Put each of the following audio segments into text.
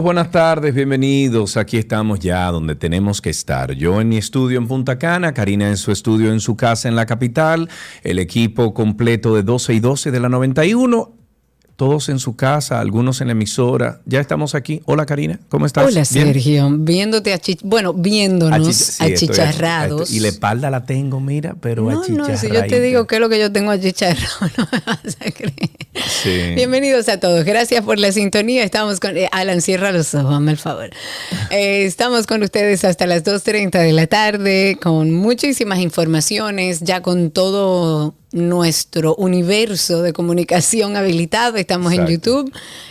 Buenas tardes, bienvenidos. Aquí estamos ya donde tenemos que estar. Yo en mi estudio en Punta Cana, Karina en su estudio en su casa en la capital, el equipo completo de 12 y 12 de la 91. Todos en su casa, algunos en la emisora. Ya estamos aquí. Hola Karina, ¿cómo estás? Hola ¿Bien? Sergio, viéndote achich bueno, viéndonos sí, achicharrados. achich- Y la espalda la tengo, mira, pero no, no, si yo te digo qué es lo que yo tengo achicharrado, no me vas a creer. Sí. Bienvenidos a todos, gracias por la sintonía. Estamos con eh, Alan, cierra los ojos, hazme el favor. Eh, estamos con ustedes hasta las 2.30 de la tarde con muchísimas informaciones, ya con todo nuestro universo de comunicación habilitado. Estamos en. YouTube,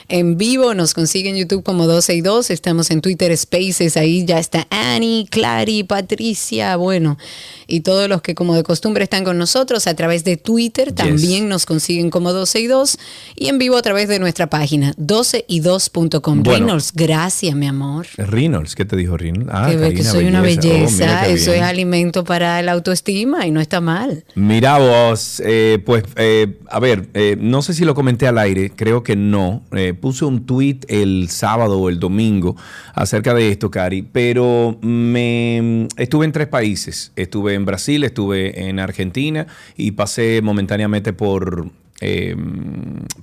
en vivo, nos consiguen YouTube como 12 y 2, estamos en Twitter Spaces, ahí ya está Annie, Clary, Patricia, bueno, y todos los que como de costumbre están con nosotros a través de Twitter, también nos consiguen como 12 y 2, y en vivo a través de nuestra página 12y2.com. Bueno. Reynolds, gracias, mi amor. Reynolds, ¿qué te dijo Reynolds? Ah, que ve que soy una Oh, belleza, qué eso bien. es alimento para la autoestima y no está mal. Mira vos, eh, pues, eh, a ver, eh, no sé si lo comenté al aire, creo que no. Eh, puse un tweet el sábado o el domingo acerca de esto, Cari, pero me estuve en tres países. Estuve en Brasil, estuve en Argentina y pasé momentáneamente por eh,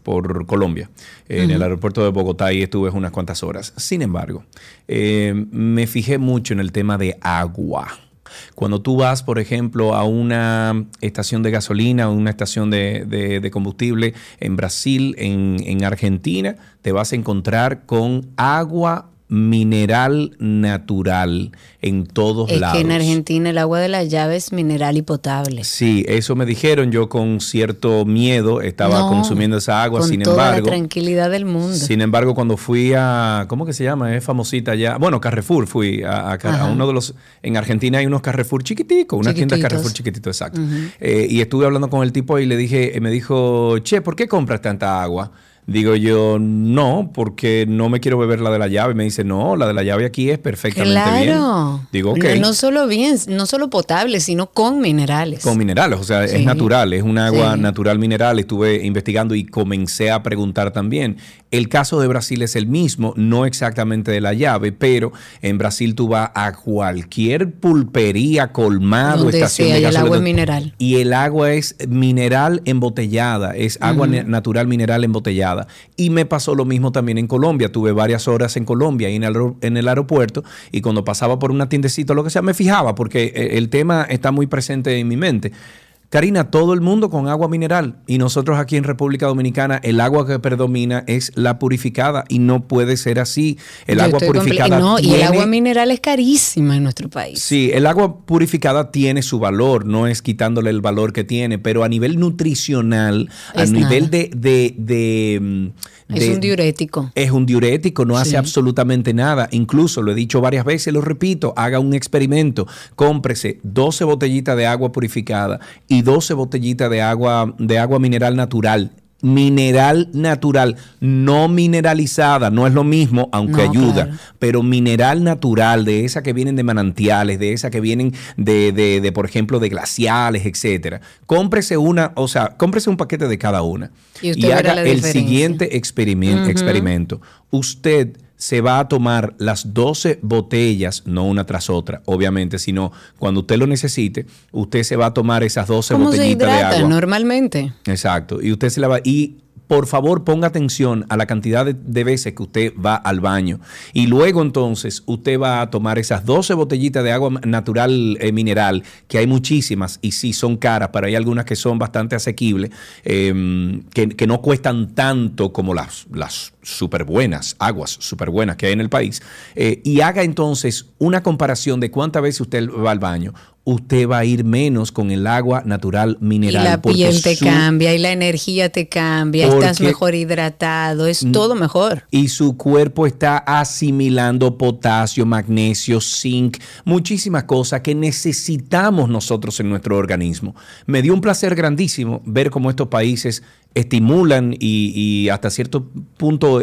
por Colombia, en el aeropuerto de Bogotá y estuve unas cuantas horas. Sin embargo, eh, me fijé mucho en el tema de agua. Cuando tú vas, por ejemplo, a una estación de gasolina o una estación de combustible en Brasil, en, en Argentina, te vas a encontrar con agua mineral natural en todos Es lados. que en Argentina el agua de la llave es mineral y potable. Sí, eso me dijeron. Yo con cierto miedo estaba No, consumiendo esa agua. Con sin toda embargo, la tranquilidad del mundo. sin embargo, cuando fui a, ¿cómo que se llama? Es famosita allá. Bueno, Carrefour, fui a, uno de los, en Argentina hay unos Carrefour chiquiticos, unas tiendas. Carrefour chiquititos, exacto. Eh, y estuve hablando con el tipo y le dije, me dijo, che, ¿por qué compras tanta agua? Digo yo, no, porque no me quiero beber la de la llave. Me dice, no, la de la llave aquí es perfectamente Claro. bien. Digo, ok. No, no solo bien, no solo potable, sino con minerales. Con minerales, o sea, Sí. es natural, es un agua Sí. natural mineral. Estuve investigando y comencé a preguntar también. El caso de Brasil es el mismo, no exactamente de la llave, pero en Brasil tú vas a cualquier pulpería, colmado, Donde estación sea, de y el gasolina. agua es mineral. Y el agua es mineral embotellada, es agua natural mineral embotellada. Y me pasó lo mismo también en Colombia. Tuve varias horas en Colombia y en el, en el aeropuerto y cuando pasaba por una tiendecita o lo que sea, me fijaba porque eh, el tema está muy presente en mi mente. Karina, todo el mundo con agua mineral y nosotros aquí en República Dominicana el agua que predomina es la purificada y no puede ser así. El Yo agua purificada No, y el agua mineral es carísima en nuestro país. Sí, el agua purificada tiene su valor, no es quitándole el valor que tiene, pero a nivel nutricional, a nivel nada. de, de, de, Es un diurético. es un diurético, no hace absolutamente nada. Incluso lo he dicho varias veces, lo repito, haga un experimento. Cómprese 12 botellitas de agua purificada y 12 botellitas de agua, de agua mineral natural. Mineral natural, no mineralizada, no es lo mismo, aunque No, ayuda, claro. pero mineral natural, de esa que vienen de manantiales, de esa que vienen de, de, de, por ejemplo, de glaciales, etcétera. Cómprese una, o sea, cómprese un paquete de cada una Y haga el siguiente experiment- experimento. Usted se va a tomar las 12 botellas, no una tras otra, obviamente, sino cuando usted lo necesite, usted se va a tomar esas 12 ¿Cómo se botellitas de agua. normalmente? Exacto. Y usted se la va. Y por favor, ponga atención a la cantidad de, veces que usted va al baño. Y luego entonces usted va a tomar esas 12 botellitas de agua natural eh, mineral, que hay muchísimas y sí son caras, pero hay algunas que son bastante asequibles, eh, que, no cuestan tanto como las, las súper buenas, aguas súper buenas que hay en el país. Eh, y haga entonces una comparación de cuántas veces usted va al baño. Usted va a ir menos con el agua natural mineral. Y la piel te cambia, y la energía te cambia, estás mejor hidratado, es todo mejor. Y su cuerpo está asimilando potasio, magnesio, zinc, muchísimas cosas que necesitamos nosotros en nuestro organismo. Me dio un placer grandísimo ver cómo estos países estimulan y, hasta cierto punto,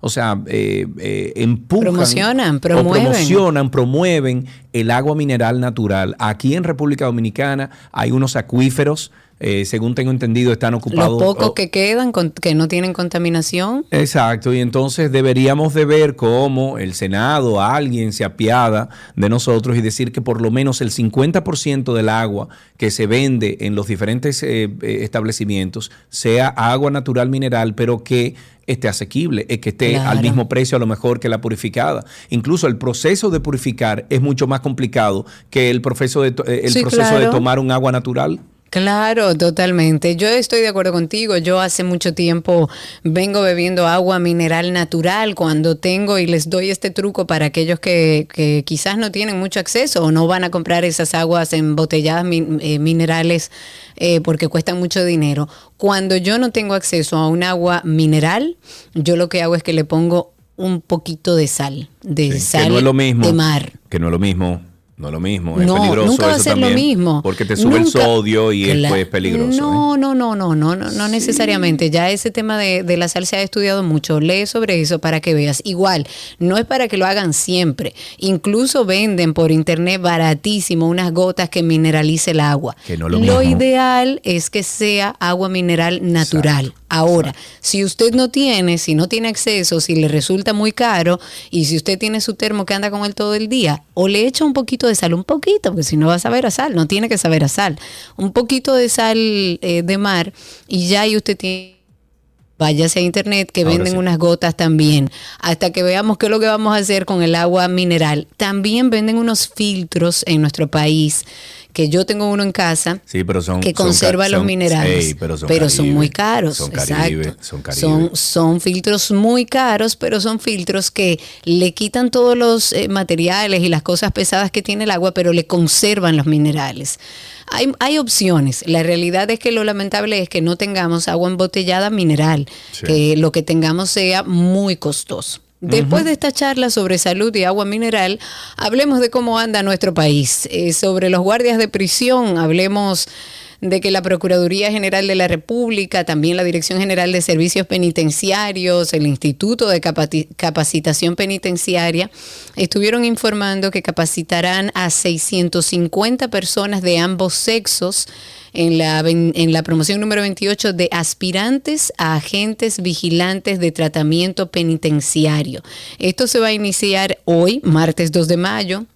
o sea, eh, eh, empujan. Promocionan, promueven. promocionan, promueven el agua mineral natural. Aquí en República Dominicana hay unos acuíferos eh, según tengo entendido, están ocupados. Los pocos que quedan, que no tienen contaminación. Exacto, y entonces deberíamos de ver cómo el Senado, alguien se apiada de nosotros y decir que por lo menos el 50% del agua que se vende en los diferentes eh, eh, establecimientos sea agua natural mineral, pero que esté asequible, que esté al mismo precio a lo mejor que la purificada. Incluso el proceso de purificar es mucho más complicado que el proceso de, el proceso de tomar un agua natural. Claro, totalmente. Yo estoy de acuerdo contigo. Yo hace mucho tiempo vengo bebiendo agua mineral natural cuando tengo y les doy este truco para aquellos que, que quizás no tienen mucho acceso o no van a comprar esas aguas embotelladas eh, minerales eh, porque cuestan mucho dinero. Cuando yo no tengo acceso a un agua mineral, yo lo que hago es que le pongo un poquito de sal, de sal lo mismo, de mar. Que no es lo mismo no lo mismo, es peligroso nunca va a ser lo mismo. Porque te sube el sodio y es peligroso. No, no, no, no, no, no, no necesariamente. Ya ese tema de, de, la sal se ha estudiado mucho. Lee sobre eso para que veas. Igual, no es para que lo hagan siempre. Incluso venden por internet baratísimo unas gotas que mineralice el agua. Que no lo, lo ideal es que sea agua mineral natural. Ahora, si usted no tiene, si no tiene acceso, si le resulta muy caro y si usted tiene su termo que anda con él todo el día, o le echa un poquito de sal, un poquito, porque si no va a saber a sal, no tiene que saber a sal, un poquito de sal eh, de mar y ya ahí usted tiene váyase a internet que venden unas gotas también, hasta que veamos qué es lo que vamos a hacer con el agua mineral. También venden unos filtros en nuestro país que yo tengo uno en casa que conserva los minerales, pero, son, muy caros. Son exacto. son, son, filtros muy caros, pero son filtros que le quitan todos los eh, materiales y las cosas pesadas que tiene el agua, pero le conservan los minerales. Hay, hay, opciones. La realidad es que lo lamentable es que no tengamos agua embotellada mineral, que lo que tengamos sea muy costoso. Después de esta charla sobre salud y agua mineral, hablemos de cómo anda nuestro país. Eh, sobre los guardias de prisión, hablemos de que la Procuraduría General de la República, también la Dirección General de Servicios Penitenciarios, el Instituto de Capacitación Penitenciaria, estuvieron informando que capacitarán a 650 personas de ambos sexos en la, en la promoción número 28 de aspirantes a agentes vigilantes de tratamiento penitenciario. Esto se va a iniciar hoy, martes 2 de mayo.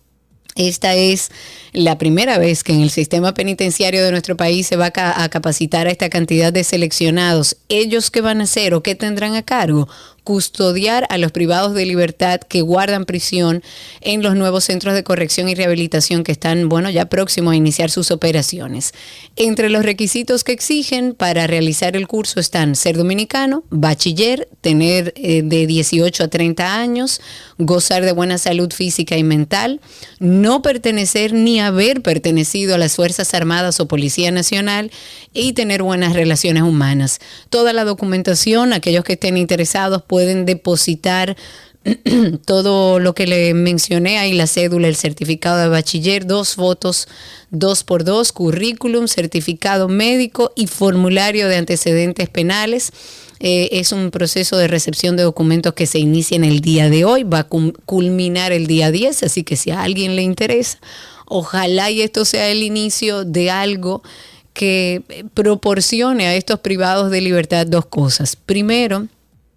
Esta es la primera vez que en el sistema penitenciario de nuestro país se va a, capacitar a esta cantidad de seleccionados. ¿Ellos qué van a hacer o qué tendrán a cargo? custodiar a los privados de libertad que guardan prisión en los nuevos centros de corrección y rehabilitación que están, bueno, ya próximos a iniciar sus operaciones. Entre los requisitos que exigen para realizar el curso están ser dominicano, bachiller, tener eh, de 18 a 30 años, gozar de buena salud física y mental, no pertenecer ni haber pertenecido a las Fuerzas Armadas o Policía Nacional y tener buenas relaciones humanas. Toda la documentación, aquellos que estén interesados pueden depositar todo lo que le mencioné ahí, la cédula, el certificado de bachiller, dos fotos, dos por dos, currículum, certificado médico y formulario de antecedentes penales. Eh, es un proceso de recepción de documentos que se inicia en el día de hoy, va a culminar el día 10, así que si a alguien le interesa, ojalá y esto sea el inicio de algo que proporcione a estos privados de libertad dos cosas. Primero,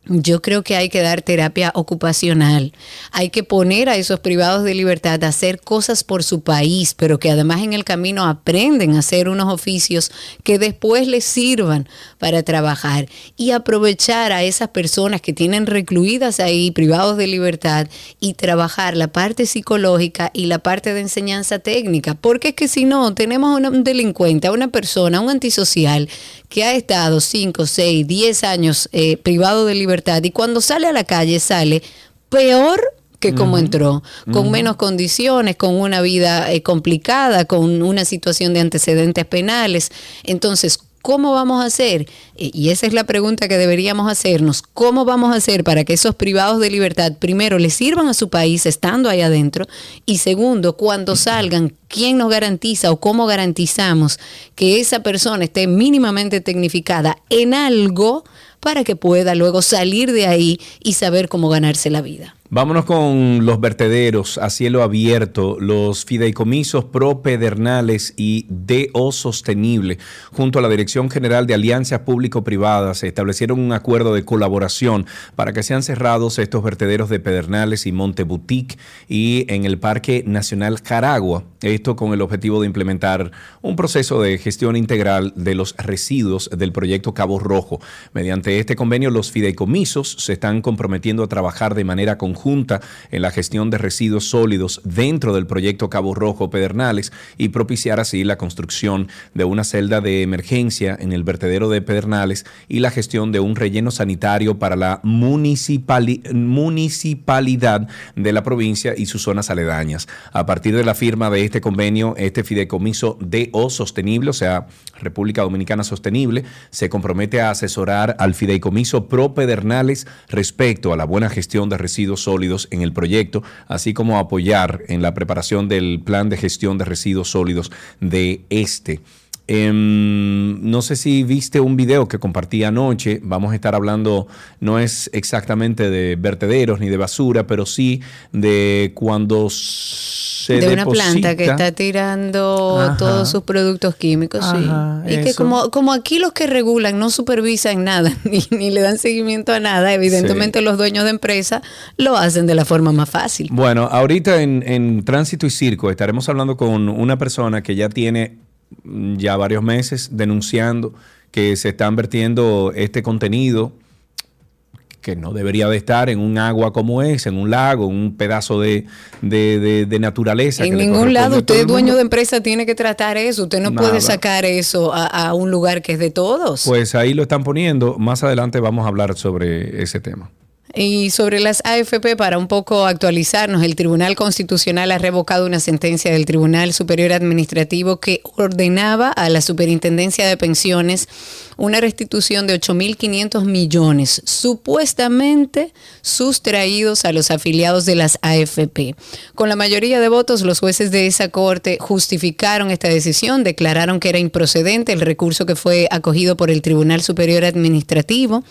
yo creo que hay que dar terapia ocupacional. Hay que poner a esos privados de libertad a hacer cosas por su país, pero que además en el camino aprenden a hacer unos oficios que después les sirvan para trabajar y aprovechar a esas personas que tienen recluidas ahí, privados de libertad, y trabajar la parte psicológica y la parte de enseñanza técnica. Porque es que si no, tenemos a un delincuente, a una persona, un antisocial que ha estado 5, 6, 10 años eh, privado de libertad y cuando sale a la calle sale peor que como entró, con menos condiciones, con una vida eh, complicada, con una situación de antecedentes penales. Entonces, ¿Cómo vamos a hacer? Eh, y esa es la pregunta que deberíamos hacernos. ¿Cómo vamos a hacer para que esos privados de libertad, primero, le sirvan a su país estando ahí adentro? Y segundo, cuando salgan, ¿quién nos garantiza o cómo garantizamos que esa persona esté mínimamente tecnificada en algo para que pueda luego salir de ahí y saber cómo ganarse la vida? Vámonos con los vertederos a cielo abierto, los fideicomisos pro pedernales y DO sostenible. Junto a la Dirección General de Alianzas Público-Privadas establecieron un acuerdo de colaboración para que sean cerrados estos vertederos de Pedernales y Monte Boutique y en el Parque Nacional Caragua. Esto con el objetivo de implementar un proceso de gestión integral de los residuos del proyecto Cabo Rojo. Mediante este convenio, los fideicomisos se están comprometiendo a trabajar de manera conjunta junta en la gestión de residuos sólidos dentro del proyecto Cabo Rojo Pedernales y propiciar así la construcción de una celda de emergencia en el vertedero de Pedernales y la gestión de un relleno sanitario para la municipalidad de la provincia y sus zonas aledañas. A partir de la firma de este convenio, este fideicomiso DO sostenible, o sea, República Dominicana Sostenible, se compromete a asesorar al fideicomiso Pro Pedernales respecto a la buena gestión de residuos sólidos en el proyecto, así como apoyar en la preparación del plan de gestión de residuos sólidos de este. Em, no sé si viste un video que compartí anoche, vamos a estar hablando, no es exactamente de vertederos ni de basura, pero sí de cuando se de una planta que está tirando todos sus productos químicos, sí. Y que como, como aquí los que regulan no supervisan nada, ni, ni le dan seguimiento a nada, evidentemente los dueños de empresa lo hacen de la forma más fácil. Bueno, ahorita en, en Tránsito y Circo estaremos hablando con una persona que ya tiene ya varios meses denunciando que se están vertiendo este contenido que no debería de estar en un agua como es, en un lago, en un pedazo de, de, naturaleza. En ningún lado usted, dueño de empresa, tiene que tratar eso. Usted no puede sacar eso a, a, un lugar que es de todos. Pues ahí lo están poniendo. Más adelante vamos a hablar sobre ese tema. Y sobre las AFP, para un poco actualizarnos, el Tribunal Constitucional ha revocado una sentencia del Tribunal Superior Administrativo que ordenaba a la Superintendencia de Pensiones una restitución de 8.500 millones, supuestamente sustraídos a los afiliados de las AFP. Con la mayoría de votos, los jueces de esa corte justificaron esta decisión, declararon que era improcedente el recurso que fue acogido por el Tribunal Superior Administrativo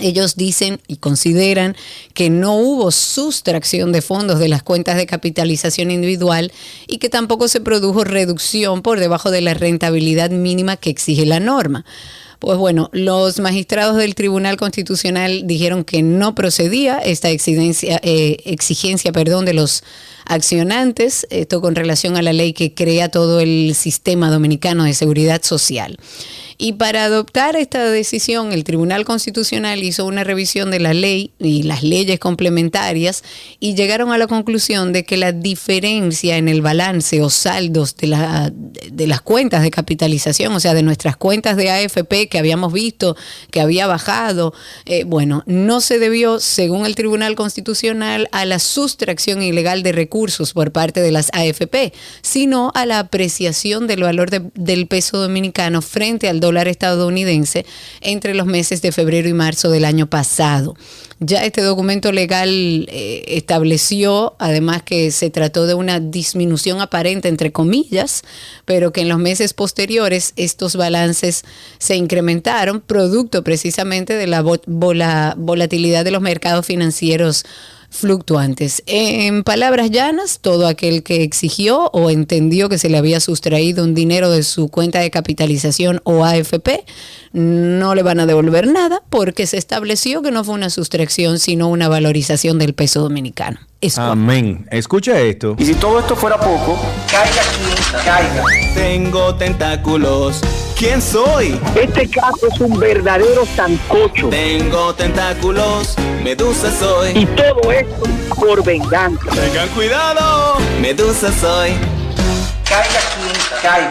ellos dicen y consideran que no hubo sustracción de fondos de las cuentas de capitalización individual y que tampoco se produjo reducción por debajo de la rentabilidad mínima que exige la norma. Pues bueno, los magistrados del Tribunal Constitucional dijeron que no procedía esta exigencia, eh, exigencia perdón, de los accionantes, esto con relación a la ley que crea todo el sistema dominicano de seguridad social. Y para adoptar esta decisión, el Tribunal Constitucional hizo una revisión de la ley y las leyes complementarias y llegaron a la conclusión de que la diferencia en el balance o saldos de, la, de las cuentas de capitalización, o sea, de nuestras cuentas de AFP que habíamos visto que había bajado, eh, bueno, no se debió, según el Tribunal Constitucional, a la sustracción ilegal de recursos por parte de las AFP, sino a la apreciación del valor del peso dominicano frente al dólar estadounidense entre los meses de febrero y marzo del año pasado. Ya este documento legal eh, estableció, además, que se trató de una disminución aparente, entre comillas, pero que en los meses posteriores estos balances se incrementaron, producto precisamente de la volatilidad de los mercados financieros fluctuantes. En palabras llanas, todo aquel que exigió o entendió que se le había sustraído un dinero de su cuenta de capitalización o AFP, no le van a devolver nada porque se estableció que no fue una sustracción, sino una valorización del peso dominicano. Amén. Escucha esto. Y si todo esto fuera poco, caiga aquí, caiga. Tengo tentáculos. ¿Quién soy? Este caso es un verdadero sancocho. Tengo tentáculos. Medusa soy. Y todo esto por venganza. Tengan cuidado. Medusa soy. Caiga caiga.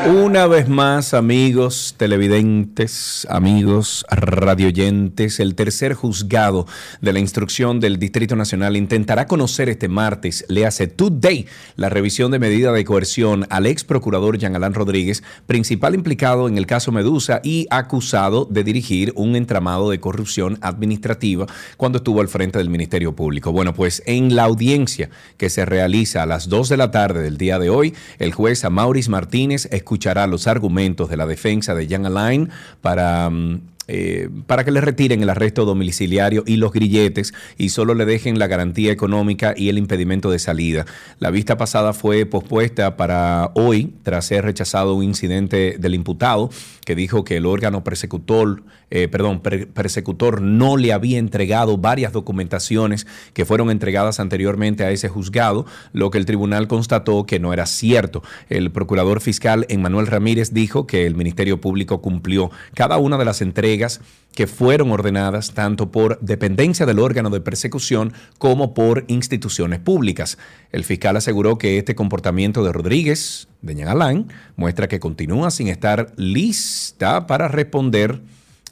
Una vez más, amigos televidentes, amigos radioyentes, el tercer juzgado de la instrucción del Distrito Nacional intentará conocer este martes, le hace today, la revisión de medida de coerción al ex procurador Jean Alain Rodríguez, principal implicado en el caso Medusa y acusado de dirigir un entramado de corrupción administrativa cuando estuvo al frente del Ministerio Público. Bueno, pues en la audiencia que se realiza a las 2 de la tarde del día de hoy, el juez Amauris Martínez escuchará los argumentos de la defensa de Jean Alain para mm, eh, para que le retiren el arresto domiciliario y los grilletes y solo le dejen la garantía económica y el impedimento de salida. La vista pasada fue pospuesta para hoy tras ser rechazado un incidente del imputado que dijo que el órgano persecutor, eh, perdón, per- persecutor no le había entregado varias documentaciones que fueron entregadas anteriormente a ese juzgado, lo que el tribunal constató que no era cierto. El procurador fiscal Emmanuel Ramírez dijo que el Ministerio Público cumplió cada una de las entregas que fueron ordenadas tanto por dependencia del órgano de persecución como por instituciones públicas. El fiscal aseguró que este comportamiento de Rodríguez, de Alain, muestra que continúa sin estar lista para responder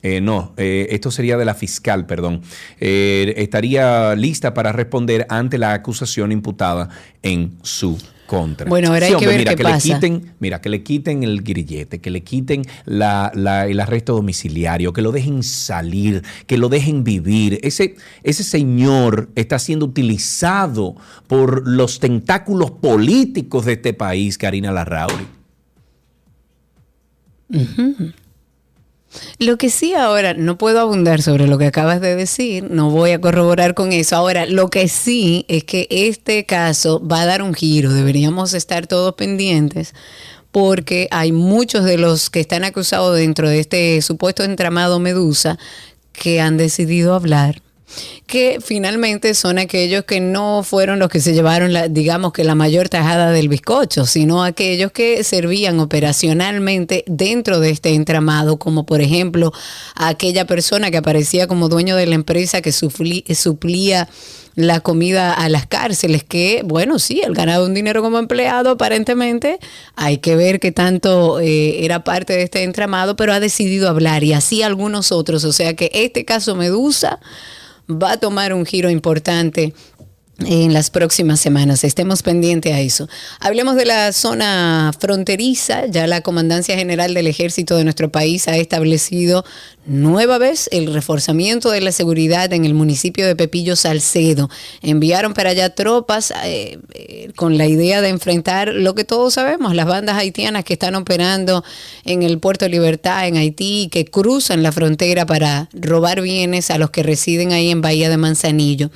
eh, no, eh, esto sería de la fiscal, perdón. Eh, estaría lista para responder ante la acusación imputada en su contra. Bueno, ahora hay que ver mira, qué que pasa. Le quiten, mira, que le quiten el grillete, que le quiten la- la- el arresto domiciliario, que lo dejen salir, que lo dejen vivir. Ese, ese señor está siendo utilizado por los tentáculos políticos de este país, Karina Larrauri. Lo que sí ahora, no puedo abundar sobre lo que acabas de decir, no voy a corroborar con eso. Ahora, lo que sí es que este caso va a dar un giro, deberíamos estar todos pendientes porque hay muchos de los que están acusados dentro de este supuesto entramado Medusa que han decidido hablar que finalmente son aquellos que no fueron los que se llevaron, la, digamos que la mayor tajada del bizcocho, sino aquellos que servían operacionalmente dentro de este entramado, como por ejemplo aquella persona que aparecía como dueño de la empresa que suflí- suplía la comida a las cárceles, que bueno, sí, él ganaba un dinero como empleado aparentemente, hay que ver qué tanto eh, era parte de este entramado, pero ha decidido hablar y así algunos otros, o sea que este caso Medusa va a tomar un giro importante en las próximas semanas. Estemos pendientes a eso. Hablemos de la zona fronteriza. Ya la Comandancia General del Ejército de nuestro país ha establecido nueva vez el reforzamiento de la seguridad en el municipio de Pepillo Salcedo. Enviaron para allá tropas eh, eh, con la idea de enfrentar lo que todos sabemos, las bandas haitianas que están operando en el puerto Libertad, en Haití, que cruzan la frontera para robar bienes a los que residen ahí en Bahía de Manzanillo.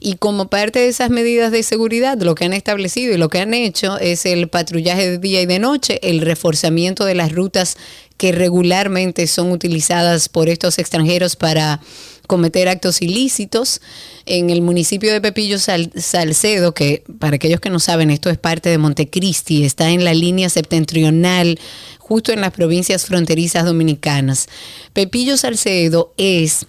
Y como parte de esas medidas de seguridad, lo que han establecido y lo que han hecho es el patrullaje de día y de noche, el reforzamiento de las rutas que regularmente son utilizadas por estos extranjeros para cometer actos ilícitos en el municipio de Pepillo Sal- Salcedo, que para aquellos que no saben, esto es parte de Montecristi, está en la línea septentrional, justo en las provincias fronterizas dominicanas. Pepillo Salcedo es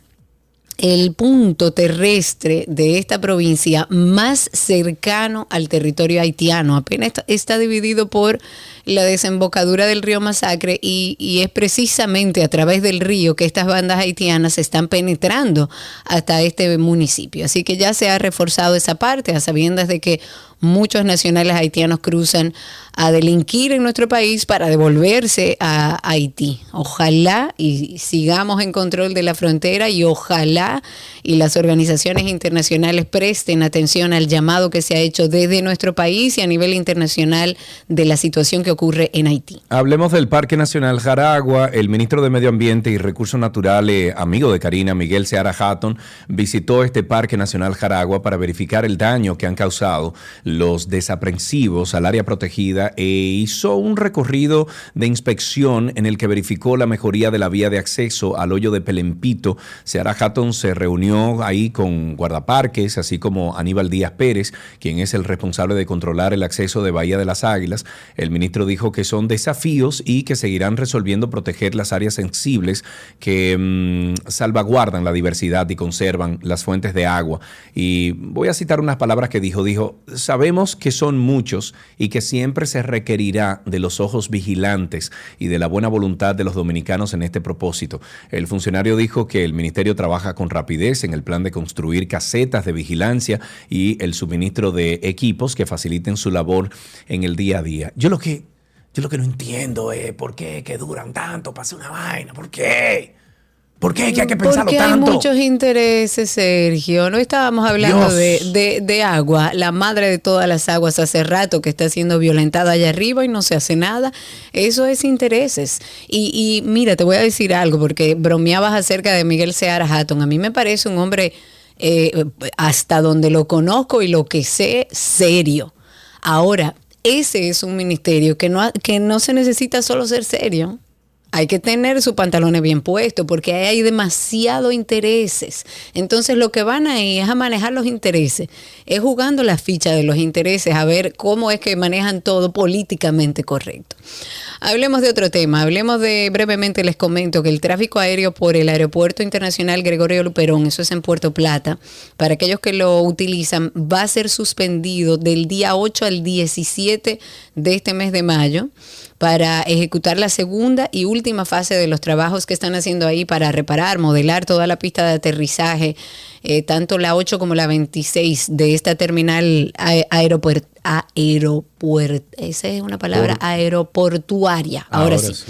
el punto terrestre de esta provincia más cercano al territorio haitiano. Apenas está dividido por la desembocadura del río Masacre y, es precisamente a través del río que estas bandas haitianas están penetrando hasta este municipio. Así que ya se ha reforzado esa parte a sabiendas de que muchos nacionales haitianos cruzan a delinquir en nuestro país para devolverse a Haití. Ojalá y sigamos en control de la frontera y ojalá y las organizaciones internacionales presten atención al llamado que se ha hecho desde nuestro país y a nivel internacional de la situación que ocurre en Haití. Hablemos del Parque Nacional Jaragua. El ministro de Medio Ambiente y Recursos Naturales, amigo de Karina, Miguel Seara Hatton, visitó este Parque Nacional Jaragua para verificar el daño que han causado los desaprensivos al área protegida e hizo un recorrido de inspección en el que verificó la mejoría de la vía de acceso al hoyo de Pelempito. Seara Hatton se reunió ahí con guardaparques, así como Aníbal Díaz Pérez, quien es el responsable de controlar el acceso de Bahía de las Águilas. El ministro dijo que son desafíos y que seguirán resolviendo proteger las áreas sensibles que mm, salvaguardan la diversidad y conservan las fuentes de agua. Y voy a citar unas palabras que dijo. Dijo, sabemos que son muchos y que siempre se requerirá de los ojos vigilantes y de la buena voluntad de los dominicanos en este propósito. El funcionario dijo que el ministerio trabaja con rapidez en el plan de construir casetas de vigilancia y el suministro de equipos que faciliten su labor en el día a día. Yo lo que, yo lo que no entiendo es por qué que duran tanto para hacer una vaina, ¿por qué? ¿Por qué? ¿Que hay que pensarlo Porque tanto? hay muchos intereses, Sergio. No estábamos hablando de, de- de agua, la madre de todas las aguas hace rato que está siendo violentada allá arriba y no se hace nada. Eso es intereses. Y, y mira, te voy a decir algo, porque bromeabas acerca de Miguel Seara Hatton. A mí me parece un hombre, eh, hasta donde lo conozco y lo que sé, serio. Ahora, ese es un ministerio que no, que no se necesita solo ser serio. Hay que tener sus pantalones bien puestos porque hay demasiado intereses. Entonces lo que van ahí es a manejar los intereses, es jugando la ficha de los intereses, a ver cómo es que manejan todo políticamente correcto. Hablemos de otro tema, hablemos de, brevemente les comento que el tráfico aéreo por el Aeropuerto Internacional Gregorio Luperón, eso es en Puerto Plata, para aquellos que lo utilizan, va a ser suspendido del día 8 al 17 de este mes de mayo para ejecutar la segunda y última fase de los trabajos que están haciendo ahí para reparar, modelar toda la pista de aterrizaje, eh, tanto la 8 como la 26 de esta terminal aeropuerto. Aeropuerto, esa es una palabra, aeroportuaria. Ahora, Ahora sí. sí.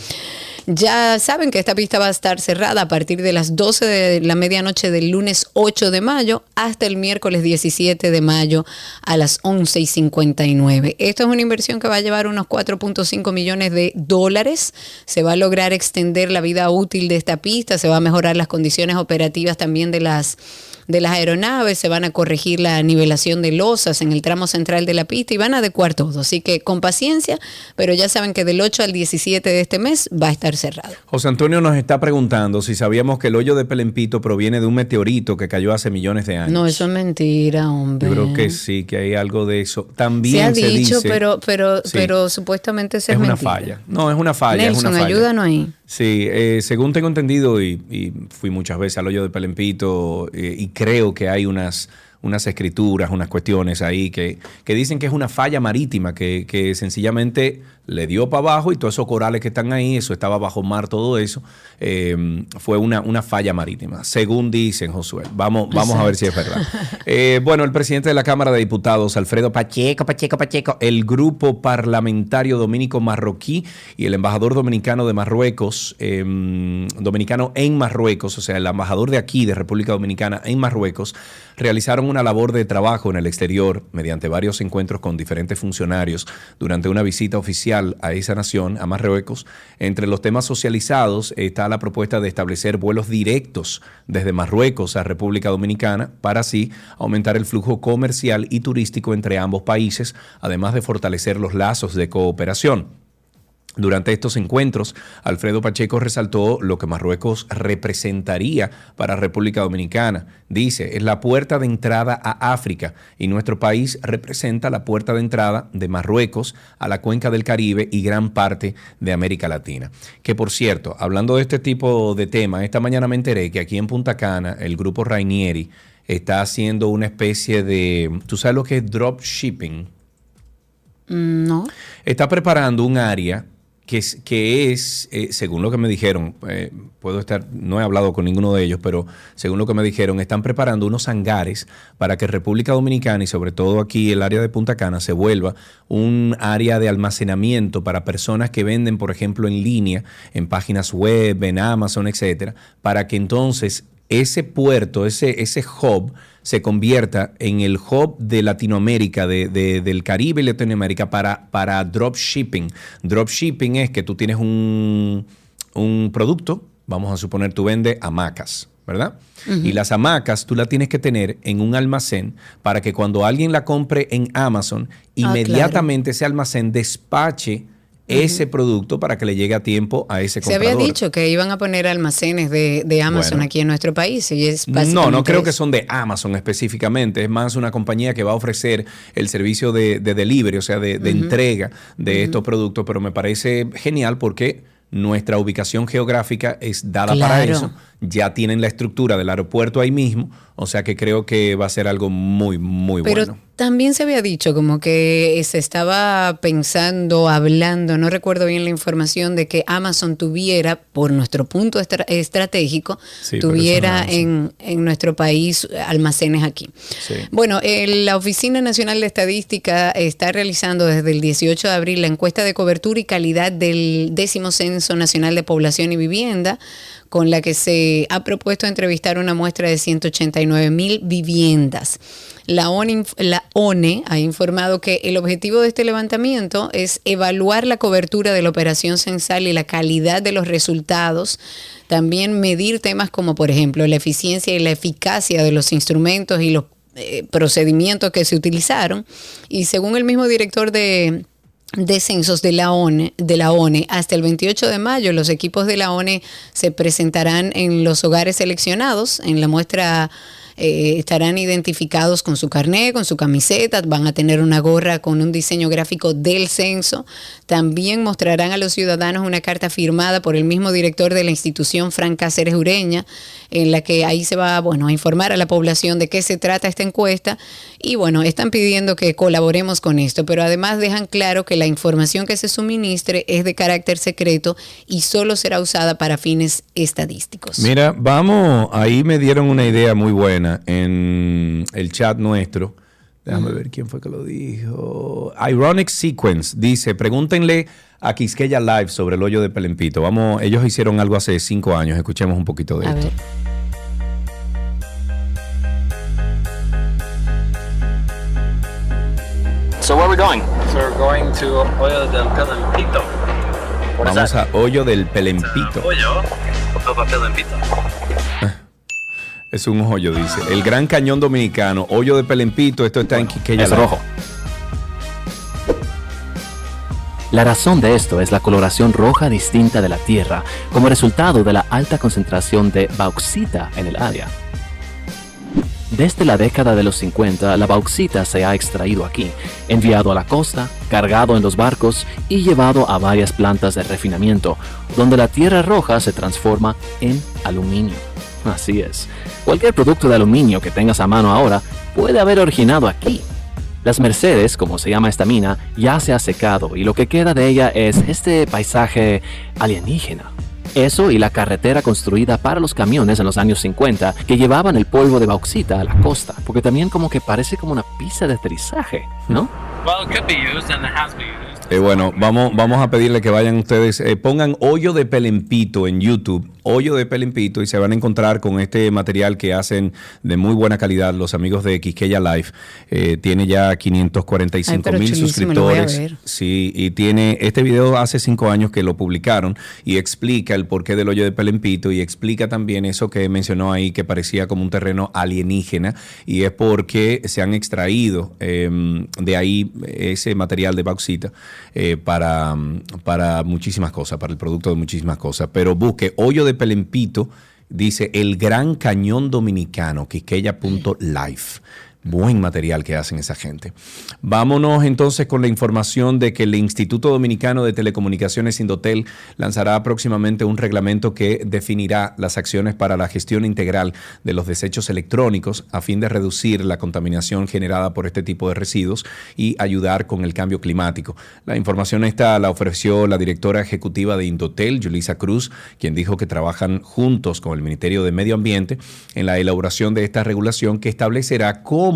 Ya saben que esta pista va a estar cerrada a partir de las 12 de la medianoche del lunes 8 de mayo hasta el miércoles 17 de mayo a las 11 y 59. Esto es una inversión que va a llevar unos 4.5 millones de dólares. Se va a lograr extender la vida útil de esta pista, se va a mejorar las condiciones operativas también de las de las aeronaves, se van a corregir la nivelación de losas en el tramo central de la pista y van a adecuar todo. Así que con paciencia, pero ya saben que del 8 al 17 de este mes va a estar cerrado. José Antonio nos está preguntando si sabíamos que el hoyo de Pelempito proviene de un meteorito que cayó hace millones de años. No, eso es mentira, hombre. Yo creo que sí, que hay algo de eso. También Se ha se dicho, dice, pero, pero, Sí. pero supuestamente eso es es, una mentira. falla. No, es una falla. es Nelson, una falla. ayúdanos ahí. Sí, eh, según tengo entendido, y, y fui muchas veces al hoyo de Pelempito, eh, y creo que hay unas, unas escrituras, unas cuestiones ahí que, que dicen que es una falla marítima, que, que sencillamente le dio para abajo y todos esos corales que están ahí, eso estaba bajo mar, todo eso, eh, fue una, una falla marítima, según dicen Josué. Vamos, vamos a ver si es verdad. Eh, bueno, el presidente de la Cámara de Diputados, Alfredo Pacheco, Pacheco, Pacheco, el grupo parlamentario dominico marroquí y el embajador dominicano de Marruecos, eh, dominicano en Marruecos, o sea, el embajador de aquí, de República Dominicana en Marruecos, realizaron una labor de trabajo en el exterior mediante varios encuentros con diferentes funcionarios durante una visita oficial a esa nación, a Marruecos. Entre los temas socializados está la propuesta de establecer vuelos directos desde Marruecos a República Dominicana para así aumentar el flujo comercial y turístico entre ambos países, además de fortalecer los lazos de cooperación. Durante estos encuentros, Alfredo Pacheco resaltó lo que Marruecos representaría para República Dominicana. Dice, es la puerta de entrada a África y nuestro país representa la puerta de entrada de Marruecos a la cuenca del Caribe y gran parte de América Latina. Que por cierto, hablando de este tipo de temas, esta mañana me enteré que aquí en Punta Cana el grupo Rainieri está haciendo una especie de, ¿tú sabes lo que es drop shipping? Mm, No. está preparando un área que es, que es eh, según lo que me dijeron, eh, puedo estar, no he hablado con ninguno de ellos, pero según lo que me dijeron, están preparando unos hangares para que República Dominicana y sobre todo aquí el área de Punta Cana se vuelva un área de almacenamiento para personas que venden, por ejemplo, en línea, en páginas web, en Amazon, etcétera, para que entonces ese puerto, ese, ese hub, se convierta en el hub de Latinoamérica, de, de- del Caribe y Latinoamérica para, para dropshipping. Dropshipping es que tú tienes un, un producto, vamos a suponer tú vendes hamacas, ¿verdad? Y las hamacas tú las tienes que tener en un almacén para que cuando alguien la compre en Amazon, claro. inmediatamente ese almacén despache ese producto para que le llegue a tiempo a ese Se comprador. había dicho que iban a poner almacenes de, de Amazon Bueno. aquí en nuestro país. Y es No, no creo que son de Amazon específicamente. Es más una compañía que va a ofrecer el servicio de, de delivery, o sea, de, de entrega de estos productos. Pero me parece genial porque nuestra ubicación geográfica es dada para eso. Ya tienen la estructura del aeropuerto ahí mismo, o sea que creo que va a ser algo muy, muy Pero bueno. también se había dicho como que se estaba pensando, hablando, no recuerdo bien la información de que Amazon tuviera, por nuestro punto estra- estratégico, Sí, tuviera no en, en nuestro país almacenes aquí. Sí. Bueno, el- la Oficina Nacional de Estadística está realizando desde el 18 de abril la encuesta de cobertura y calidad del décimo Censo Nacional de Población y Vivienda, con la que se ha propuesto entrevistar una muestra de 189 mil viviendas. La ONE, ha informado que el objetivo de este levantamiento es evaluar la cobertura de la operación censal y la calidad de los resultados, también medir temas como, por ejemplo, la eficiencia y la eficacia de los instrumentos y los eh, procedimientos que se utilizaron. Y según el mismo director de de censos de la ONE, de la ONE. Hasta el 28 de mayo los equipos de la ONE se presentarán en los hogares seleccionados en la muestra eh, estarán identificados con su carné, con su camiseta, van a tener una gorra con un diseño gráfico del censo. También mostrarán a los ciudadanos una carta firmada por el mismo director de la institución, Fran Cáceres Ureña, en la que ahí se va bueno, a informar a la población de qué se trata esta encuesta. Y bueno, están pidiendo que colaboremos con esto, pero además dejan claro que la información que se suministre es de carácter secreto y solo será usada para fines estadísticos. Mira, vamos, ahí me dieron una idea muy buena en el chat nuestro. Déjame ver quién fue que lo dijo. Ironic Sequence dice, pregúntenle a Quisqueya Live sobre el hoyo de Pelempito. Vamos, ellos hicieron algo hace cinco años, escuchemos un poquito de A esto. ver. So where are we going? So we're going to Hoyo del Pelempito. What is Vamos that? a hoyo del Pelempito. Hoyo of Pelempito. Es un hoyo, dice. El Gran Cañón Dominicano, hoyo de Pelempito, esto está en Quisqueya Es rojo. La razón de esto es la coloración roja distinta de la Tierra como resultado de la alta concentración de bauxita en el área. Desde la década de los 50, la bauxita se ha extraído aquí, enviado a la costa, cargado en los barcos y llevado a varias plantas de refinamiento, donde la tierra roja se transforma en aluminio. Así es. Cualquier producto de aluminio que tengas a mano ahora puede haber originado aquí. Las Mercedes, como se llama esta mina, ya se ha secado y lo que queda de ella es este paisaje alienígena. Eso y la carretera construida para los camiones en los años 50 que llevaban el polvo de bauxita a la costa, porque también como que parece como una pista de aterrizaje, ¿no? Well, it could be used and it has been used. Eh, bueno, vamos, vamos a pedirle que vayan ustedes, eh, pongan hoyo de pelempito en YouTube, hoyo de pelempito, y se van a encontrar con este material que hacen de muy buena calidad los amigos de Quisqueya Live. Eh, tiene ya 545 Ay, pero mil suscriptores. Sí, y tiene este video hace cinco años que lo publicaron y explica el porqué del hoyo de Pelempito y explica también eso que mencionó ahí que parecía como un terreno alienígena y es porque se han extraído eh, de ahí ese material de bauxita eh, para, para muchísimas cosas, para el producto de muchísimas cosas. Pero busque hoyo de Pelempito, dice el Gran Cañón Dominicano, quisqueya.live. Buen material que hacen esa gente. Vámonos entonces con la información de que el Instituto Dominicano de Telecomunicaciones Indotel lanzará próximamente un reglamento que definirá las acciones para la gestión integral de los desechos electrónicos a fin de reducir la contaminación generada por este tipo de residuos y ayudar con el cambio climático. La información esta la ofreció la directora ejecutiva de Indotel, Julisa Cruz, quien dijo que trabajan juntos con el Ministerio de Medio Ambiente en la elaboración de esta regulación que establecerá cómo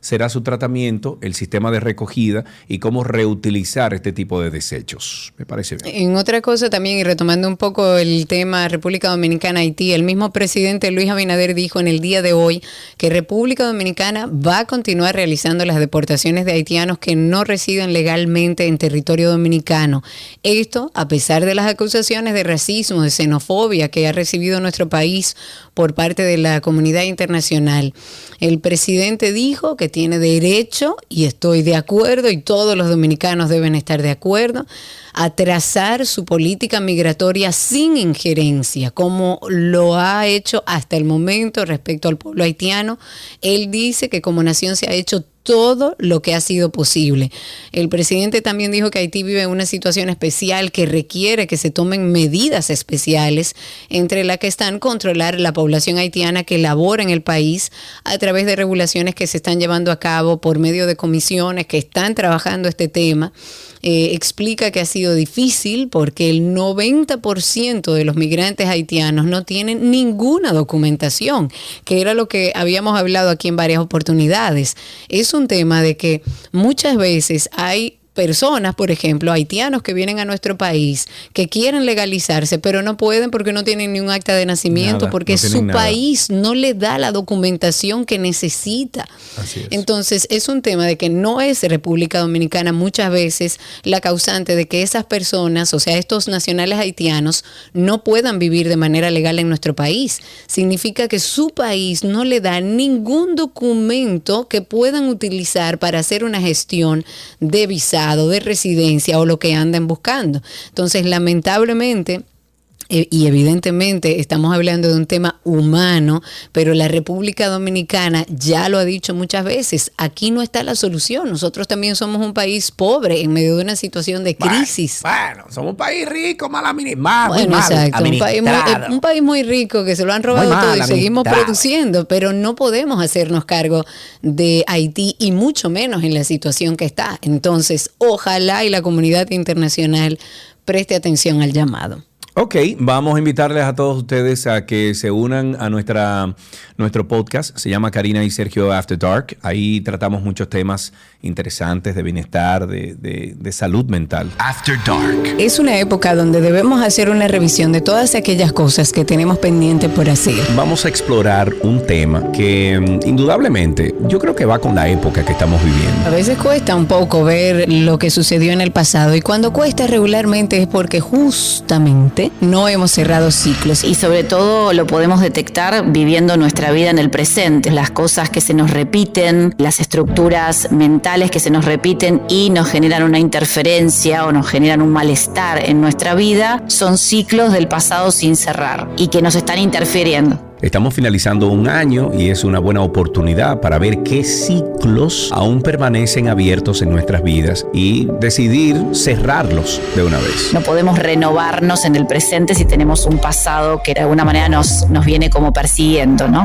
será su tratamiento, el sistema de recogida y cómo reutilizar este tipo de desechos. Me parece bien. En otra cosa también, y retomando un poco el tema República Dominicana, Haití, el mismo presidente Luis Abinader dijo en el día de hoy que República Dominicana va a continuar realizando las deportaciones de haitianos que no residen legalmente en territorio dominicano. Esto a pesar de las acusaciones de racismo, de xenofobia que ha recibido nuestro país por parte de la comunidad internacional. El presidente dijo que tiene derecho, y estoy de acuerdo, y todos los dominicanos deben estar de acuerdo, a trazar su política migratoria sin injerencia, como lo ha hecho hasta el momento respecto al pueblo haitiano. Él dice que como nación se ha hecho todo lo que ha sido posible. El presidente también dijo que Haití vive una situación especial que requiere que se tomen medidas especiales, entre las que están controlar la población haitiana que labora en el país a través de regulaciones que se están llevando a cabo por medio de comisiones que están trabajando este tema. Eh, explica que ha sido difícil porque el 90% de los migrantes haitianos no tienen ninguna documentación, que era lo que habíamos hablado aquí en varias oportunidades. Es un tema de que muchas veces hay personas, por ejemplo, haitianos que vienen a nuestro país, que quieren legalizarse, pero no pueden porque no tienen ni un acta de nacimiento, Nada, porque no su nada. país no le da la documentación que necesita. Así es. Entonces, es un tema de que no es República Dominicana muchas veces la causante de que esas personas, o sea, estos nacionales haitianos, no puedan vivir de manera legal en nuestro país. Significa que su país no le da ningún documento que puedan utilizar para hacer una gestión de de residencia o lo que anden buscando. Entonces, lamentablemente, y evidentemente estamos hablando de un tema humano, pero la República Dominicana ya lo ha dicho muchas veces, aquí no está la solución. Nosotros también somos un país pobre en medio de una situación de crisis. Bueno, somos un país rico, mal administrado. Bueno, exacto. Un país, muy, eh, un país muy rico que se lo han robado todo y seguimos produciendo, pero no podemos hacernos cargo de Haití y mucho menos en la situación que está. Entonces, ojalá y la comunidad internacional preste atención al llamado. Ok, vamos a invitarles a todos ustedes a que se unan a nuestra, nuestro podcast. Se llama Karina y Sergio After Dark. Ahí tratamos muchos temas interesantes de bienestar, de, de- de salud mental. After Dark. Es una época donde debemos hacer una revisión de todas aquellas cosas que tenemos pendiente por hacer. Vamos a explorar un tema que mm, indudablemente yo creo que va con la época que estamos A viviendo. veces cuesta un poco ver lo que sucedió en el pasado y cuando cuesta regularmente es porque justamente no hemos cerrado ciclos. Y sobre todo lo podemos detectar viviendo nuestra vida en el presente, las cosas que se nos repiten, las estructuras mentales que se nos repiten y nos generan una interferencia o nos generan un malestar en nuestra vida, son ciclos del pasado sin cerrar y que nos están interfiriendo. Estamos finalizando un año y es una buena oportunidad para ver qué ciclos aún permanecen abiertos en nuestras vidas y decidir cerrarlos de una vez. No podemos renovarnos en el presente si tenemos un pasado que de alguna manera nos, nos viene como persiguiendo, ¿no?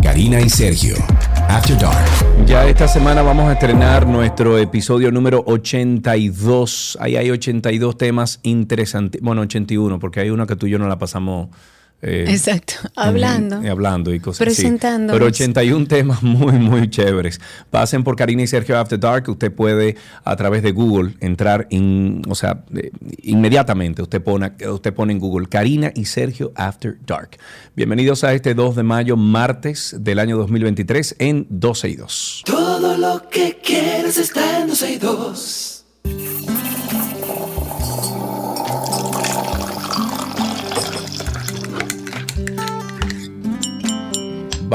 Karina y Sergio. After Dark. Ya esta semana vamos a estrenar nuestro episodio número 82. Ahí hay 82 temas interesantes. Bueno, 81, porque hay uno que tú y yo no la pasamos. Eh, Exacto, hablando. eh, hablando y cosas Presentándonos. así. Pero 81 temas muy, muy chéveres. Pasen por Karina y Sergio After Dark. Usted puede a través de Google entrar, in- o sea, eh, inmediatamente usted pone, usted pone en Google Karina y Sergio After Dark. Bienvenidos a este 2 de mayo, martes del año 2023 en 12 y 2. Todo lo que quieres está en 12 y 2.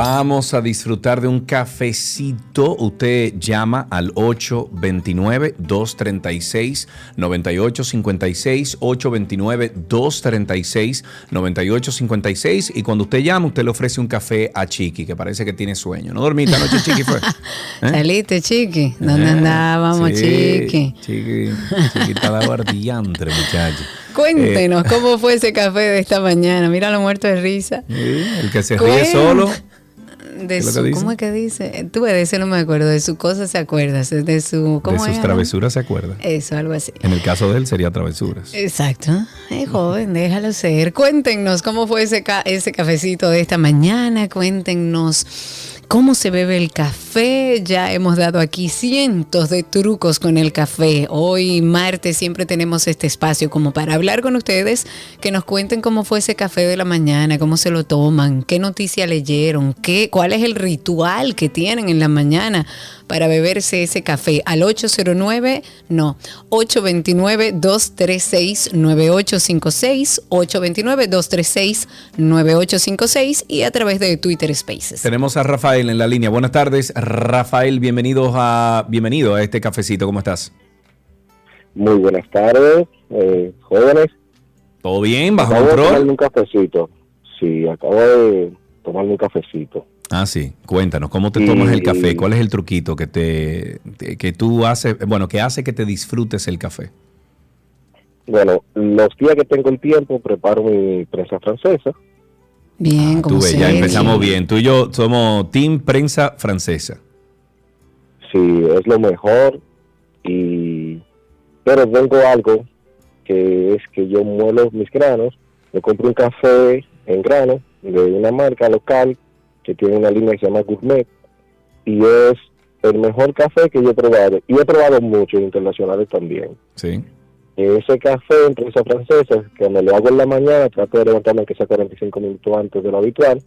Vamos a disfrutar de un cafecito. Usted llama al 829-236-9856, 829-236-9856 y cuando usted llama usted le ofrece un café a Chiqui, que parece que tiene sueño. ¿No dormiste anoche, Chiqui fue? ¿Eh? Saliste, chiqui. ¿Dónde Eh, andábamos, sí, chiqui? Chiqui, Chiqui está dado ardiantre, muchacho. Cuéntenos cómo fue ese café de esta mañana. Mira lo muerto de risa. El que se ríe solo. De su, dice? ¿Cómo es que dice? Tú de ese no me acuerdo. De su cosa se acuerda. De su. De ¿Cómo sus es? travesuras se acuerda. Eso, algo así. En el caso de él sería travesuras. Exacto. Es joven, déjalo ser. Cuéntenos cómo fue ese, ca- ese cafecito de esta mañana. Cuéntenos cómo se bebe el café. Ya hemos dado aquí cientos de trucos con el café. Hoy, martes, siempre tenemos este espacio como para hablar con ustedes, que nos cuenten cómo fue ese café de la mañana, cómo se lo toman, qué noticia leyeron, qué, cuál es el ritual que tienen en la mañana para beberse ese café al 809, no, 829-236-9856, 829-236-9856 y a través de Twitter Spaces. Tenemos a Rafael en la línea. Buenas tardes, Rafael. Bienvenidos a, bienvenido a este cafecito. ¿Cómo estás? Muy buenas tardes, eh, jóvenes. ¿Todo bien? ¿Bajo Acabo de tomarme un cafecito. Sí, acabo de tomarme un cafecito. Ah, sí. Cuéntanos, ¿cómo te tomas el café? ¿Cuál es el truquito que te, te- que tú haces, bueno, que hace que te disfrutes el café? Bueno, los días que tengo el tiempo preparo mi prensa francesa. Bien, Tú como ves, se ya empezamos bien. Tú y yo somos Team Prensa Francesa. Sí, es lo mejor. Y pero tengo algo que es que yo muelo mis granos. Me compro un café en grano de una marca local que tiene una línea que se llama Gourmet y es el mejor café que yo he probado. Y he probado muchos internacionales también. Sí. Ese café en prensa francesa, que me lo hago en la mañana, trato de levantarme que sea 45 minutos antes de lo habitual,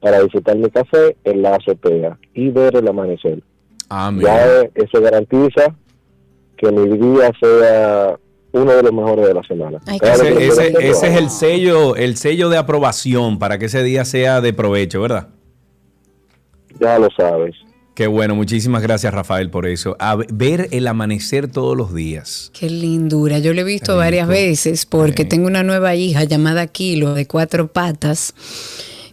para disfrutar mi café en la azotea y ver el amanecer. Ah, Ya mira. eso garantiza que mi día sea uno de los mejores de la semana. Ay, Ese, ese- es el sello, el sello de aprobación para que ese día sea de provecho, ¿verdad? Ya lo sabes. Qué bueno, muchísimas gracias Rafael por eso. A ver- el amanecer todos los días. Qué lindura. Yo lo he visto varias veces porque Sí. tengo una nueva hija llamada Kilo de cuatro patas.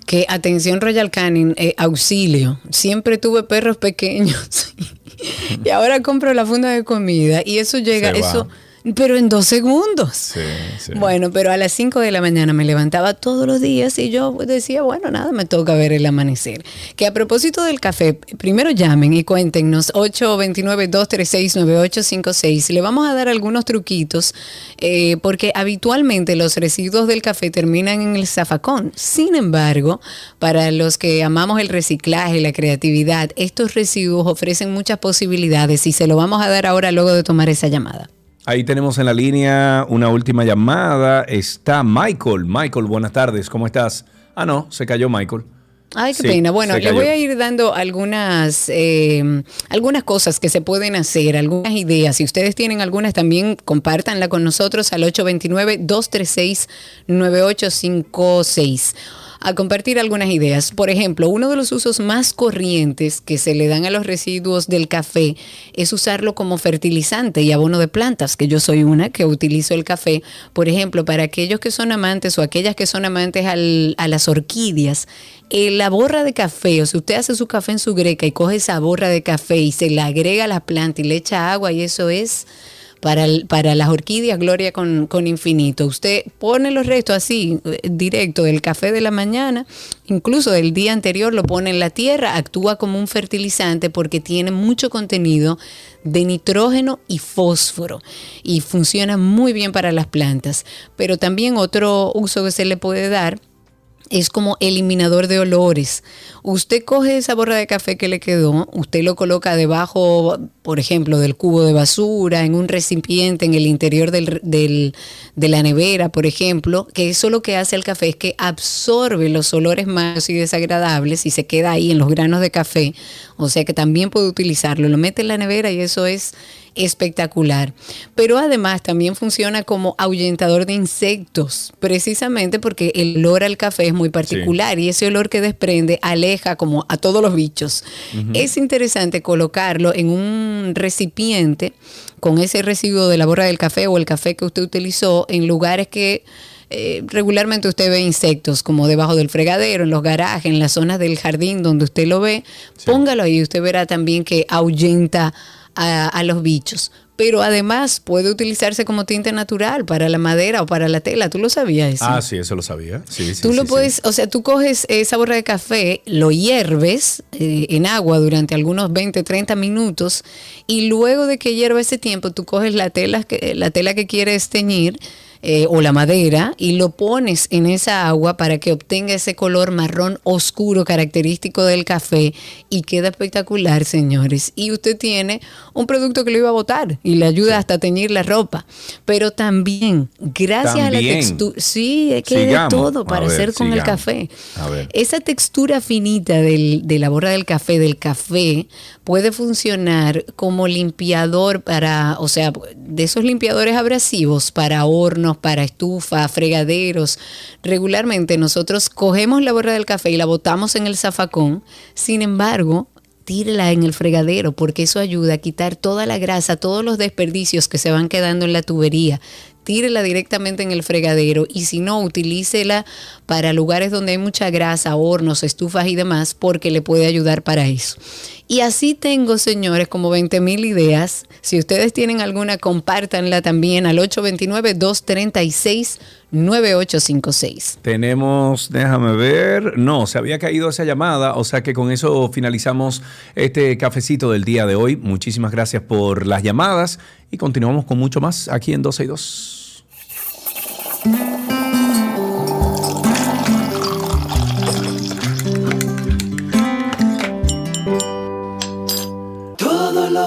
Que atención Royal Canin, eh, auxilio. Siempre tuve perros pequeños y ahora compro la funda de comida y eso llega, Se va. eso, pero en dos segundos. Sí, sí. Bueno, pero a las 5 de la mañana me levantaba todos los días y yo decía, bueno, nada, me toca ver el amanecer. Que a propósito del café, primero llamen y cuéntenos 829-236-9856. Le vamos a dar algunos truquitos eh, porque habitualmente los residuos del café terminan en el zafacón. Sin embargo, para los que amamos el reciclaje, la creatividad, estos residuos ofrecen muchas posibilidades y se lo vamos a dar ahora luego de tomar esa llamada. Ahí tenemos en la línea una última llamada. Está Michael. Michael, buenas tardes. ¿Cómo estás? Ah, no, se cayó Michael. Ay, qué Sí, pena. Bueno, le voy a ir dando algunas, eh, algunas cosas que se pueden hacer, algunas ideas. Si ustedes tienen algunas, también compártanla con nosotros al 829-236-9856. A compartir algunas ideas. Por ejemplo, uno de los usos más corrientes que se le dan a los residuos del café es usarlo como fertilizante y abono de plantas, que yo soy una que utilizo el café, por ejemplo, para aquellos que son amantes o aquellas que son amantes al- a las orquídeas, eh, la borra de café, o si usted hace su café en su greca y coge esa borra de café y se la agrega a la planta y le echa agua y eso es para, las orquídeas Gloria con, con infinito. Usted pone los restos así, eh, directo del café de la mañana, incluso del día anterior lo pone en la tierra, actúa como un fertilizante porque tiene mucho contenido de nitrógeno y fósforo y funciona muy bien para las plantas. Pero también otro uso que se le puede dar es como eliminador de olores. Usted coge esa borra de café que le quedó, usted lo coloca debajo, por ejemplo, del cubo de basura, en un recipiente, en el interior del, del- de la nevera, por ejemplo, que eso lo que hace el café es que absorbe los olores malos y desagradables y se queda ahí en los granos de café. O sea que también puede utilizarlo. Lo mete en la nevera y eso es espectacular. Pero además también funciona como ahuyentador de insectos, precisamente porque el olor al café es muy particular y ese olor que desprende aleja como a todos los bichos. Es interesante colocarlo en un recipiente con ese residuo de la borra del café o el café que usted utilizó en lugares que eh, regularmente usted ve insectos como debajo del fregadero, en los garajes, en las zonas del jardín donde usted lo ve, póngalo ahí, usted verá también que ahuyenta a, a los bichos. Pero además puede utilizarse como tinte natural para la madera o para la tela. ¿Tú lo sabías eso? Ah, sí, eso lo sabía. Sí, sí, Tú lo sí, puedes, o sea, tú coges esa borra de café, lo hierves eh, en agua durante algunos 20, 30 minutos y luego de que hierva ese tiempo, tú coges la tela que, la tela que quieres teñir eh, o la madera y lo pones en esa agua para que obtenga ese color marrón oscuro característico del café y queda espectacular, señores. Y usted tiene un producto que lo iba a botar y le ayuda hasta a teñir la ropa. Pero también, gracias a la textura, sí, es que de todo para ver, hacer con el café. A ver. Esa textura finita del- de la borra del café, del café, puede funcionar como limpiador para, o sea, de esos limpiadores abrasivos para para estufa, fregaderos. Regularmente nosotros cogemos la borra del café y la botamos en el zafacón. Sin embargo, tírela en el fregadero porque eso ayuda a quitar toda la grasa, todos los desperdicios que se van quedando en la tubería. tírela directamente en el fregadero y si no, utilícela para lugares donde hay mucha grasa, hornos, estufas y demás, porque le puede ayudar para eso. Y así tengo, señores, como 20 mil ideas. Si ustedes tienen alguna, compártanla también al 829-236-9856. Tenemos, déjame ver, no, se había caído esa llamada, o sea que con eso finalizamos este cafecito del día de hoy. Muchísimas gracias por las llamadas y continuamos con mucho más aquí en 12 y 2.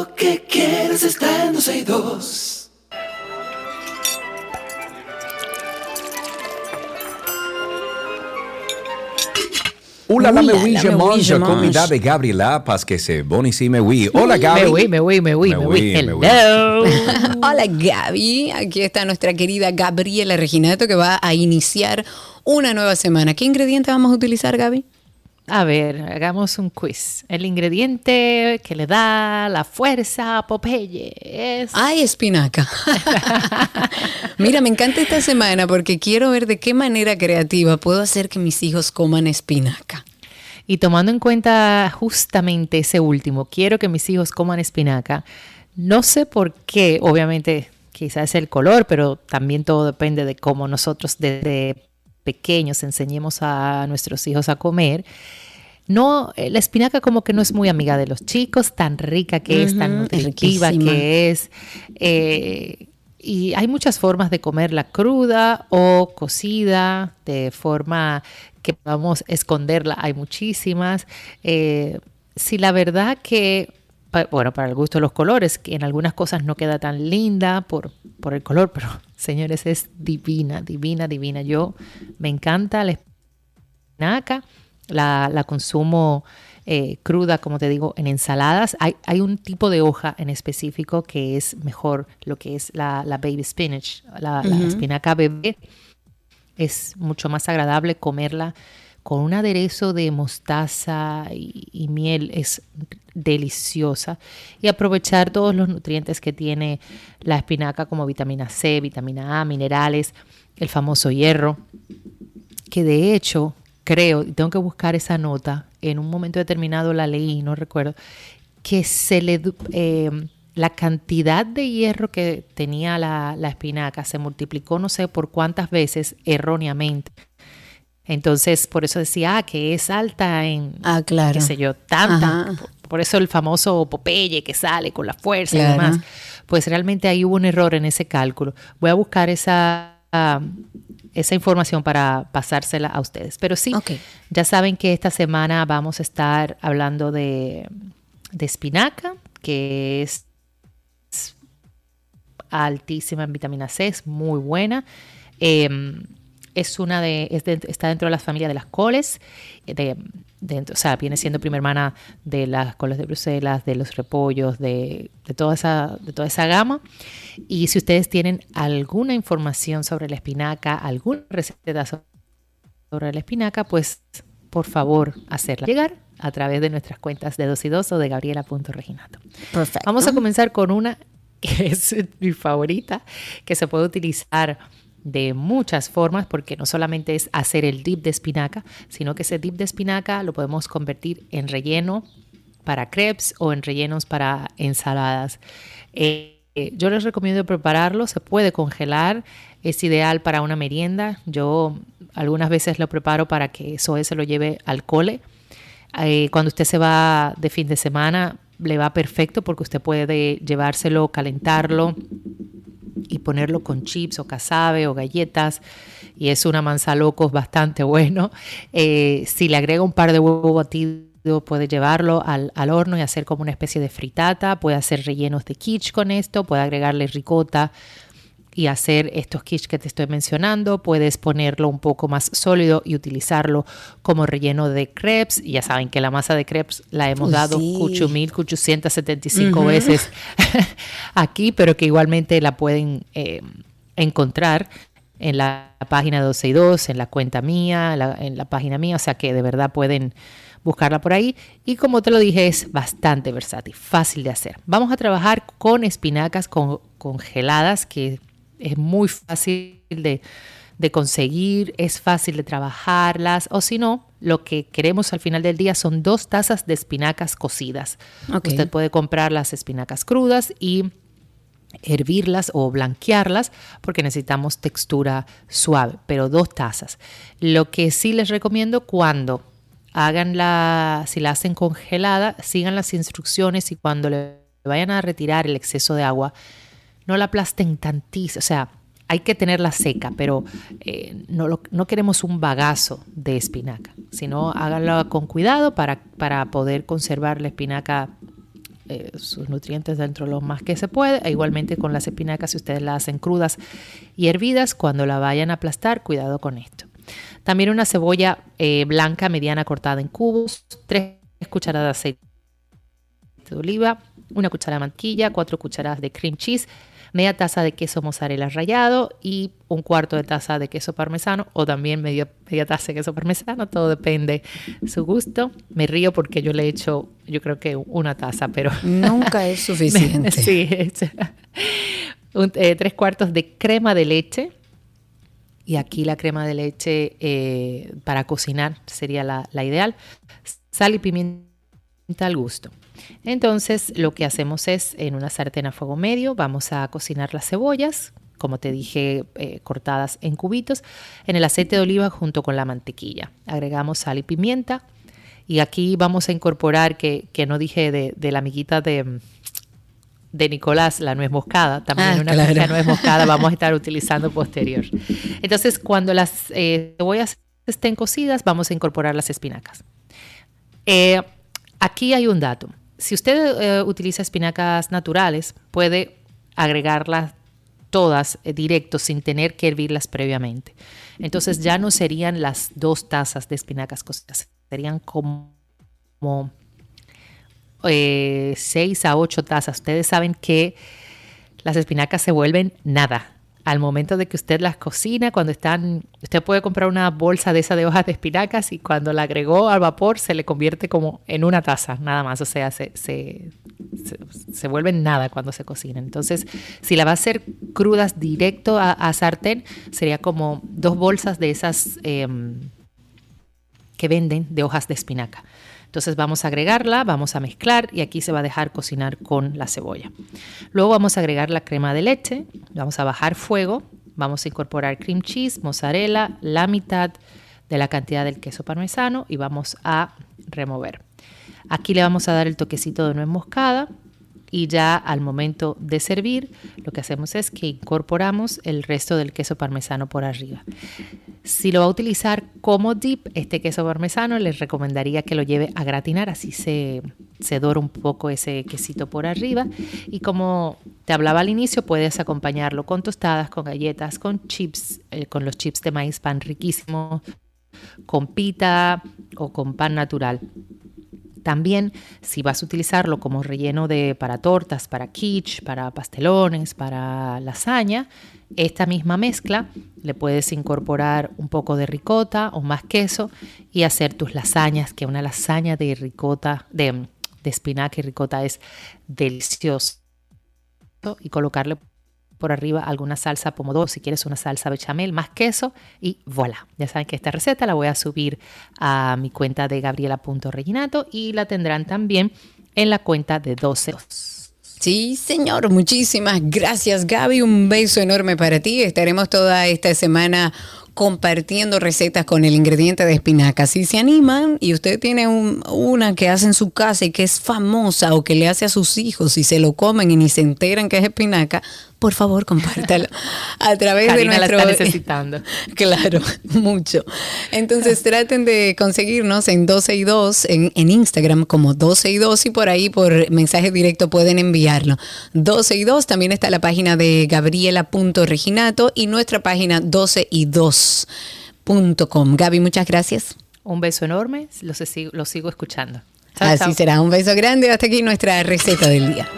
Lo que quieres está en 12 y 2. Hola, la Hola, me oui, la je me oui, mange, comida de Gabriela Paz, que se bonissime, oui. Hola, Gaby. Me voy, me voy, me voy, Me. Hello. Hola Gaby, aquí está nuestra querida Gabriela Reginato que va a iniciar una nueva semana. ¿Qué ingrediente vamos a utilizar, Gaby? A ver, hagamos un quiz. El ingrediente que le da la fuerza a Popeye es... Ay, espinaca. Mira, me encanta esta semana porque quiero ver de qué manera creativa puedo hacer que mis hijos coman espinaca. Y tomando en cuenta justamente ese último, quiero que mis hijos coman espinaca. No sé por qué, obviamente quizás es el color, pero también todo depende de cómo nosotros desde pequeños enseñemos a nuestros hijos a comer. No, eh, la espinaca como que no es muy amiga de los chicos, tan rica que es, tan nutritiva que es. eh, y hay muchas formas de comerla cruda o cocida, de forma que podamos esconderla. Hay muchísimas. Eh, si la verdad que, bueno, para el gusto de los colores, que en algunas cosas no queda tan linda por, por el color, pero señores, es divina, divina, divina. Yo me encanta la espinaca, la, la consumo eh, cruda, como te digo, en ensaladas. Hay, hay un tipo de hoja en específico que es mejor, lo que es la, la baby spinach, la, espinaca bebé. Es mucho más agradable comerla con un aderezo de mostaza y, y miel. Es deliciosa. Y aprovechar todos los nutrientes que tiene la espinaca como vitamina C, vitamina A, minerales, el famoso hierro que de hecho creo, y tengo que buscar esa nota, en un momento determinado la leí, no recuerdo, que se le eh, la cantidad de hierro que tenía la, la espinaca se multiplicó no sé por cuántas veces erróneamente. Entonces, por eso decía ah, que es alta en, Ah, claro. qué sé yo, tanta. Por, por eso el famoso Popeye que sale con la fuerza y Claro. demás. Pues realmente ahí hubo un error en ese cálculo. Voy a buscar esa, esa información para pasársela a ustedes. Pero sí, ya saben que esta semana vamos a estar hablando de, de espinaca, que es altísima en vitamina C, es muy buena. Em, es una de, es de- está dentro de la familia de las coles, eh, de, de- o sea, viene siendo prima hermana de las coles de Bruselas, de los repollos, de, de toda esa, de toda esa gama. Y si ustedes tienen alguna información sobre la espinaca, alguna receta so- sobre la espinaca, pues por favor hacerla llegar a través de nuestras cuentas de 2 y 2 o de gabriela.reginato. Perfecto. Vamos a comenzar con una que es mi favorita, que se puede utilizar de muchas formas, porque no solamente es hacer el dip de espinaca, sino que ese dip de espinaca lo podemos convertir en relleno para crepes o en rellenos para ensaladas. Eh, yo les recomiendo prepararlo, se puede congelar, es ideal para una merienda. Yo algunas veces lo preparo para que eso se lo lleve al cole. Eh, cuando usted se va de fin de semana, le va perfecto porque usted puede llevárselo, calentarlo y ponerlo con chips o casabe o galletas y es una manzalocos bastante bueno. Eh, si le agrega un par de huevos batidos puede llevarlo al, al horno y hacer como una especie de fritata, puede hacer rellenos de quiche con esto, puede agregarle ricota y hacer estos quiche que te estoy mencionando. Puedes ponerlo un poco más sólido y utilizarlo como relleno de crepes. Y ya saben que la masa de crepes la hemos Uy, dado sí. 8.875 Ujú. veces aquí, pero que igualmente la pueden eh, encontrar en la página 262, en la cuenta mía, la- en la página mía, o sea que de verdad pueden buscarla por ahí. Y como te lo dije, es bastante versátil, fácil de hacer. Vamos a trabajar con espinacas con- congeladas, que es muy fácil de, de conseguir, es fácil de trabajarlas, o si no, lo que queremos al final del día son dos tazas de espinacas cocidas. Usted puede comprar las espinacas crudas y hervirlas o blanquearlas porque necesitamos textura suave, pero dos tazas. Lo que sí les recomiendo cuando hagan la, si la hacen congelada, sigan las instrucciones y cuando le vayan a retirar el exceso de agua, no la aplasten tantísimo, o sea, hay que tenerla seca, pero eh, no, no, queremos un bagazo de espinaca, sino háganla con cuidado para, para poder conservar la espinaca eh, sus nutrientes dentro lo más que se puede. E igualmente con las espinacas, si ustedes las hacen crudas y hervidas, cuando la vayan a aplastar, cuidado con esto. También una cebolla eh, blanca mediana cortada en cubos, tres cucharadas de aceite de oliva, una cucharada de mantequilla, cuatro cucharadas de cream cheese, media taza de queso mozzarella rallado y un cuarto de taza de queso parmesano o también media, media taza de queso parmesano, todo depende de su gusto. Me río porque yo le he hecho, yo creo que una taza, pero... Nunca es suficiente. sí, eh, tres cuartos de crema de leche. Y aquí la crema de leche eh, para cocinar sería la, la ideal. Sal y pimienta al gusto. Entonces lo que hacemos es en una sartén a fuego medio vamos a cocinar las cebollas, como te dije, eh, cortadas en cubitos, en el aceite de oliva junto con la mantequilla. Agregamos sal y pimienta. Y aquí vamos a incorporar, que, no dije de, la amiguita de, de Nicolás, la nuez moscada, también ah, una claro. nuez moscada vamos a estar utilizando posterior. Entonces, cuando las eh, cebollas estén cocidas, vamos a incorporar las espinacas. Eh, aquí hay un dato si usted eh, utiliza espinacas naturales, puede agregarlas todas eh, directo sin tener que hervirlas previamente. Entonces ya no serían las dos tazas de espinacas cocidas, serían como, eh, seis a ocho tazas. Ustedes saben que las espinacas se vuelven nada al momento de que usted las cocina, cuando están, usted puede comprar una bolsa de esa de hojas de espinacas y cuando la agregó al vapor se le convierte como en una taza, nada más, o sea, se, se, se, vuelve nada cuando se cocina. Entonces, si la va a hacer crudas directo a, sartén, sería como dos bolsas de esas em, que venden de hojas de espinaca. Entonces vamos a agregarla, vamos a mezclar y aquí se va a dejar cocinar con la cebolla. Luego vamos a agregar la crema de leche, vamos a bajar fuego, vamos a incorporar cream cheese, mozzarella, la mitad de la cantidad del queso parmesano y vamos a remover. Aquí le vamos a dar el toquecito de nuez moscada y ya al momento de servir lo que hacemos es que incorporamos el resto del queso parmesano por arriba. Si lo va a utilizar como dip, este queso parmesano les recomendaría que lo lleve a gratinar, así se, se dora un poco ese quesito por arriba. Y como te hablaba al inicio, puedes acompañarlo con tostadas, con galletas, con chips, eh, con los chips de maíz pan riquísimo, con pita o con pan natural. También si vas a utilizarlo como relleno de, para tortas, para quiche, para pastelones, para lasaña, esta misma mezcla le puedes incorporar un poco de ricota o más queso y hacer tus lasañas, que una lasaña de ricota, de, de espinaca y ricota es delicioso. Y colocarle por arriba alguna salsa pomodoro, si quieres una salsa bechamel, más queso y voilà. Ya saben que esta receta la voy a subir a mi cuenta de gabriela.reginato y la tendrán también en la cuenta de 12. Sí, señor. Muchísimas gracias, Gaby. Un beso enorme para ti. Estaremos toda esta semana compartiendo recetas con el ingrediente de espinaca. Si se animan y usted tiene una que hace en su casa y que es famosa o que le hace a sus hijos y se lo comen y ni se enteran que es espinaca, por favor, compártalo a través de nuestro... la está necesitando. claro, mucho. Entonces traten de conseguirnos en 12 y 2, en, en, Instagram como 12 y 2 y por ahí por mensaje directo pueden enviarlo. 12 y 2, también está la página de gabriela.reginato y nuestra página 12 y 2.com. Gaby, muchas gracias. Un beso enorme, los sigo, los sigo escuchando. Así será, un beso grande. Hasta aquí nuestra receta del día.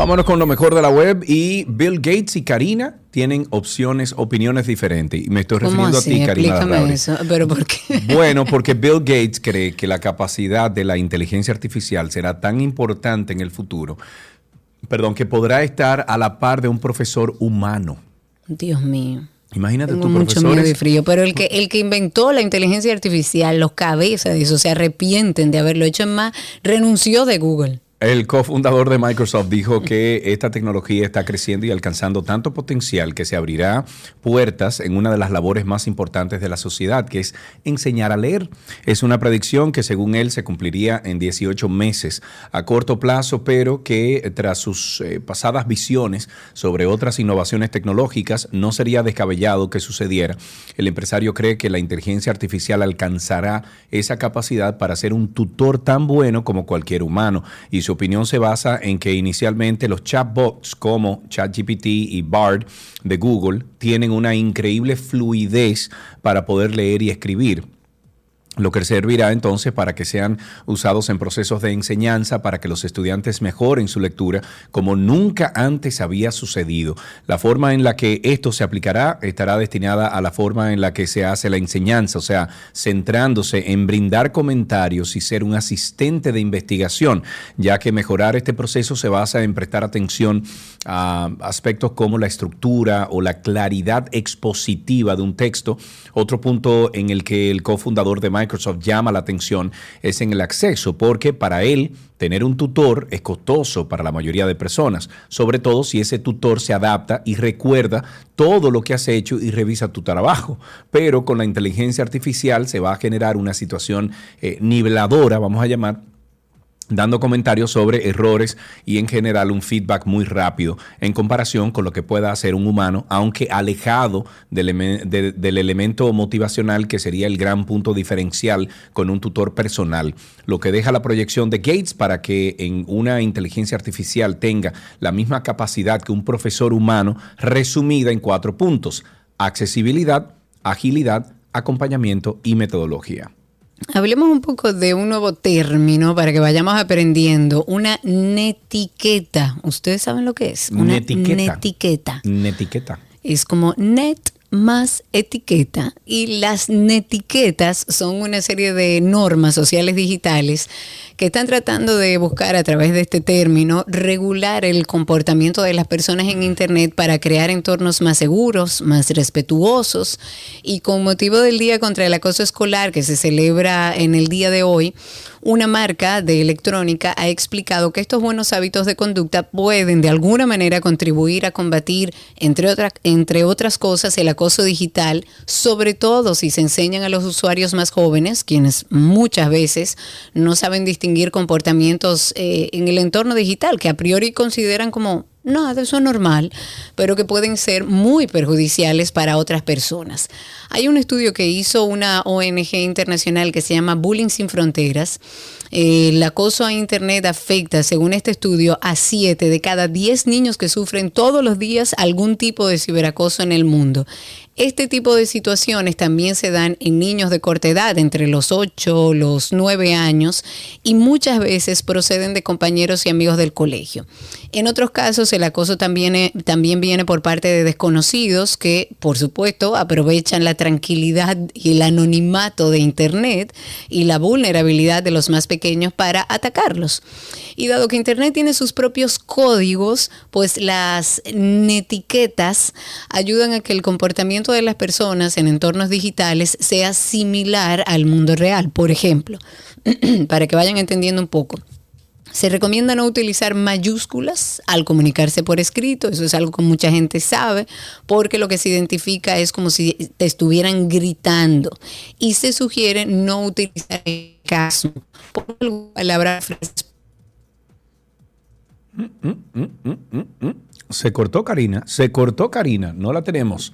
Vámonos con lo mejor de la web y Bill Gates y Karina tienen opciones, opiniones diferentes. Y me estoy ¿Cómo refiriendo así? a ti, Karina. Explícame eso. ¿Pero por qué? Bueno, porque Bill Gates cree que la capacidad de la inteligencia artificial será tan importante en el futuro, perdón, que podrá estar a la par de un profesor humano. Dios mío. Imagínate Tengo tus mucho miedo y frío, pero el que, el que inventó la inteligencia artificial, los cabezas de eso, se arrepienten de haberlo hecho. Es más, renunció de Google. El cofundador de Microsoft dijo que esta tecnología está creciendo y alcanzando tanto potencial que se abrirá puertas en una de las labores más importantes de la sociedad, que es enseñar a leer. Es una predicción que según él se cumpliría en 18 meses a corto plazo, pero que tras sus eh, pasadas visiones sobre otras innovaciones tecnológicas no sería descabellado que sucediera. El empresario cree que la inteligencia artificial alcanzará esa capacidad para ser un tutor tan bueno como cualquier humano y su opinión se basa en que inicialmente los chatbots como ChatGPT y Bard de Google tienen una increíble fluidez para poder leer y escribir lo que servirá entonces para que sean usados en procesos de enseñanza, para que los estudiantes mejoren su lectura como nunca antes había sucedido. La forma en la que esto se aplicará estará destinada a la forma en la que se hace la enseñanza, o sea, centrándose en brindar comentarios y ser un asistente de investigación, ya que mejorar este proceso se basa en prestar atención a aspectos como la estructura o la claridad expositiva de un texto. Otro punto en el que el cofundador de llama la atención es en el acceso, porque para él tener un tutor es costoso para la mayoría de personas, sobre todo si ese tutor se adapta y recuerda todo lo que has hecho y revisa tu trabajo. Pero con la inteligencia artificial se va a generar una situación eh, niveladora, vamos a llamar, dando comentarios sobre errores y en general un feedback muy rápido en comparación con lo que pueda hacer un humano, aunque alejado del, del elemento motivacional que sería el gran punto diferencial con un tutor personal, lo que deja la proyección de Gates para que en una inteligencia artificial tenga la misma capacidad que un profesor humano resumida en cuatro puntos, accesibilidad, agilidad, acompañamiento y metodología. Hablemos un poco de un nuevo término para que vayamos aprendiendo. Una netiqueta. ¿Ustedes saben lo que es? Una Netiqueta. netiqueta. Netiqueta. Es como net más etiqueta. Y las netiquetas son una serie de normas sociales digitales que están tratando de buscar a través de este término regular el comportamiento de las personas en Internet para crear entornos más seguros, más respetuosos. Y con motivo del Día contra el Acoso Escolar que se celebra en el día de hoy, una marca de electrónica ha explicado que estos buenos hábitos de conducta pueden de alguna manera contribuir a combatir, entre, otras entre otras cosas, el acoso digital, sobre todo si se enseñan a los usuarios más jóvenes, quienes muchas veces no saben distinguir comportamientos eh, en el entorno digital, que a priori consideran como nada, eso es normal, pero que pueden ser muy perjudiciales para otras personas. Hay un estudio que hizo una ONG internacional que se llama Bullying Sin Fronteras. El acoso a Internet afecta, según este estudio, a 7 de cada 10 niños que sufren todos los días algún tipo de ciberacoso en el mundo. Este tipo de situaciones también se dan en niños de corta edad, entre los 8 los 9 años, y muchas veces proceden de compañeros y amigos del colegio. En otros casos, el acoso también, eh, también viene por parte de desconocidos que, por supuesto, aprovechan la tranquilidad y el anonimato de Internet y la vulnerabilidad de los más pequeños para atacarlos. Y dado que Internet tiene sus propios códigos, pues las netiquetas ayudan a que el comportamiento de las personas en entornos digitales sea similar al mundo real. Por ejemplo, para que vayan entendiendo un poco. Se recomienda no utilizar mayúsculas al comunicarse por escrito, eso es algo que mucha gente sabe, porque lo que se identifica es como si te estuvieran gritando. Y se sugiere no utilizar el caso por palabras Se cortó Karina, se cortó Karina, no la tenemos.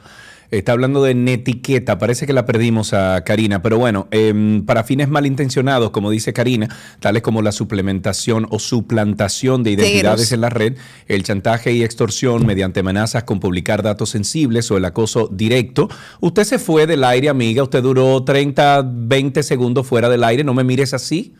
Está hablando de netiqueta, parece que la perdimos a Karina, pero bueno, em, para fines malintencionados, como dice Karina, tales como la suplementación o suplantación de identidades en la red, el chantaje y extorsión mediante amenazas con publicar datos sensibles o el acoso directo. Usted se fue del aire, amiga, usted duró 30, 20 segundos fuera del aire, no me mires así.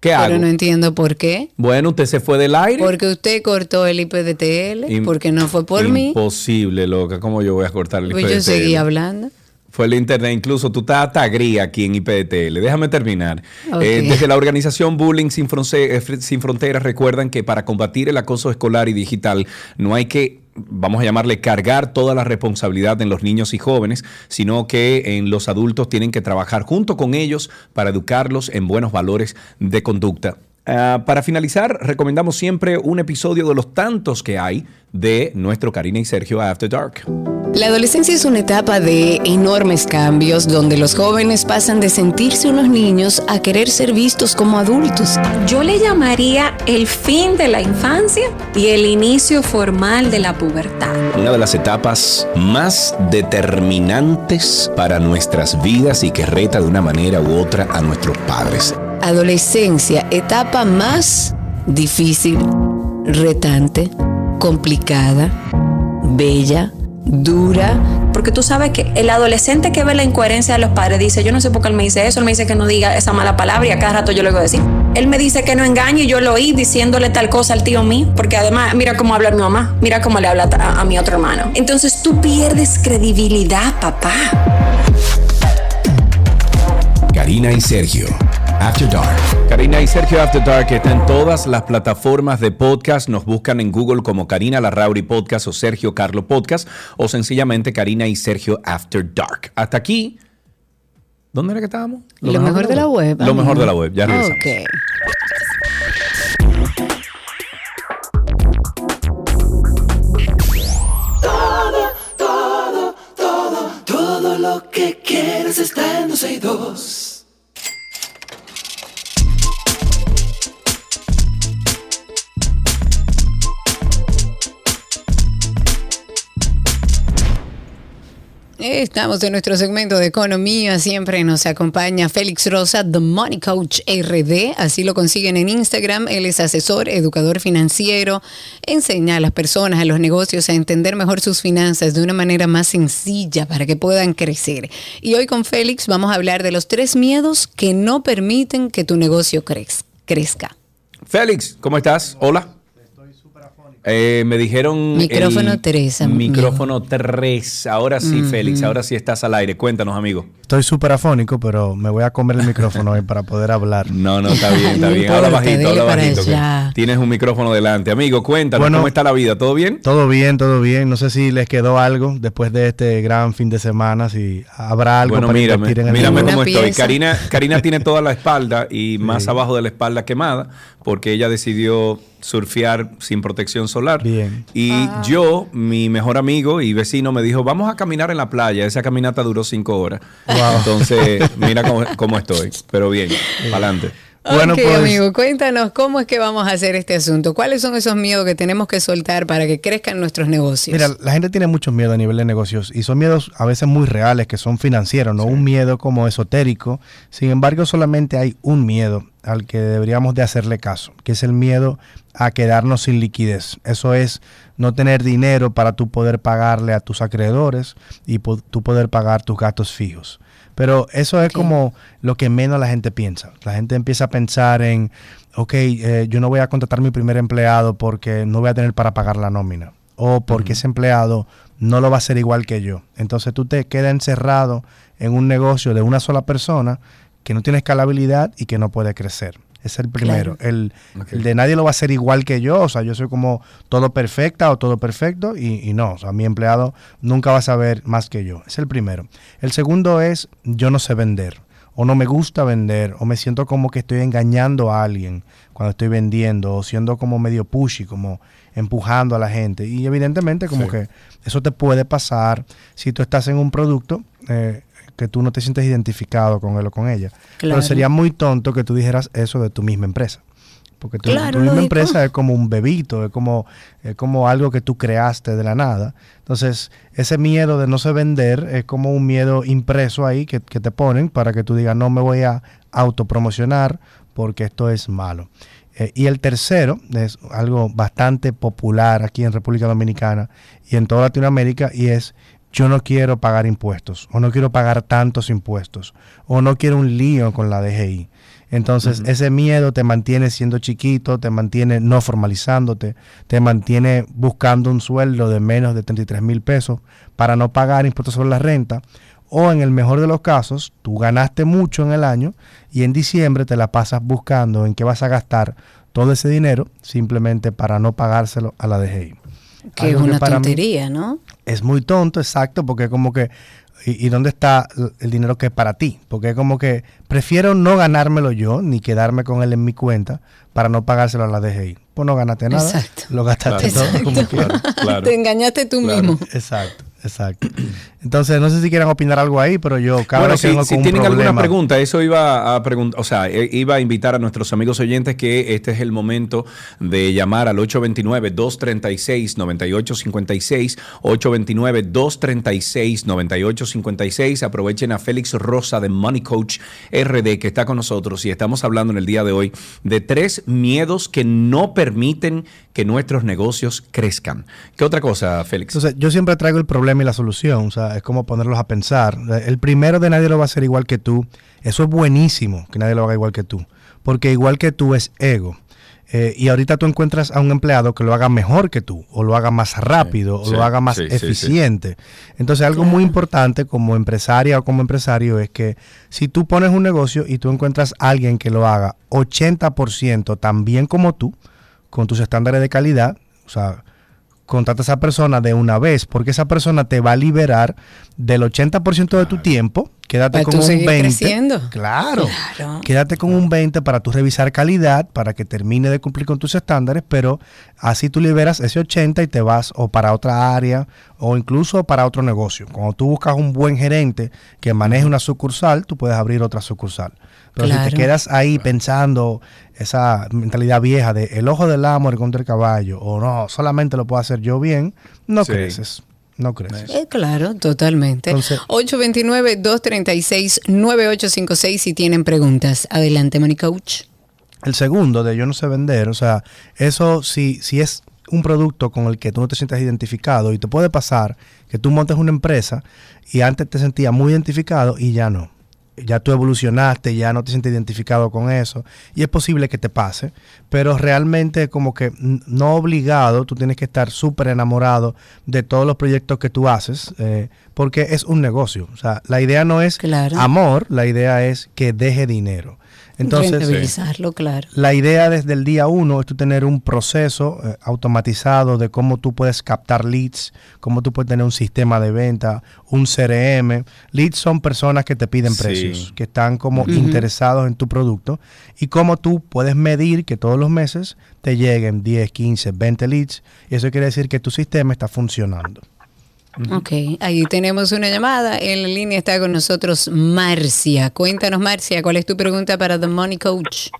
¿Qué hago? Pero no entiendo por qué. Bueno, usted se fue del aire. Porque usted cortó el IPDTL, porque no fue por mí. Imposible, loca. ¿Cómo yo voy a cortar el Pues yo IPDTL? seguí hablando. Fue el internet, incluso tú estás hasta gris aquí en IPDTL. Déjame terminar. Eh, desde la organización Bullying Sin, eh, Sin Fronteras recuerdan que para combatir el acoso escolar y digital no hay que, vamos a llamarle, cargar toda la responsabilidad en los niños y jóvenes, sino que en los adultos tienen que trabajar junto con ellos para educarlos en buenos valores de conducta. Ah, para finalizar, recomendamos siempre un episodio de los tantos que hay de nuestro Karina y Sergio After Dark. La adolescencia es una etapa de enormes cambios donde los jóvenes pasan de sentirse unos niños a querer ser vistos como adultos. Yo le llamaría el fin de la infancia y el inicio formal de la pubertad. Una de las etapas más determinantes para nuestras vidas y que reta de una manera u otra a nuestros padres. Adolescencia, etapa más difícil, retante, complicada, bella, dura. Porque tú sabes que el adolescente que ve la incoherencia de los padres dice, yo no sé por qué él me dice eso, él me dice que no diga esa mala palabra y a cada rato yo le digo decir. Él me dice que no engañe y yo lo oí diciéndole tal cosa al tío mío, porque además mira cómo habla mi mamá, mira cómo le habla a, a mi otro hermano. Entonces tú pierdes credibilidad, papá. Karina y Sergio, After Dark. Karina y Sergio After Dark está en todas las plataformas de podcast. Nos buscan en Google como Karina Larrauri Podcast o Sergio Carlo Podcast o sencillamente Karina y Sergio After Dark. Hasta aquí. ¿Dónde era que estábamos? Lo, mejor de la web. Lo mejor de la web. Ya regresamos. Ok. Todo, todo, todo, todo lo que quieres está en 12 y 2. Estamos en nuestro segmento de economía. Siempre nos acompaña Félix Rosa, The Money Coach RD. Así lo consiguen en Instagram. Él es asesor, educador financiero. Enseña a las personas, a los negocios a entender mejor sus finanzas de una manera más sencilla para que puedan crecer. Y hoy con Félix vamos a hablar de los tres miedos que no permiten que tu negocio crez- crezca. Félix, ¿cómo estás? Hola. Eh, me dijeron. Micrófono el tres, amigo. Micrófono 3. Ahora sí, Félix. Ahora sí estás al aire. Cuéntanos, amigo. Estoy súper afónico, pero me voy a comer el micrófono hoy para poder hablar. No, no, está bien, está bien. Habla bajito, habla bajito. que. Tienes un micrófono delante. Amigo, cuéntanos, Bueno. ¿cómo está la vida? ¿Todo bien? Todo bien, todo bien. No sé si les quedó algo después de este gran fin de semana, si habrá algo Bueno, para mírame, invertir en el mírame cómo estoy. Karina, Karina tiene toda la espalda y más abajo de la espalda quemada porque ella decidió surfear sin protección solar. Bien. Y Ah. yo, mi mejor amigo y vecino, me dijo, vamos a caminar en la playa. Esa caminata duró cinco horas. Entonces, mira cómo, cómo estoy. Pero bien, adelante. Bueno, ok, pues- amigo, cuéntanos cómo es que vamos a hacer este asunto. ¿Cuáles son esos miedos que tenemos que soltar para que crezcan nuestros negocios? Mira, la gente tiene mucho miedo a nivel de negocios y son miedos a veces muy reales, que son financieros, no un miedo como esotérico. Sin embargo, solamente hay un miedo al que deberíamos de hacerle caso, que es el miedo a quedarnos sin liquidez. Eso es no tener dinero para tú poder pagarle a tus acreedores y tú poder pagar tus gastos fijos. Pero eso es como lo que menos la gente piensa. La gente empieza a pensar en, ok, eh, yo no voy a contratar mi primer empleado porque no voy a tener para pagar la nómina. O porque ese empleado no lo va a hacer igual que yo. Entonces tú te quedas encerrado en un negocio de una sola persona que no tiene escalabilidad y que no puede crecer. Es el primero. El, el de nadie lo va a hacer igual que yo. O sea, yo soy como todo perfecta o todo perfecto y, y no. O sea, mi empleado nunca va a saber más que yo. Es el primero. El segundo es yo no sé vender o no me gusta vender o me siento como que estoy engañando a alguien cuando estoy vendiendo o siendo como medio pushy, como empujando a la gente. Y evidentemente como Sí. que eso te puede pasar si tú estás en un producto eh, que tú no te sientes identificado con él o con ella. Pero Claro. sería muy tonto que tú dijeras eso de tu misma empresa. Porque tu, Claro, tu misma empresa es como un bebito, es como, es como algo que tú creaste de la nada. Entonces, ese miedo de no se vender es como un miedo impreso ahí que, que te ponen para que tú digas, no me voy a autopromocionar porque esto es malo. Eh, y el tercero es algo bastante popular aquí en República Dominicana y en toda Latinoamérica y es yo no quiero pagar impuestos o no quiero pagar tantos impuestos o no quiero un lío con la DGI. Entonces, ese miedo te mantiene siendo chiquito, te mantiene no formalizándote, te mantiene buscando un sueldo de menos de 33 mil pesos para no pagar impuestos sobre la renta. O en el mejor de los casos, tú ganaste mucho en el año y en diciembre te la pasas buscando en qué vas a gastar todo ese dinero simplemente para no pagárselo a la DGI. Que es una tontería, ¿no? Es muy tonto, exacto, porque como que, y, dónde está el dinero que es para ti? Porque es como que prefiero no ganármelo yo, ni quedarme con él en mi cuenta, para no pagárselo a la DGI. Pues no ganaste nada, Exacto. lo gastaste todo como quieras. Te engañaste tú mismo. Exacto. Exacto. Entonces, no sé si quieran opinar algo ahí, pero yo cada bueno, vez si, tienen alguna pregunta, eso iba a preguntar, o sea, eh, iba a invitar a nuestros amigos oyentes que este es el momento de llamar al 829-236-9856, 829-236-9856. Aprovechen a Félix Rosa de Money Coach RD que está con nosotros y estamos hablando en el día de hoy de tres miedos que no permiten que nuestros negocios crezcan. ¿Qué otra cosa, Félix? Entonces, yo siempre traigo el problema y la solución, o sea, es como ponerlos a pensar. El primero de nadie lo va a hacer igual que tú. Eso es buenísimo, que nadie lo haga igual que tú. Porque igual que tú es ego. Eh, y ahorita tú encuentras a un empleado que lo haga mejor que tú, o lo haga más rápido, o lo haga más sí, sí, sí. eficiente. Entonces, algo muy importante como empresaria o como empresario es que si tú pones un negocio y tú encuentras a alguien que lo haga 80% tan bien como tú, con tus estándares de calidad, o sea, contrata a esa persona de una vez, porque esa persona te va a liberar del 80% de tu tiempo, quédate Para con un seguir 20. creciendo. Claro. Claro. Quédate con un 20 para tú revisar calidad, para que termine de cumplir con tus estándares, pero así tú liberas ese 80 y te vas o para otra área o incluso para otro negocio. Cuando tú buscas un buen gerente que maneje una sucursal, tú puedes abrir otra sucursal. Pero si te quedas ahí pensando esa mentalidad vieja de el ojo del amo contra el caballo, o no, solamente lo puedo hacer yo bien, no Sí. creces. No creces. Eh, claro, totalmente. Entonces- 829-236-9856 si tienen preguntas. Adelante, Money Coach. El segundo de yo no sé vender, o sea, eso si, si es un producto con el que tú no te sientes identificado y te puede pasar que tú montes una empresa y antes te sentías muy identificado y ya no. Ya tú evolucionaste, ya no te sientes identificado con eso y es posible que te pase, pero realmente como que no obligado, tú tienes que estar súper enamorado de todos los proyectos que tú haces eh, porque es un negocio. O sea, la idea no es Claro. amor, la idea es que deje dinero. Entonces, Rentabilizarlo, claro. la idea desde el día uno es tú tener un proceso eh, automatizado de cómo tú puedes captar leads, cómo tú puedes tener un sistema de venta, un CRM. Leads son personas que te piden Sí. precios, que están como interesados en tu producto y cómo tú puedes medir que todos los meses te lleguen 10, 15, 20 leads y eso quiere decir que tu sistema está funcionando. Ok, ahí tenemos una llamada. En la línea está con nosotros Marcia. Cuéntanos, Marcia, ¿cuál es tu pregunta para The Money Coach?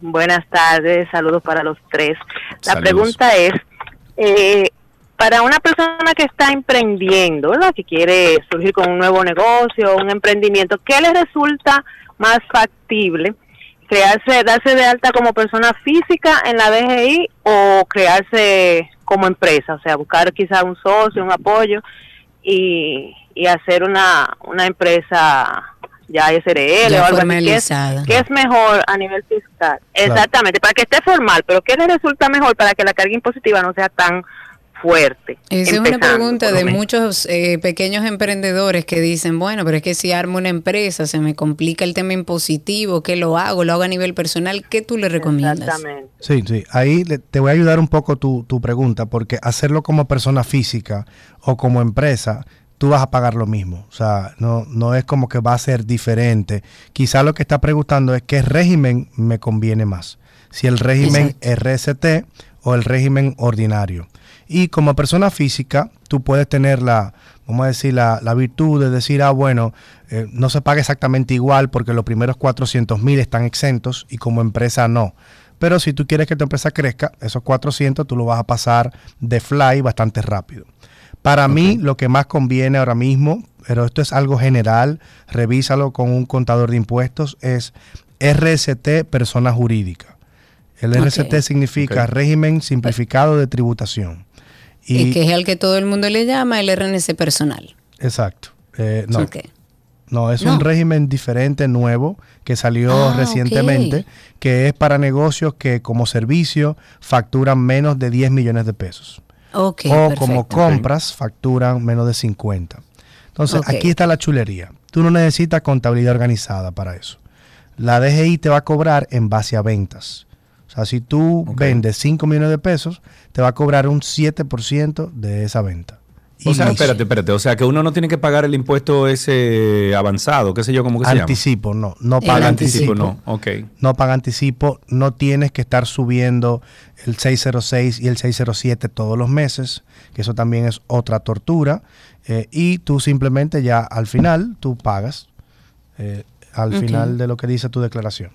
Buenas tardes, saludos para los tres. La Saludos. pregunta es, eh, para una persona que está emprendiendo, ¿verdad? Que quiere surgir con un nuevo negocio, un emprendimiento, ¿qué le resulta más factible? ¿Crearse, darse de alta como persona física en la DGI o crearse como empresa? O sea, buscar quizá un socio, un apoyo y, y hacer una, una empresa ya SRL Ya o algo así. ¿Qué es- formalizada. ¿Qué es mejor a nivel fiscal? Exactamente, para que esté formal, pero ¿qué le resulta mejor para que la carga impositiva no sea tan fuerte? Esa es una pregunta de muchos eh, pequeños emprendedores que dicen, bueno, pero es que si armo una empresa, se me complica el tema impositivo, ¿qué lo hago? ¿Lo hago a nivel personal? ¿Qué tú le recomiendas? Exactamente. Sí, sí. Ahí le- te voy a ayudar un poco tu, tu pregunta, porque hacerlo como persona física o como empresa, tú vas a pagar lo mismo. O sea, no, no es como que va a ser diferente. Quizá lo que está preguntando es qué régimen me conviene más. Si el régimen RST o el régimen ordinario. Y como persona física, tú puedes tener la, vamos a decir, la, la virtud de decir, ah, bueno, eh, no se paga exactamente igual porque los primeros 400 mil están exentos y como empresa no. Pero si tú quieres que tu empresa crezca, esos 400 tú lo vas a pasar de fly bastante rápido. Para mí, lo que más conviene ahora mismo, pero esto es algo general, revísalo con un contador de impuestos, es RST persona jurídica. El Ok. RST significa régimen simplificado de tributación. Y que es el que todo el mundo le llama el RNC personal. Exacto. Eh, no, Ok. No, es No. un régimen diferente, nuevo, que salió Ah, recientemente, que es para negocios que como servicio facturan menos de 10 millones de pesos. O como compras facturan menos de 50. Entonces, aquí está la chulería. Tú no necesitas contabilidad organizada para eso. La DGI te va a cobrar en base a ventas. O sea, si tú vendes 5 millones de pesos, te va a cobrar un 7% de esa venta. O sea, espérate, espérate. O sea, que uno no tiene que pagar el impuesto ese avanzado, qué sé yo, ¿cómo que se llama? Anticipo, no. No paga anticipo, anticipo. no. Ok. No paga anticipo. No tienes que estar subiendo el 606 y el 607 todos los meses, que eso también es otra tortura. Eh, y tú simplemente ya al final, tú pagas eh, al final de lo que dice tu declaración.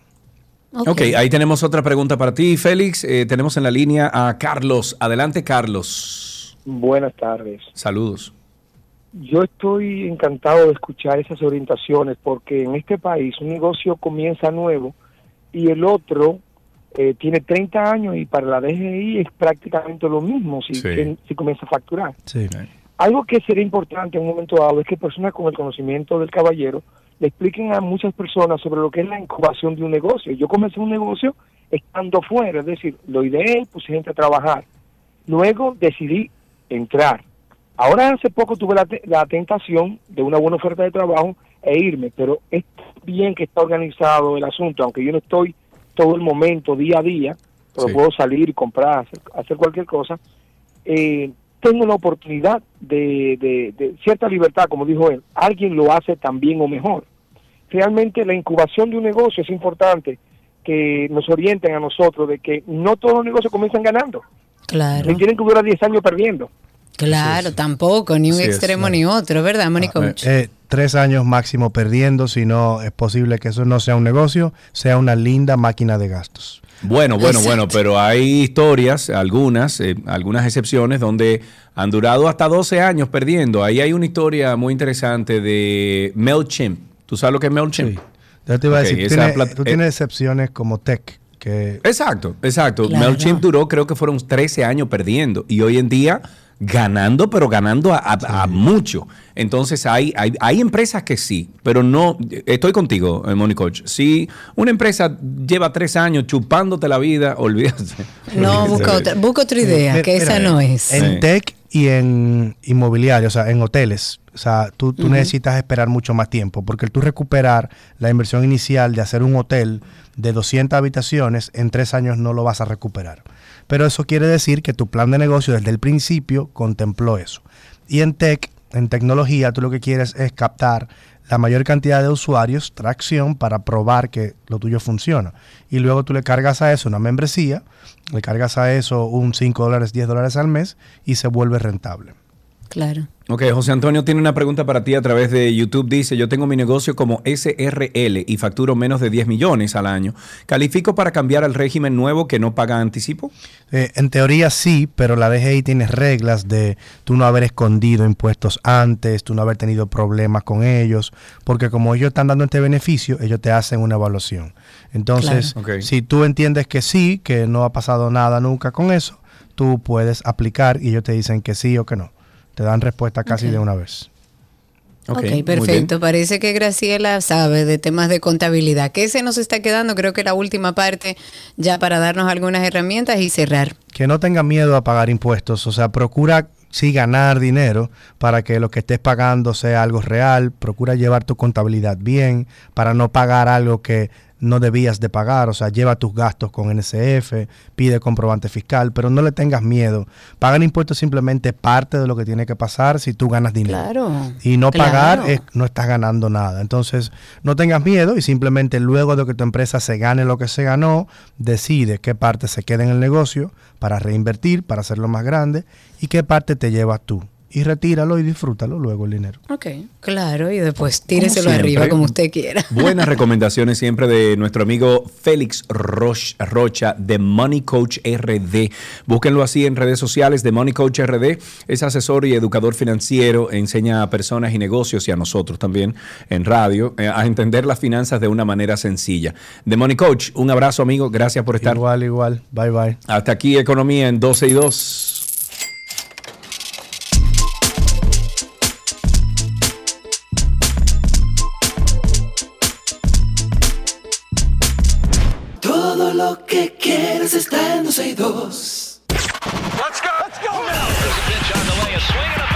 Ok, ahí tenemos otra pregunta para ti, Félix. Eh, tenemos en la línea a Carlos. Adelante, Carlos. Buenas tardes. Saludos. Yo estoy encantado de escuchar esas orientaciones porque en este país un negocio comienza nuevo y el otro eh, tiene 30 años y para la DGI es prácticamente lo mismo si, Sí. si comienza a facturar. Sí. Algo que sería importante en un momento dado es que personas con el conocimiento del caballero le expliquen a muchas personas sobre lo que es la incubación de un negocio. Yo comencé un negocio estando fuera, es decir, lo ideé, puse gente a trabajar. Luego decidí entrar. Ahora hace poco tuve la, te- la tentación de una buena oferta de trabajo e irme, pero es bien que está organizado el asunto, aunque yo no estoy todo el momento, día a día, pero Sí. puedo salir y comprar, hacer, hacer cualquier cosa. Eh, tengo la oportunidad de, de- de cierta libertad, como dijo él, alguien lo hace también o mejor. Realmente la incubación de un negocio es importante que nos orienten a nosotros de que no todos los negocios comienzan ganando. Claro. Ni tienen que durar 10 años perdiendo. Claro, tampoco, ni un Sí, es, extremo ni otro, ¿verdad, Mónica? Eh, eh, tres años máximo perdiendo, si no es posible que eso no sea un negocio, sea una linda máquina de gastos. Bueno, bueno, Exacto. bueno, pero hay historias, algunas, eh, algunas excepciones, donde han durado hasta 12 años perdiendo. Ahí hay una historia muy interesante de MailChimp. ¿Tú sabes lo que es MailChimp? Yo te iba Ok, a decir, tú esa tienes, tú eh, tienes excepciones como Tech, que Exacto, exacto. Claro. MailChimp duró, creo que fueron 13 años perdiendo. Y hoy en día ganando, pero ganando a, a- a mucho. Entonces hay, hay, hay empresas que sí, pero no, estoy contigo, eh, Moni Coach. Si una empresa lleva tres años chupándote la vida, olvídate. No, busca otra, busca otra idea, que esa no es. En Sí. tech y en inmobiliario, o sea, en hoteles. O sea, tú, tú necesitas esperar mucho más tiempo, porque tú recuperar la inversión inicial de hacer un hotel de 200 habitaciones, en tres años no lo vas a recuperar. Pero eso quiere decir que tu plan de negocio desde el principio contempló eso. Y en tech, en tecnología, tú lo que quieres es captar la mayor cantidad de usuarios, tracción, para probar que lo tuyo funciona. Y luego tú le cargas a eso una membresía, le cargas a eso un 5 dólares, 10 dólares al mes y se vuelve rentable. Claro. Ok, José Antonio tiene una pregunta para ti a través de YouTube. Dice, yo tengo mi negocio como SRL y facturo menos de 10 millones al año. ¿Califico para cambiar al régimen nuevo que no paga anticipo? Eh, en teoría sí, pero la DGI tiene reglas de tú no haber escondido impuestos antes, tú no haber tenido problemas con ellos, porque como ellos están dando este beneficio, ellos te hacen una evaluación. Entonces, Claro. Si tú entiendes que sí, que no ha pasado nada nunca con eso, tú puedes aplicar y ellos te dicen que sí o que no. Te dan respuesta casi Ok. de una vez. Ok, perfecto. Parece que Graciela sabe de temas de contabilidad. ¿Qué se nos está quedando? Creo que la última parte ya para darnos algunas herramientas y cerrar. que no tenga miedo a pagar impuestos, o sea, procura sí ganar dinero para que lo que estés pagando sea algo real, procura llevar tu contabilidad bien para no pagar algo que no debías de pagar, o sea, lleva tus gastos con NSF, pide comprobante fiscal, pero no le tengas miedo. Pagar impuestos simplemente parte de lo que tiene que pasar si tú ganas dinero. Claro. Y no Claro. pagar es, no estás ganando nada. Entonces, no tengas miedo y simplemente luego de que tu empresa se gane lo que se ganó, decide qué parte se queda en el negocio para reinvertir, para hacerlo más grande y qué parte te llevas tú. Y retíralo y disfrútalo luego el dinero. Ok, claro, y después tíreselo arriba como usted quiera. Buenas recomendaciones siempre de nuestro amigo Félix Roch- Rocha de Money Coach RD. Búsquenlo así en redes sociales de Money Coach RD. Es asesor y educador financiero. Enseña a personas y negocios y a nosotros también en radio eh, a entender las finanzas de una manera sencilla. De Money Coach, un abrazo amigo. Gracias por estar. Igual, igual. Bye, bye. Hasta aquí Economía en 12 y 2. Lo que quieres está en 262. Let's go. Let's go now.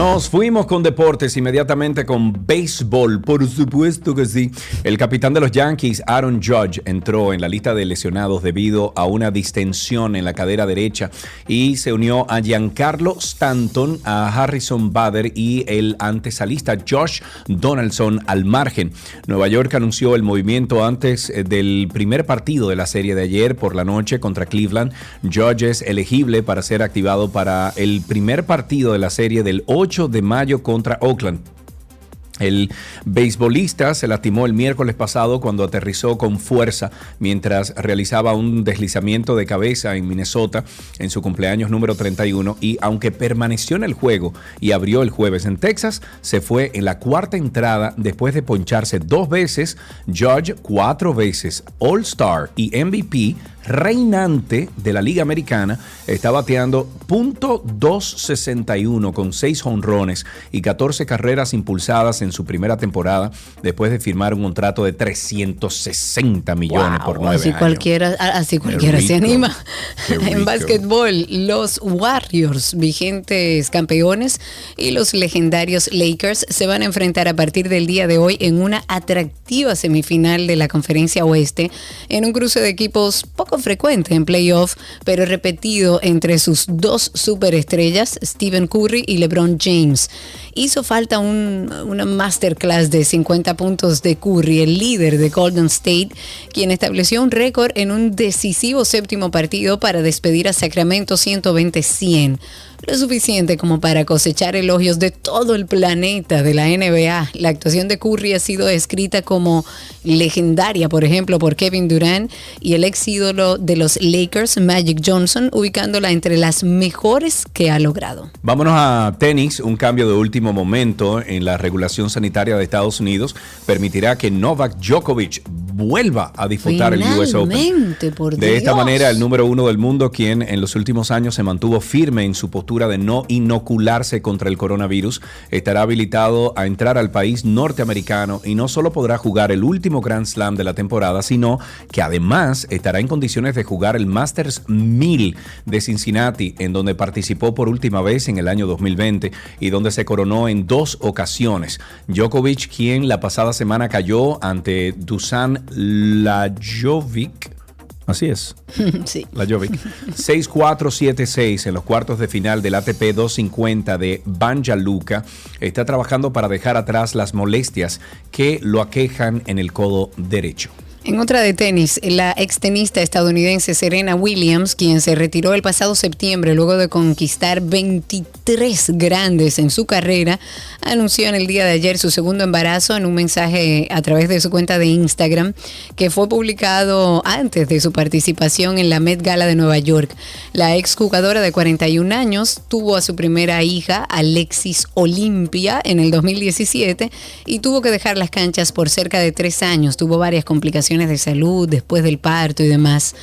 Nos fuimos con deportes inmediatamente con béisbol, por supuesto que sí. El capitán de los Yankees, Aaron Judge, entró en la lista de lesionados debido a una distensión en la cadera derecha y se unió a Giancarlo Stanton, a Harrison Bader y el antesalista Josh Donaldson al margen. Nueva York anunció el movimiento antes eh, del primer partido de la serie de ayer por la noche contra Cleveland. Judge es elegible para ser activado para el primer partido de la serie del 8 de mayo contra Oakland. El beisbolista se lastimó el miércoles pasado cuando aterrizó con fuerza mientras realizaba un deslizamiento de cabeza en Minnesota en su cumpleaños número 31 y aunque permaneció en el juego y abrió el jueves en Texas, se fue en la cuarta entrada después de poncharse dos veces, Judge cuatro veces, All Star y MVP reinante de la Liga Americana, está bateando .261 con 6 honrones y 14 carreras impulsadas en su primera temporada después de firmar un contrato de 360 millones por 9 así años. cualquiera, así cualquiera se anima. En básquetbol, los Warriors, vigentes campeones, y los legendarios Lakers se van a enfrentar a partir del día de hoy en una atractiva semifinal de la Conferencia Oeste, en un cruce de equipos poco frecuente en playoff, pero repetido entre sus dos superestrellas, Stephen Curry y LeBron James. Hizo falta un- una masterclass de 50 puntos de Curry, el líder de Golden State, quien estableció un récord en un decisivo séptimo partido para despedir a Sacramento 120-100. Lo suficiente como para cosechar elogios de todo el planeta de la NBA. La actuación de Curry ha sido descrita como legendaria, por ejemplo, por Kevin Durant y el ex ídolo de los Lakers, Magic Johnson, ubicándola entre las mejores que ha logrado. Vámonos a tenis. Un cambio de último momento en la regulación sanitaria de Estados Unidos permitirá que Novak Djokovic vuelva a disputar el US Open. Finalmente, De esta manera, el número uno del mundo, quien en los últimos años se mantuvo firme en su postura de no inocularse contra el coronavirus, estará habilitado a entrar al país norteamericano y no solo podrá jugar el último Grand Slam de la temporada, sino que además estará en condiciones de jugar el Masters 1000 de Cincinnati, en donde participó por última vez en el año 2020 y donde se coronó en dos ocasiones. Djokovic, quien la pasada semana cayó ante Dusan Lajovic, Así es. sí. La Jovic. 6-4-7-6 en los cuartos de final del ATP 250 de Banja Luka. Está trabajando para dejar atrás las molestias que lo aquejan en el codo derecho. En otra de tenis, la extenista estadounidense Serena Williams, quien se retiró el pasado septiembre luego de conquistar 23 grandes en su carrera, anunció en el día de ayer su segundo embarazo en un mensaje a través de su cuenta de Instagram que fue publicado antes de su participación en la Met Gala de Nueva York. La exjugadora de 41 años tuvo a su primera hija, Alexis Olimpia, en el 2017 y tuvo que dejar las canchas por cerca de tres años. Tuvo varias complicaciones de salud después del parto y demás.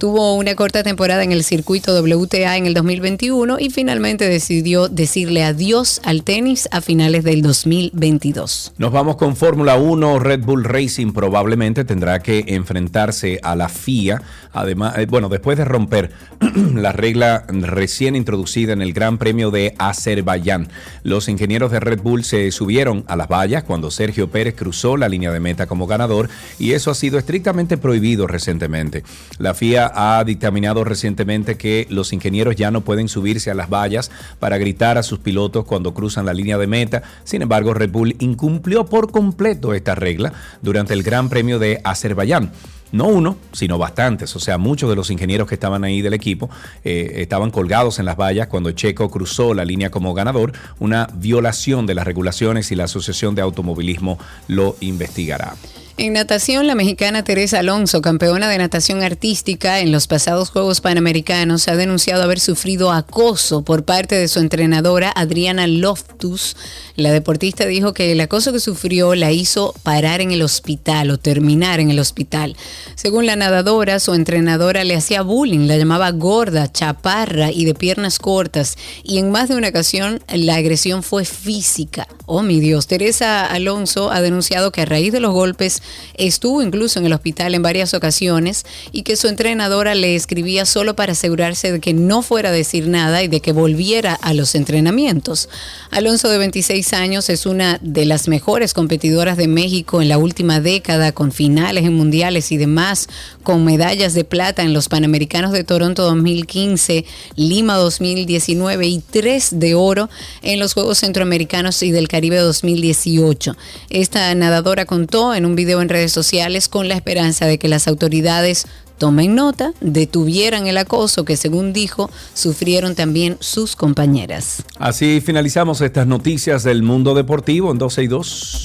Tuvo una corta temporada en el circuito WTA en el 2021 y finalmente decidió decirle adiós al tenis a finales del 2022. Nos vamos con Fórmula 1. Red Bull Racing probablemente tendrá que enfrentarse a la FIA. Además, eh, bueno, después de romper la regla recién introducida en el Gran Premio de Azerbaiyán, los ingenieros de Red Bull se subieron a las vallas cuando Sergio Pérez cruzó la línea de meta como ganador y eso ha sido estrictamente prohibido recientemente. La FIA ha dictaminado recientemente que los ingenieros ya no pueden subirse a las vallas para gritar a sus pilotos cuando cruzan la línea de meta. Sin embargo, Red Bull incumplió por completo esta regla durante el Gran Premio de Azerbaiyán. No uno, sino bastantes. O sea, muchos de los ingenieros que estaban ahí del equipo eh, estaban colgados en las vallas cuando Checo cruzó la línea como ganador. Una violación de las regulaciones y la Asociación de Automovilismo lo investigará. En natación, la mexicana Teresa Alonso, campeona de natación artística en los pasados Juegos Panamericanos, ha denunciado haber sufrido acoso por parte de su entrenadora Adriana Loftus. La deportista dijo que el acoso que sufrió la hizo parar en el hospital o terminar en el hospital. Según la nadadora, su entrenadora le hacía bullying, la llamaba gorda, chaparra y de piernas cortas. Y en más de una ocasión la agresión fue física. Oh mi Dios, Teresa Alonso ha denunciado que a raíz de los golpes estuvo incluso en el hospital en varias ocasiones y que su entrenadora le escribía solo para asegurarse de que no fuera a decir nada y de que volviera a los entrenamientos. Alonso de 26 años es una de las mejores competidoras de México en la última década con finales en mundiales y demás, con medallas de plata en los Panamericanos de Toronto 2015, Lima 2019 y tres de oro en los Juegos Centroamericanos y del Caribe 2018. Esta nadadora contó en un video en redes sociales con la esperanza de que las autoridades tomen nota, detuvieran el acoso que según dijo sufrieron también sus compañeras. Así finalizamos estas noticias del mundo deportivo en 12 y 2.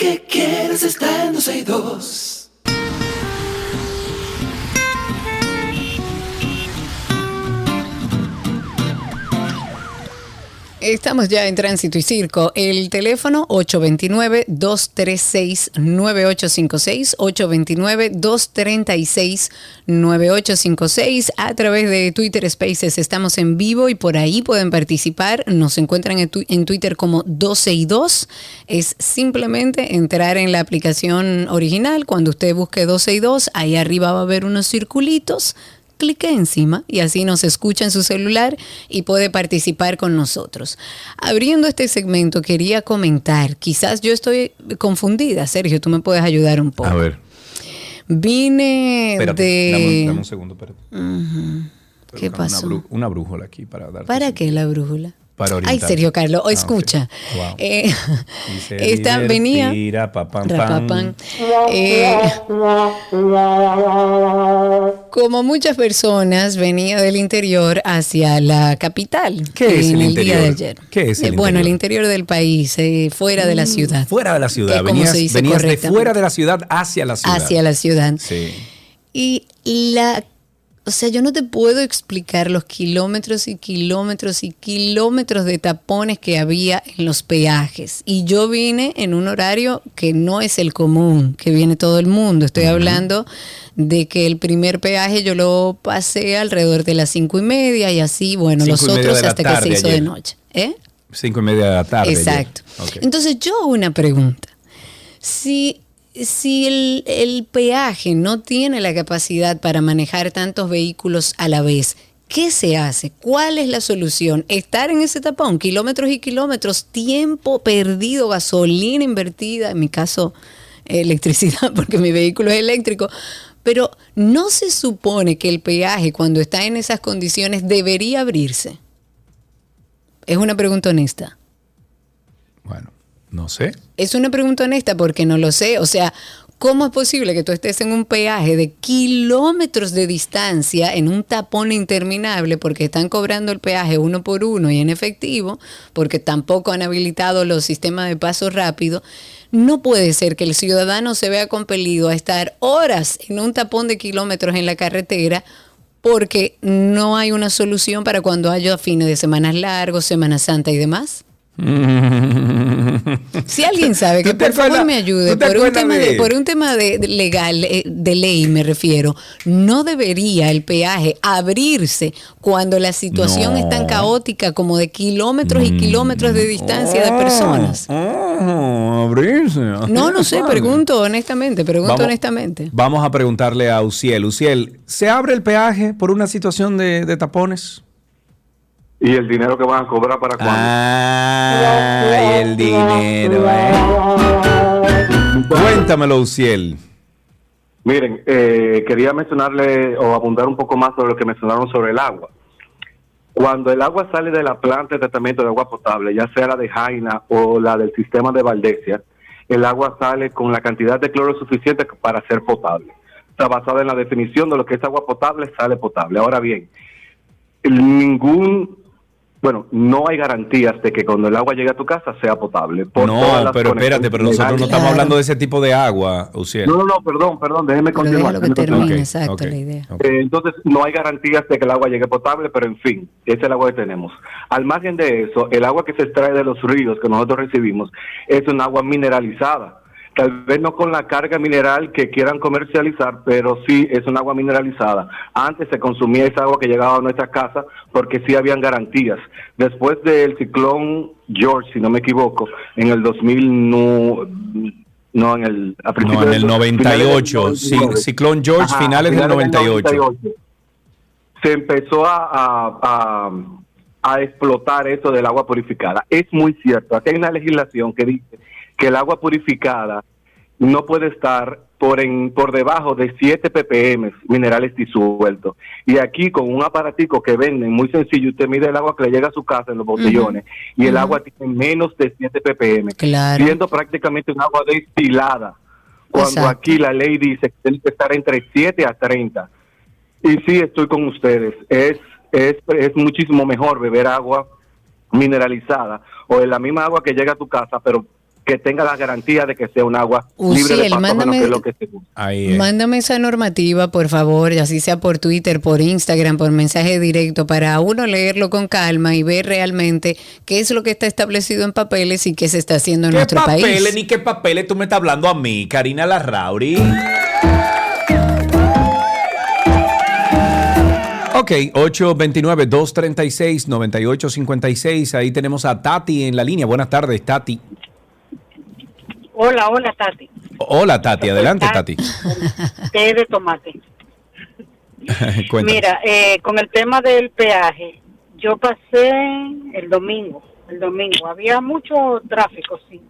Que quieres está en 12 y 2. Estamos ya en tránsito y circo. El teléfono 829-236-9856, 829-236-9856. A través de Twitter Spaces estamos en vivo y por ahí pueden participar. Nos encuentran en, Twitter como 12 y 2. Es simplemente entrar en la aplicación original. Cuando usted busque 12 y 2, ahí arriba va a haber unos circulitos clique encima y así nos escucha en su celular y puede participar con nosotros. Abriendo este segmento, quería comentar, quizás yo estoy confundida, Sergio, tú me puedes ayudar un poco. A ver, Vine espérate, de... dame, un- dame un segundo, espérate. ¿Qué pasó? Una, una brújula aquí para darte. ¿Para qué la brújula? Para Ay. Sergio Carlos, Ah, ok. escucha. Wow. Eh, esta venía... divertir, pa, pam, pam. Eh, como muchas personas, venía del interior hacia la capital. ¿Qué es en el el día de ayer. ¿Qué es el Eh, Bueno, el interior? del país, eh, fuera de la Mm, ciudad. Fuera de la ciudad. Que como Venías, venías de fuera de la ciudad hacia la ciudad. Hacia la ciudad. Sí. Y la, o sea, yo no te puedo explicar los kilómetros y kilómetros y kilómetros de tapones que había en los peajes. Y yo vine en un horario que no es el común, que viene todo el mundo. Estoy hablando de que el primer peaje yo lo pasé alrededor de las cinco y media y así, bueno, Cinco los otros hasta que se hizo ayer. de noche. ¿Eh? Cinco y media de la tarde. Exacto. Entonces yo una pregunta. Si, si el, peaje no tiene la capacidad para manejar tantos vehículos a la vez, ¿qué se hace? ¿Cuál es la solución? Estar en ese tapón, kilómetros y kilómetros, tiempo perdido, gasolina invertida, en mi caso electricidad, porque mi vehículo es eléctrico. Pero no se supone que el peaje, cuando está en esas condiciones, debería abrirse. Es una pregunta honesta. No sé. Es una pregunta honesta porque no lo sé. O sea, ¿cómo es posible que tú estés en un peaje de kilómetros de distancia, en un tapón interminable, porque están cobrando el peaje uno por uno y en efectivo, porque tampoco han habilitado los sistemas de paso rápido? No puede ser que el ciudadano se vea compelido a estar horas en un tapón de kilómetros en la carretera porque no hay una solución para cuando haya fines de semanas largos, Semana Santa y demás. Si alguien sabe que ¿Tú te por favor me ayude por un tema de- de, por un tema de, de legal eh, de ley me refiero, no debería el peaje abrirse cuando la situación No. es tan caótica como de kilómetros y kilómetros de distancia de personas. Oh, abrirse. No, no sé, pregunto honestamente, pregunto Vamos. honestamente. Vamos a preguntarle a Uciel. Uciel, ¿se abre el peaje por una situación de, de tapones? ¿Y el dinero que van a cobrar para cuándo? Ay, el dinero, eh. Cuéntamelo, Uciel. Miren, eh, quería mencionarle o abundar un poco más sobre lo que mencionaron sobre el agua. Cuando el agua sale de la planta de tratamiento de agua potable, ya sea la de Jaina o la del sistema de Valdesia, el agua sale con la cantidad de cloro suficiente para ser potable. Sea, basada en la definición de lo que es agua potable, sale potable. Ahora bien, ningún, bueno, no hay garantías de que cuando el agua llegue a tu casa sea potable. por todas No, las pero espérate, pero nosotros no estamos hablando de ese tipo de agua, Uciel. No, no, no, perdón, perdón, déjeme continuar. déjeme continuar. Ok, ok. Eh, entonces, no hay garantías de que el agua llegue potable, pero en fin, ese es el agua que tenemos. Al margen de eso, el agua que se extrae de los ríos que nosotros recibimos es un agua mineralizada. Tal vez no con la carga mineral que quieran comercializar, pero sí es un agua mineralizada. Antes se consumía esa agua que llegaba a nuestra casa porque sí habían garantías. Después del ciclón George, si no me equivoco, en el 2000 no, no en el a No, en el dos- finales del 98. 99. Sí, Ciclón George, finales del 98. Se empezó a, a- a- a explotar eso del agua purificada. Es muy cierto. Aquí hay una legislación que dice que el agua purificada no puede estar por en, por debajo de 7 ppm minerales disueltos. Y aquí con un aparatico que venden muy sencillo, usted mide el agua que le llega a su casa en los botellones y el agua tiene menos de 7 ppm, Claro. siendo prácticamente un agua destilada. Cuando Exacto. aquí la ley dice que tiene que estar entre 7 a 30. Y sí, estoy con ustedes. Es, es, es muchísimo mejor beber agua mineralizada o de la misma agua que llega a tu casa, pero que tenga la garantía de que sea un agua libre de Uciel, mándame- que es lo que se busca. Ahí Mándame esa normativa, por favor, así sea por Twitter, por Instagram, por mensaje directo, para uno leerlo con calma y ver realmente qué es lo que está establecido en papeles y qué se está haciendo en ¿Qué nuestro papeles país. ni qué papeles tú me estás hablando a mí, Karina Larrauri? Ok, 829-236-9856. Ahí tenemos a Tati en la línea. Buenas tardes, Tati. Hola, hola Tati. Hola, Tati. Adelante, Tati. Té de tomate. Mira, eh, con el tema del peaje, yo pasé el domingo, el domingo, había mucho tráfico, sí,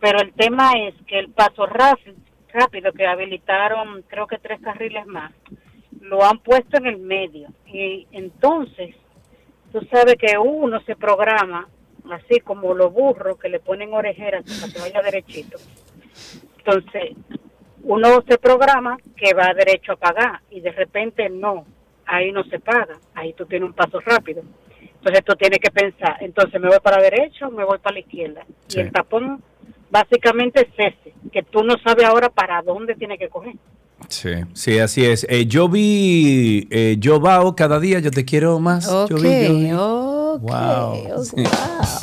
pero el tema es que el paso rápido, rápido que habilitaron, creo que tres carriles más, lo han puesto en el medio y entonces tú sabes que uno se programa así como los burros que le ponen orejeras para que vaya derechito. Entonces, uno se programa que va derecho a pagar y de repente no, ahí no se paga, ahí tú tienes un paso rápido. Entonces tú tienes que pensar, entonces me voy para la derecha o me voy para la izquierda. Sí. Y el tapón básicamente es ese, que tú no sabes ahora para dónde tienes que coger. Sí, sí, así es. Eh, yo vi, eh, yo vao cada día, yo te quiero más. Yo vi, yo vi. Ok, Wow. ok, Sí.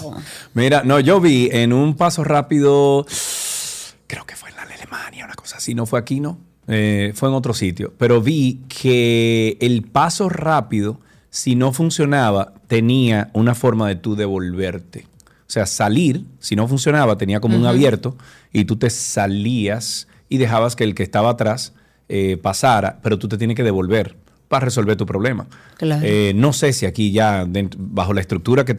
wow. Mira, no, yo vi en un paso rápido, creo que fue en la Alemania, una cosa así, no fue aquí, ¿no? Eh, fue en otro sitio, pero vi que el paso rápido, si no funcionaba, tenía una forma de tú devolverte. O sea, salir, si no funcionaba, tenía como un abierto y tú te salías y dejabas que el que estaba atrás eh, pasara, pero tú te tienes que devolver para resolver tu problema. Claro. Eh, no sé si aquí ya, bajo la estructura que,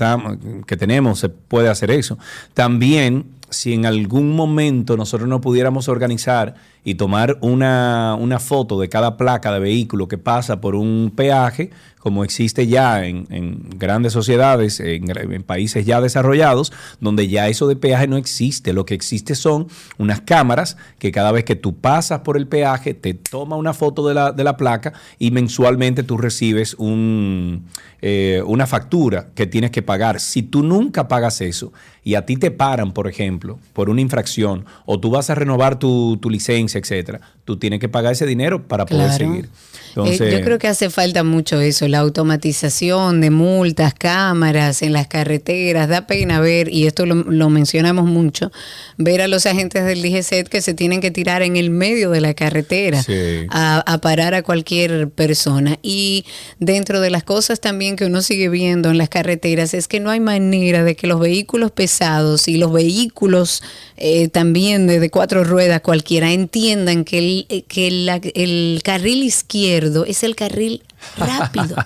que tenemos, se puede hacer eso. También, si en algún momento nosotros no pudiéramos organizar y tomar una, una foto de cada placa de vehículo que pasa por un peaje, como existe ya en, en grandes sociedades, en, países ya desarrollados, donde ya eso de peaje no existe. Lo que existe son unas cámaras que cada vez que tú pasas por el peaje, te toma una foto de la, de la placa y mensualmente tú recibes un, eh, una factura que tienes que pagar. Si tú nunca pagas eso y a ti te paran, por ejemplo, por una infracción, o tú vas a renovar tu, tu licencia, etcétera, tú tienes que pagar ese dinero para poder seguir. Eh, yo creo que hace falta mucho eso, la automatización de multas, cámaras en las carreteras. Da pena ver, y esto lo, lo mencionamos mucho, ver a los agentes del DGCET que se tienen que tirar en el medio de la carretera Sí. a, a parar a cualquier persona. Y dentro de las cosas también que uno sigue viendo en las carreteras es que no hay manera de que los vehículos pesados y los vehículos eh, también de, de cuatro ruedas cualquiera entiendan que el, eh, que el carril izquierdo es el carril rápido.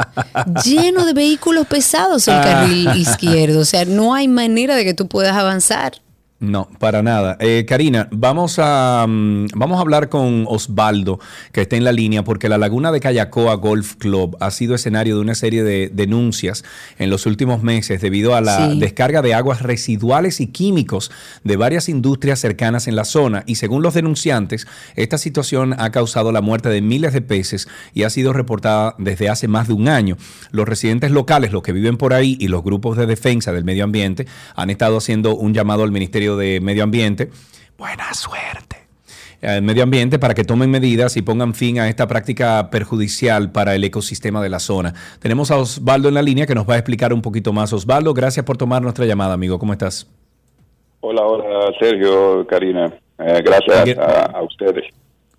Lleno de vehículos pesados el carril izquierdo. O sea, no hay manera de que tú puedas avanzar. No, para nada. Eh, Karina, vamos a, mm, vamos a hablar con Osvaldo, que está en la línea, porque la laguna de Cayacoa Golf Club ha sido escenario de una serie de denuncias en los últimos meses debido a la Sí. descarga de aguas residuales y químicos de varias industrias cercanas en la zona. Y según los denunciantes, esta situación ha causado la muerte de miles de peces y ha sido reportada desde hace más de un año. Los residentes locales, los que viven por ahí y los grupos de defensa del medio ambiente han estado haciendo un llamado al Ministerio de Medio Ambiente. Buena suerte. Al medio ambiente para que tomen medidas y pongan fin a esta práctica perjudicial para el ecosistema de la zona. Tenemos a Osvaldo en la línea que nos va a explicar un poquito más. Osvaldo, gracias por tomar nuestra llamada, amigo. ¿Cómo estás? Hola, hola, Sergio, Karina. Eh, gracias a, a ustedes.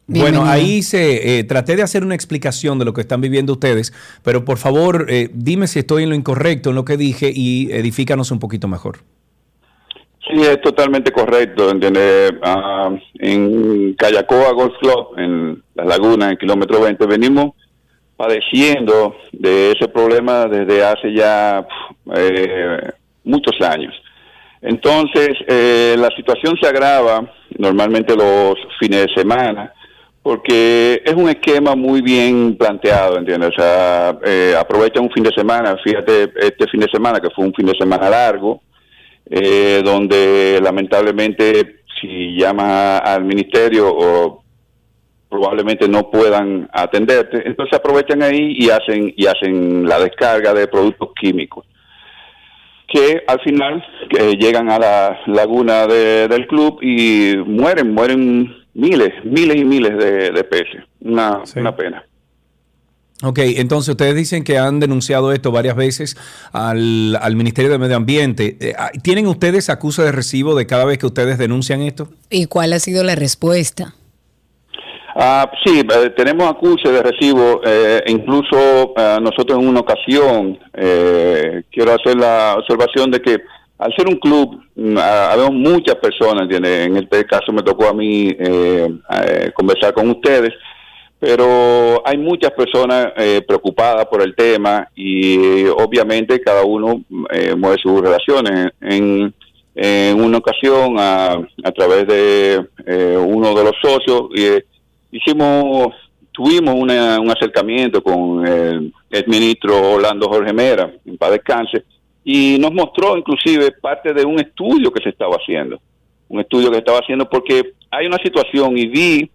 Bueno, ahí se, eh, traté de hacer una explicación de lo que están viviendo ustedes, pero por favor, eh, dime si estoy en lo incorrecto en lo que dije y edifícanos un poquito mejor. Sí, es totalmente correcto. ¿entiendes? Ah, en Cayacoa Golf Club, en la laguna, en kilómetro 20, venimos padeciendo de ese problema desde hace ya eh, muchos años. Entonces, eh, la situación se agrava normalmente los fines de semana porque es un esquema muy bien planteado, ¿entiendes? O sea, eh, aprovecha un fin de semana, fíjate, este fin de semana que fue un fin de semana largo, eh, donde lamentablemente si llamas al ministerio o probablemente no puedan atenderte, entonces aprovechan ahí y hacen y hacen la descarga de productos químicos que al final que llegan a la laguna de- del club y mueren, mueren miles, miles y miles de, de peces. Una, una pena. Ok, entonces ustedes dicen que han denunciado esto varias veces al, al Ministerio de Medio Ambiente. Eh, ah, ¿Tienen ustedes acuse de recibo de cada vez que ustedes denuncian esto? ¿Y cuál ha sido la respuesta? Ah, sí, eh, tenemos acuse de recibo, eh, incluso eh, nosotros en una ocasión, eh, quiero hacer la observación de que al ser un club, mm, ah, habemos muchas personas, ¿entiende? en este caso me tocó a mí eh, eh, conversar con ustedes, pero hay muchas personas eh, preocupadas por el tema y obviamente cada uno eh, mueve sus relaciones. En, en una ocasión, a, a través de eh, uno de los socios, eh, hicimos, tuvimos una- un acercamiento con el, el ministro Orlando Jorge Mera, en paz descanse, y nos mostró inclusive parte de un estudio que se estaba haciendo, un estudio que se estaba haciendo porque hay una situación y vi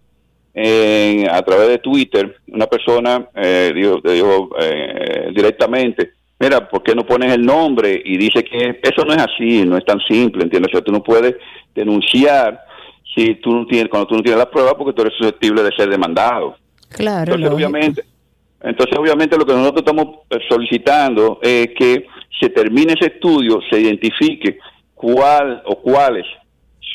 en- a través de Twitter una persona eh, dijo, dijo, eh, directamente, mira, ¿por qué no pones el nombre? Y dice que eso no es así, no es tan simple, ¿entiendes? O sea, tú no puedes denunciar si tú no tienes, cuando tú no tienes la prueba porque tú eres susceptible de ser demandado. Claro, Entonces, obviamente, entonces, obviamente, lo que nosotros estamos eh, solicitando es que se termine ese estudio, se identifique cuál o cuáles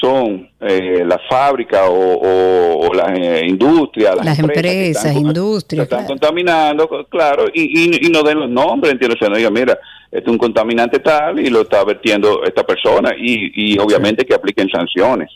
son eh, las fábricas o, o- o las eh, industrias, las, Las empresas, empresas, están, industrias, están claro. contaminando, claro, y, y, y no den los nombres, ¿entiendes? O sea, no digan, mira, este es un contaminante tal y lo está vertiendo esta persona y, y obviamente que apliquen sanciones.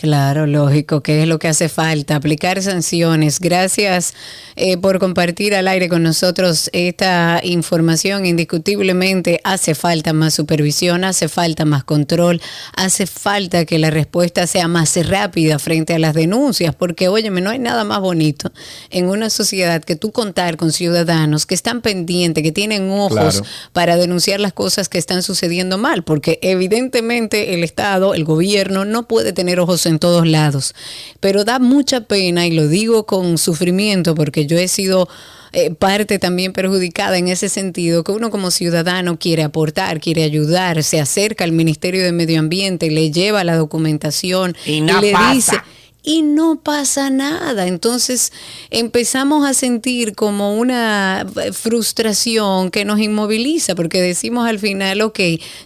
Claro, lógico, que es lo que hace falta, aplicar sanciones. Gracias eh, por compartir al aire con nosotros esta información. Indiscutiblemente hace falta más supervisión, hace falta más control, hace falta que la respuesta sea más rápida frente a las denuncias, porque óyeme, no hay nada más bonito en una sociedad que tú contar con ciudadanos que están pendientes, que tienen ojos Claro. para denunciar las cosas que están sucediendo mal, porque evidentemente el Estado, el gobierno, no puede tener ojos en todos lados. Pero da mucha pena, y lo digo con sufrimiento, porque yo he sido eh, parte también perjudicada en ese sentido, que uno como ciudadano quiere aportar, quiere ayudar, se acerca al Ministerio de Medio Ambiente, le lleva la documentación Y no le pasa. dice, y no pasa nada. Entonces empezamos a sentir como una eh, frustración que nos inmoviliza porque decimos al final, ok,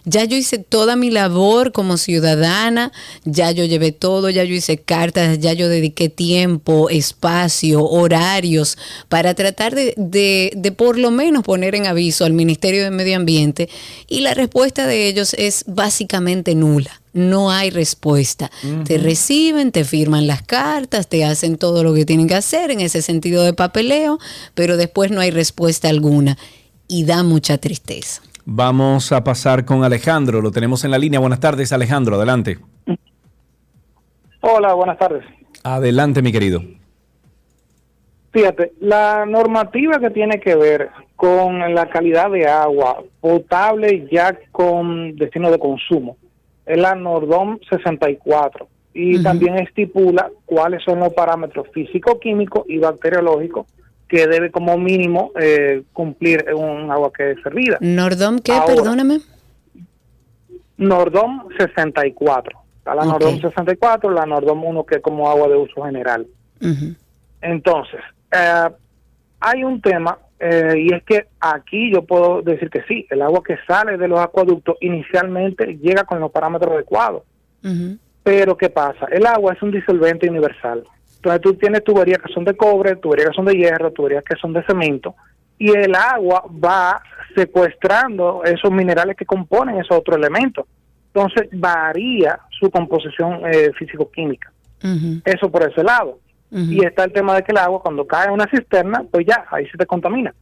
ya yo hice toda mi labor como ciudadana, ya yo llevé todo, ya yo hice cartas, ya yo dediqué tiempo, espacio, horarios para tratar de, de, de por lo menos poner en aviso al Ministerio de Medio Ambiente y la respuesta de ellos es básicamente nula no hay respuesta. Te reciben, te firman las cartas, te hacen todo lo que tienen que hacer en ese sentido de papeleo, pero después no hay respuesta alguna y da mucha tristeza. Vamos a pasar con Alejandro, lo tenemos en la línea. Buenas tardes, Alejandro, adelante. Hola, buenas tardes. Adelante, mi querido. Fíjate, la normativa que tiene que ver con la calidad de agua potable ya con destino de consumo es la Nordom 64 y también estipula cuáles son los parámetros físico-químicos y bacteriológicos que debe como mínimo eh, cumplir un agua que es servida. Nordom, ¿qué? Ahora, Perdóname. Nordom 64. Está la Ok. Nordom 64, la Nordom 1 que es como agua de uso general. Entonces, eh, hay un tema eh, y es que aquí yo puedo decir que sí, el agua que sale de los acueductos inicialmente llega con los parámetros adecuados. Pero ¿qué pasa? El agua es un disolvente universal. Entonces tú tienes tuberías que son de cobre, tuberías que son de hierro, tuberías que son de cemento, y el agua va secuestrando esos minerales que componen esos otros elementos. Entonces varía su composición eh, físico-química. Eso por ese lado. Y está el tema de que el agua cuando cae en una cisterna, pues ya, ahí se te contamina.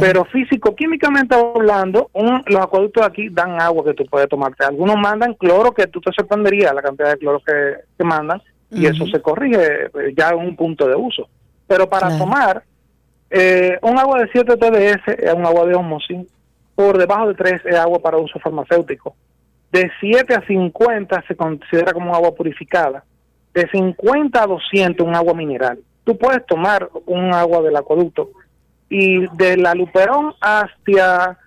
Pero físico-químicamente hablando, un- los acueductos aquí dan agua que tú puedes tomarte. Algunos mandan cloro que tú te sorprenderías la cantidad de cloro que, que mandan y eso se corrige eh, ya en un punto de uso. Pero para Claro. tomar, eh, un agua de 7 TDS es un agua de osmosis, por debajo de 3 es agua para uso farmacéutico. De 7 a 50 se considera como agua purificada. De 50 a 200 un agua mineral. Tú puedes tomar un agua del acueducto y de la Luperón hacia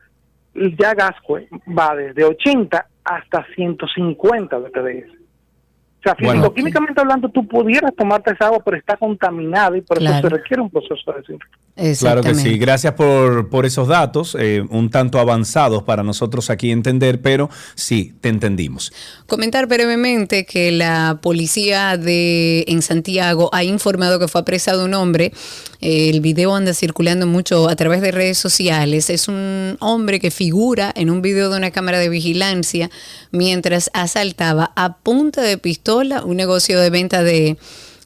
ya Gascue va desde 80 hasta 150 de TDS. O sea, Bueno. físico-químicamente hablando, tú pudieras tomarte esa agua, pero está contaminada y por eso se requiere un proceso de desinfección. Claro que sí. Gracias por, por esos datos, eh, un tanto avanzados para nosotros aquí entender, pero sí, te entendimos. Comentar brevemente que la policía de en Santiago ha informado que fue apresado un hombre. El video anda circulando mucho a través de redes sociales. Es un hombre que figura en un video de una cámara de vigilancia mientras asaltaba a punta de pistola un negocio de venta de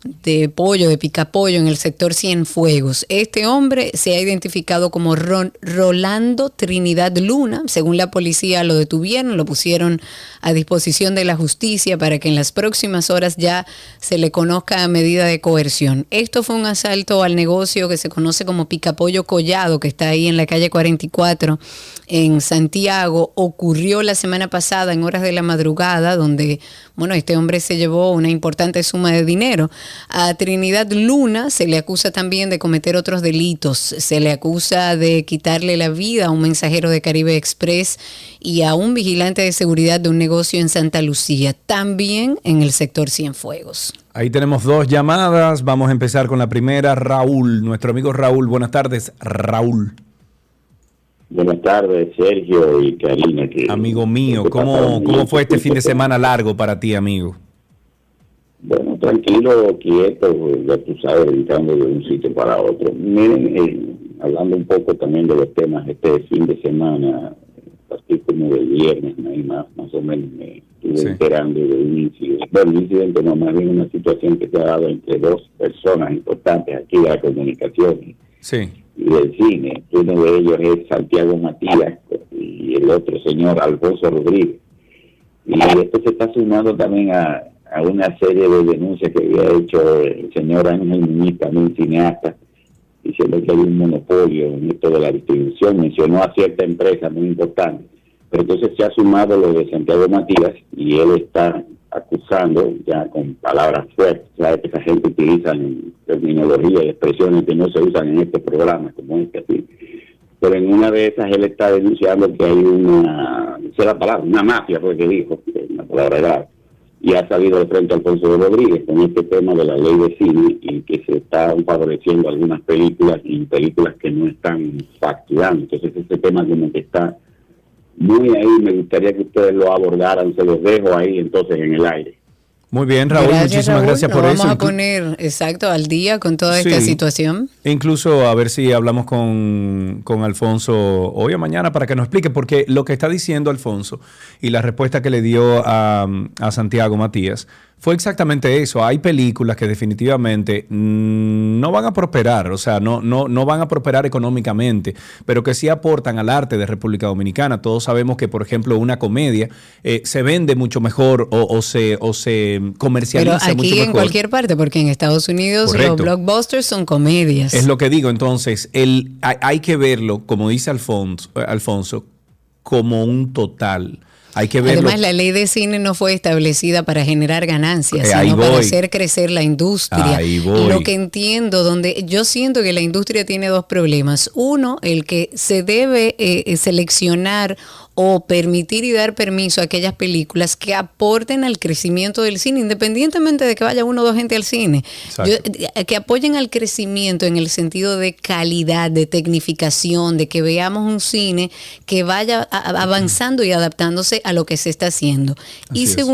de pollo, de picapollo en el sector Cienfuegos. Este hombre se ha identificado como Ron- Rolando Trinidad Luna. Según la policía lo detuvieron, lo pusieron a disposición de la justicia para que en las próximas horas ya se le conozca a medida de coerción. Esto fue un asalto al negocio que se conoce como Picapollo Collado, que está ahí en la calle 44 en Santiago. Ocurrió la semana pasada en horas de la madrugada, donde, bueno, este hombre se llevó una importante suma de dinero. A Trinidad Luna se le acusa también de cometer otros delitos. Se le acusa de quitarle la vida a un mensajero de Caribe Express y a un vigilante de seguridad de un negocio en Santa Lucía, también en el sector Cienfuegos. Ahí tenemos dos llamadas. Vamos a empezar con la primera. Raúl, nuestro amigo Raúl. Buenas tardes, Raúl. Buenas tardes, Sergio y Karina. Que Amigo mío, que ¿cómo, cómo fue este fin de semana largo para ti, amigo? Bueno, tranquilo, quieto, ya tú sabes, brincando de un sitio para otro. Miren, eh, hablando un poco también de los temas este fin de semana, así como del viernes, ahí más, más o menos me estuve Sí. enterando de un incidente. Bueno, un incidente no, más bien una situación que se ha dado entre dos personas importantes aquí de la comunicación Sí. Y del cine. Uno de ellos es Santiago Matías y el otro señor Alfonso Rodríguez. Y esto se está sumando también a, a una serie de denuncias que había hecho el señor Ángel Muñiz, también cineasta, diciendo que hay un monopolio en esto de la distribución. Mencionó a cierta empresa muy importante. Pero entonces se ha sumado lo de Santiago Matías y él está acusando ya con palabras fuertes, ¿sabe? que esa gente utiliza terminología y expresiones que no se usan en este programa, como este así. Pero en una de esas él está denunciando que hay una, no sé la palabra, una mafia, fue que dijo, una palabra grave, y ha salido de frente Alfonso Rodríguez con este tema de la ley de cine y que se están favoreciendo algunas películas y películas que no están facturando. Entonces ese tema como que está muy ahí, me gustaría que ustedes lo abordaran, se los dejo ahí entonces en el aire. Muy bien, Raúl, muchísimas Raúl. gracias Nos por vamos eso. a poner, exacto, al día con toda esta situación. Incluso a ver si hablamos con, con Alfonso hoy o mañana para que nos explique, porque lo que está diciendo Alfonso y la respuesta que le dio a, a Santiago Matías fue exactamente eso. Hay películas que definitivamente mm, no van a prosperar, o sea, no, no, no van a prosperar económicamente, pero que sí aportan al arte de República Dominicana. Todos sabemos que, por ejemplo, una comedia eh, se vende mucho mejor o, o se, o se Comercializa mucho aquí mejor. en cualquier parte, porque en Estados Unidos Correcto. los blockbusters son comedias. Es lo que digo, entonces, el, hay, hay que verlo, como dice Alfonso, eh, Alfonso, como un total. Hay que verlo. Además, la ley de cine no fue establecida para generar ganancias, Eh, sino para hacer crecer la industria. Ahí voy. Lo que entiendo, donde yo siento que la industria tiene dos problemas. Uno, el que se debe eh, eh, seleccionar o permitir y dar permiso a aquellas películas que aporten al crecimiento del cine, independientemente de que vaya uno o dos gente al cine. Yo- eh, que apoyen al crecimiento en el sentido de calidad, de tecnificación, de que veamos un cine que vaya avanzando y adaptándose a lo que se está haciendo. y es.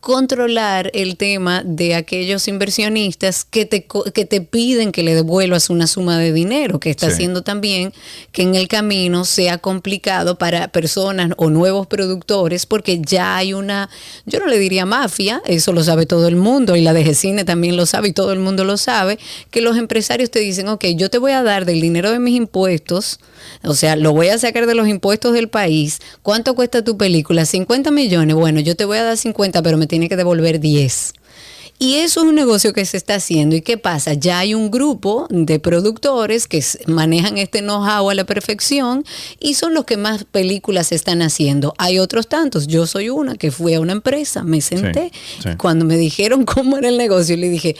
Controlar el tema de aquellos inversionistas que te, que te piden que le devuelvas una suma de dinero, que está Sí. haciendo también que en el camino sea complicado para personas o nuevos productores, porque ya hay una, yo no le diría mafia, eso lo sabe todo el mundo, y la de Cine también lo sabe y todo el mundo lo sabe, que los empresarios te dicen, ok, yo te voy a dar del dinero de mis impuestos, o sea, lo voy a sacar de los impuestos del país, ¿cuánto cuesta tu película? 50 millones, bueno, yo te voy a dar 50, pero me tiene que devolver 10. Y eso es un negocio que se está haciendo. ¿Y qué pasa? Ya hay un grupo de productores que manejan este know-how a la perfección y son los que más películas están haciendo. Hay otros tantos. Yo soy una que fui a una empresa, me senté. sí. Cuando me dijeron cómo era el negocio, le dije,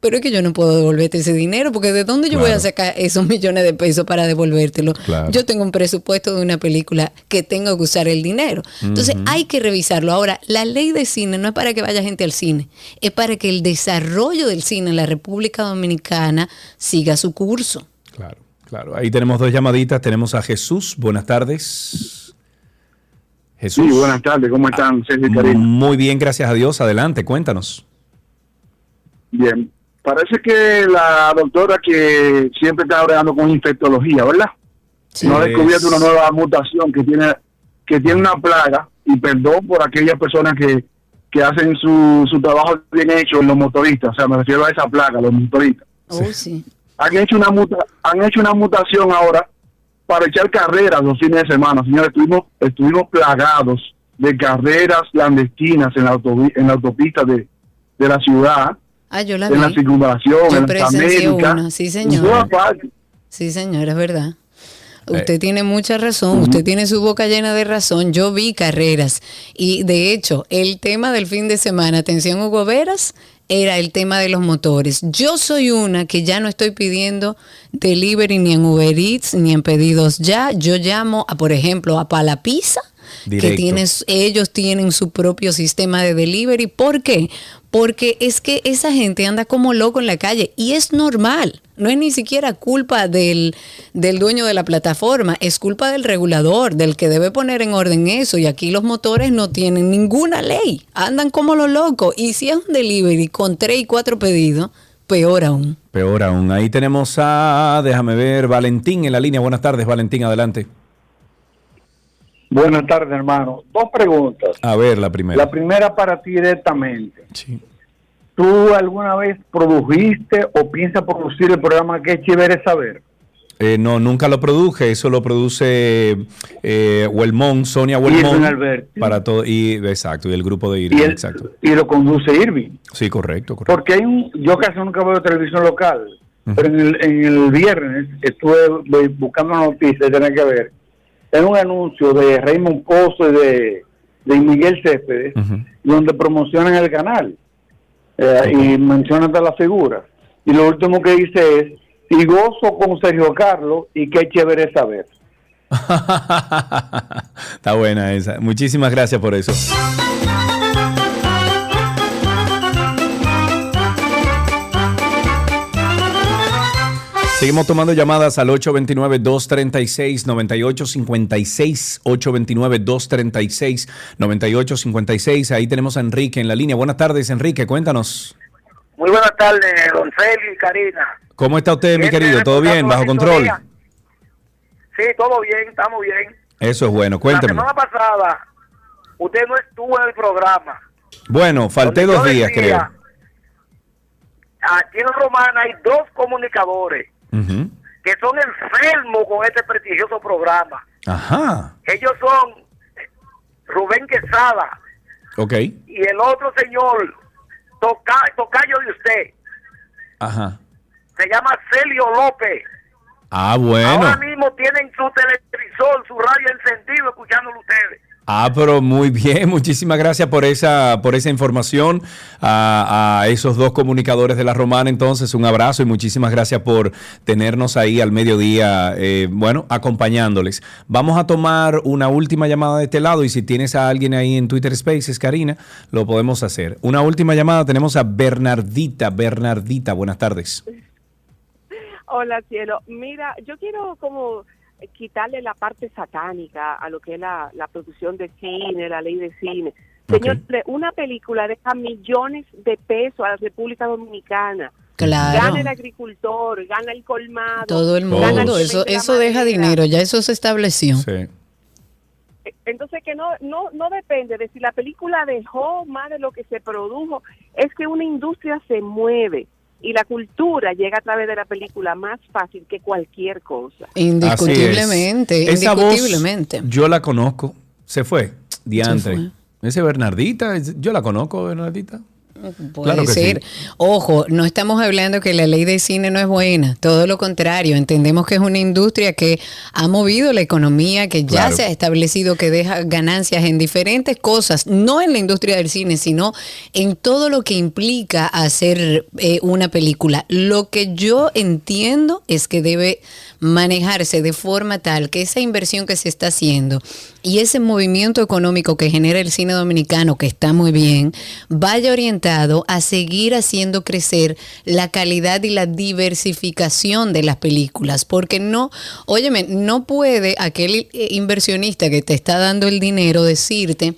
pero es que yo no puedo devolverte ese dinero porque ¿de dónde yo voy a sacar esos millones de pesos para devolvértelo? Claro. Yo tengo un presupuesto de una película que tengo que usar el dinero. Entonces hay que revisarlo. Ahora, la ley de cine no es para que vaya gente al cine, es para que el desarrollo del cine en la República Dominicana siga su curso. Claro, claro. Ahí tenemos dos llamaditas. Tenemos a Jesús. Buenas tardes. Jesús. Sí, buenas tardes, ¿cómo están, Karina? Muy bien, gracias a Dios. Adelante, cuéntanos. Bien, parece que la doctora que siempre está bregando con infectología, ¿verdad? No ha descubierto una nueva mutación que tiene que tiene una plaga, y perdón por aquellas personas que, que hacen su, su trabajo bien hecho, los motoristas, o sea, me refiero a esa plaga, los motoristas. Oh, sí. Han hecho una muta, han hecho una mutación ahora para echar carreras los fines de semana. Señores, estuvimos, estuvimos plagados de carreras clandestinas en la, autovi- en la autopista de, de la ciudad, Ah, yo la en la circunvalación, Yo en las presencié Américas. una, sí, en señor. Sí, señor, es verdad. Eh. Usted tiene mucha razón, usted tiene su boca llena de razón. Yo vi carreras y de hecho el tema del fin de semana, atención Hugo Veras, era el tema de los motores. Yo soy una que ya no estoy pidiendo delivery ni en Uber Eats ni en pedidos ya. Yo llamo a, por ejemplo, a Palapisa que Directo. tiene, ellos tienen su propio sistema de delivery. ¿Por qué? Porque es que esa gente anda como loco en la calle y es normal. No es ni siquiera culpa del, del dueño de la plataforma, es culpa del regulador, del que debe poner en orden eso. Y aquí los motores no tienen ninguna ley, andan como los locos. Y si es un delivery con tres y cuatro pedidos, peor aún. Peor aún. Ahí tenemos a, déjame ver, Valentín en la línea. Buenas tardes, Valentín, adelante. Buenas tardes, hermano. Dos preguntas. A ver, la primera. La primera para ti directamente. Sí. ¿Tú alguna vez produjiste o piensas producir el programa que es chévere saber? Eh, no, nunca lo produje, eso lo produce eh, Huelmón, Sonia Huelmón. Para todo, y exacto, y el grupo de Irving, Y, el- exacto. y lo conduce Irving. Sí, correcto, correcto. Porque hay un, yo casi nunca veo televisión local, pero en el, en el viernes estuve bu- buscando noticias, tenía que ver, en un anuncio de Raymond Pozo y de, de Miguel Céspedes, donde promocionan el canal eh, y mencionan todas las figuras. Y lo último que dice es, y gozo con Sergio Carlos y qué chévere saber. Está buena esa. Muchísimas gracias por eso. Seguimos tomando llamadas al 829-236-9856. 829-236-9856. Ahí tenemos a Enrique en la línea. Buenas tardes, Enrique, cuéntanos. Muy buenas tardes, don Feli y Karina. ¿Cómo está usted, mi querido? ¿Todo bien? ¿Bajo control? Sí, todo bien, estamos bien. Eso es bueno, La cuénteme. semana pasada, usted no estuvo en el programa. Bueno, falté dos días, decía, creo. Aquí en Romana hay dos comunicadores Que son enfermos con este prestigioso programa. Ajá, Ellos son Rubén Quesada ok. y el otro señor, toca, tocayo de usted, Ajá. se llama Celio López. Ah, bueno. Ahora mismo tienen su televisor, su radio encendido escuchándolo ustedes. Ah, pero muy bien, muchísimas gracias por esa, por esa información a, esos dos comunicadores de la Romana. Entonces, un abrazo y muchísimas gracias por tenernos ahí al mediodía, eh, bueno, acompañándoles. Vamos a tomar una última llamada de este lado y si tienes a alguien ahí en Twitter Spaces, Karina, lo podemos hacer. Una última llamada, tenemos a Bernardita. Bernardita, buenas tardes. Hola, cielo. Mira, yo quiero como quitarle la parte satánica a lo que es la, la producción de cine, la ley de cine. Señor, una película deja millones de pesos a la República Dominicana. Claro. Gana el agricultor, gana el colmado. Todo el mundo. el Eso, eso deja dinero, ya eso se estableció. Entonces que no, no, no depende de si la película dejó más de lo que se produjo, es que una industria se mueve y la cultura llega a través de la película más fácil que cualquier cosa. Indiscutiblemente, es. Esa voz, indiscutiblemente. yo la conozco. Se fue. Diantre. fue. Ese Bernardita, yo la conozco, Bernardita. Puede Claro ser. sí. Ojo, no estamos hablando que la ley de cine no es buena, todo lo contrario, entendemos que es una industria que ha movido la economía, que ya Claro. se ha establecido que deja ganancias en diferentes cosas, no en la industria del cine, sino en todo lo que implica hacer eh, una película. Lo que yo entiendo es que debe manejarse de forma tal que esa inversión que se está haciendo y ese movimiento económico que genera el cine dominicano, que está muy bien, vaya orientado a seguir haciendo crecer la calidad y la diversificación de las películas, porque no, óyeme, no puede aquel eh, inversionista que te está dando el dinero decirte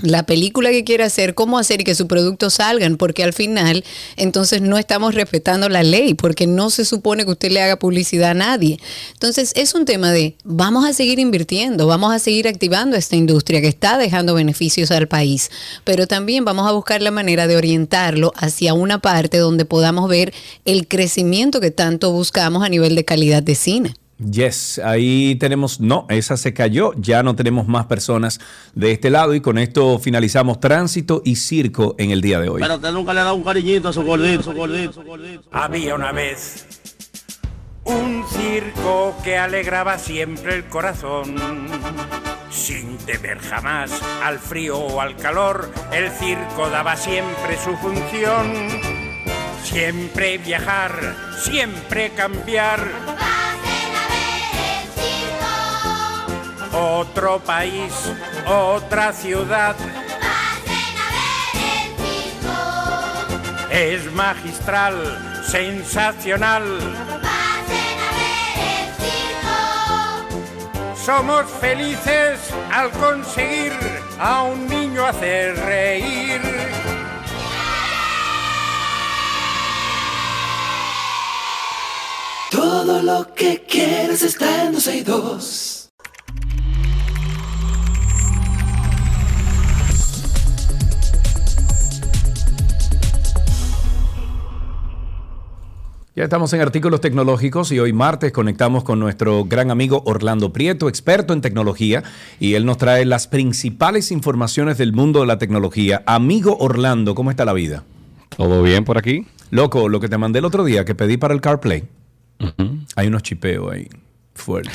la película que quiere hacer, cómo hacer y que sus productos salgan, porque al final entonces no estamos respetando la ley, porque no se supone que usted le haga publicidad a nadie. Entonces es un tema de vamos a seguir invirtiendo, vamos a seguir activando esta industria que está dejando beneficios al país, pero también vamos a buscar la manera de orientarlo hacia una parte donde podamos ver el crecimiento que tanto buscamos a nivel de calidad de cine. Yes, ahí tenemos, no, esa se cayó, ya no tenemos más personas de este lado y con esto finalizamos tránsito y circo en el día de hoy. Pero usted nunca le ha dado un cariñito a su gordito, su gordito, su gordito. Había una vez un circo que alegraba siempre el corazón. Sin temer jamás al frío o al calor, el circo daba siempre su función. Siempre viajar, siempre cambiar. Otro país, otra ciudad. Es magistral, sensacional. Somos felices al conseguir a un niño hacer reír. Todo lo que quieres está en 12 y 2. Ya estamos en artículos tecnológicos y hoy martes conectamos con nuestro gran amigo Orlando Prieto, experto en tecnología, y él nos trae las principales informaciones del mundo de la tecnología. Amigo Orlando, ¿cómo está la vida? ¿Todo bien por aquí? Loco, lo que te mandé el otro día que pedí para el CarPlay, hay unos chipeos ahí fuertes.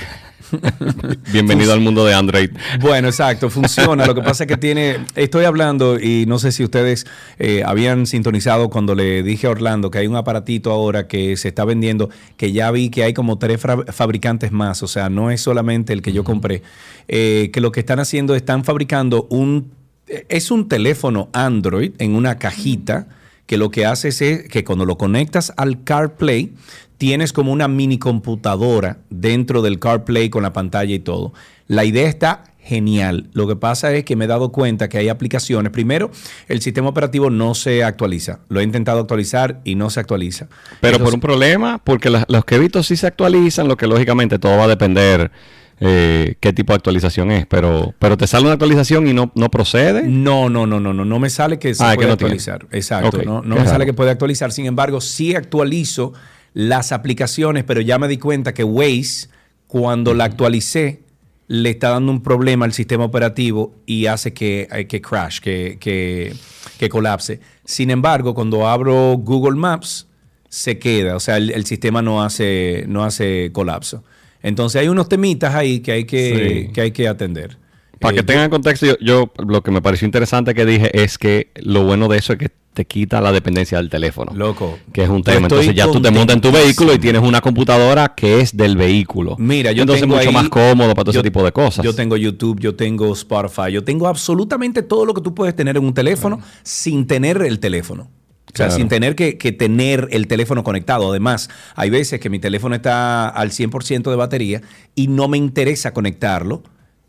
Bienvenido al mundo de Android. Bueno, exacto, funciona. Lo que pasa es que tiene, estoy hablando y no sé si ustedes eh, habían sintonizado cuando le dije a Orlando que hay un aparatito ahora que se está vendiendo, que ya vi que hay como tres fabricantes más, o sea, no es solamente el que yo compré, eh, que lo que están haciendo, están fabricando un, es un teléfono Android en una cajita que lo que haces es que cuando lo conectas al CarPlay, tienes como una mini computadora dentro del CarPlay con la pantalla y todo. La idea está genial. Lo que pasa es que me he dado cuenta que hay aplicaciones. Primero, el sistema operativo no se actualiza. Lo he intentado actualizar y no se actualiza. Pero por un problema, porque las- los que he visto sí se actualizan, lo que lógicamente todo va a depender eh, qué tipo de actualización es. Pero, pero te sale una actualización y no, no procede. No, no, no, no, no, no me sale que se Ah, que puede tiene. actualizar. Exacto, no, me sale que puede actualizar. Sin embargo, sí actualizo las aplicaciones, pero ya me di cuenta que Waze, cuando la actualicé, le está dando un problema al sistema operativo y hace que, eh, que crash, que, que, que colapse. Sin embargo, cuando abro Google Maps, se queda, o sea, el, el sistema no hace, no hace colapso. Entonces hay unos temitas ahí que hay que, Sí. que, hay que atender. Para que Eh, tengan contexto, yo, yo lo que me pareció interesante que dije es que lo bueno de eso es que te quita la dependencia del teléfono. Loco. Que es un tema. Entonces ya tú te montas en tu vehículo y tienes una computadora que es del vehículo. Mira, yo Entonces tengo mucho ahí- más cómodo para todo yo- ese tipo de cosas. Yo tengo YouTube, yo tengo Spotify, yo tengo absolutamente todo lo que tú puedes tener en un teléfono sin tener el teléfono. O sea, sin tener que, que tener el teléfono conectado. Además, hay veces que mi teléfono está al 100% de batería y no me interesa conectarlo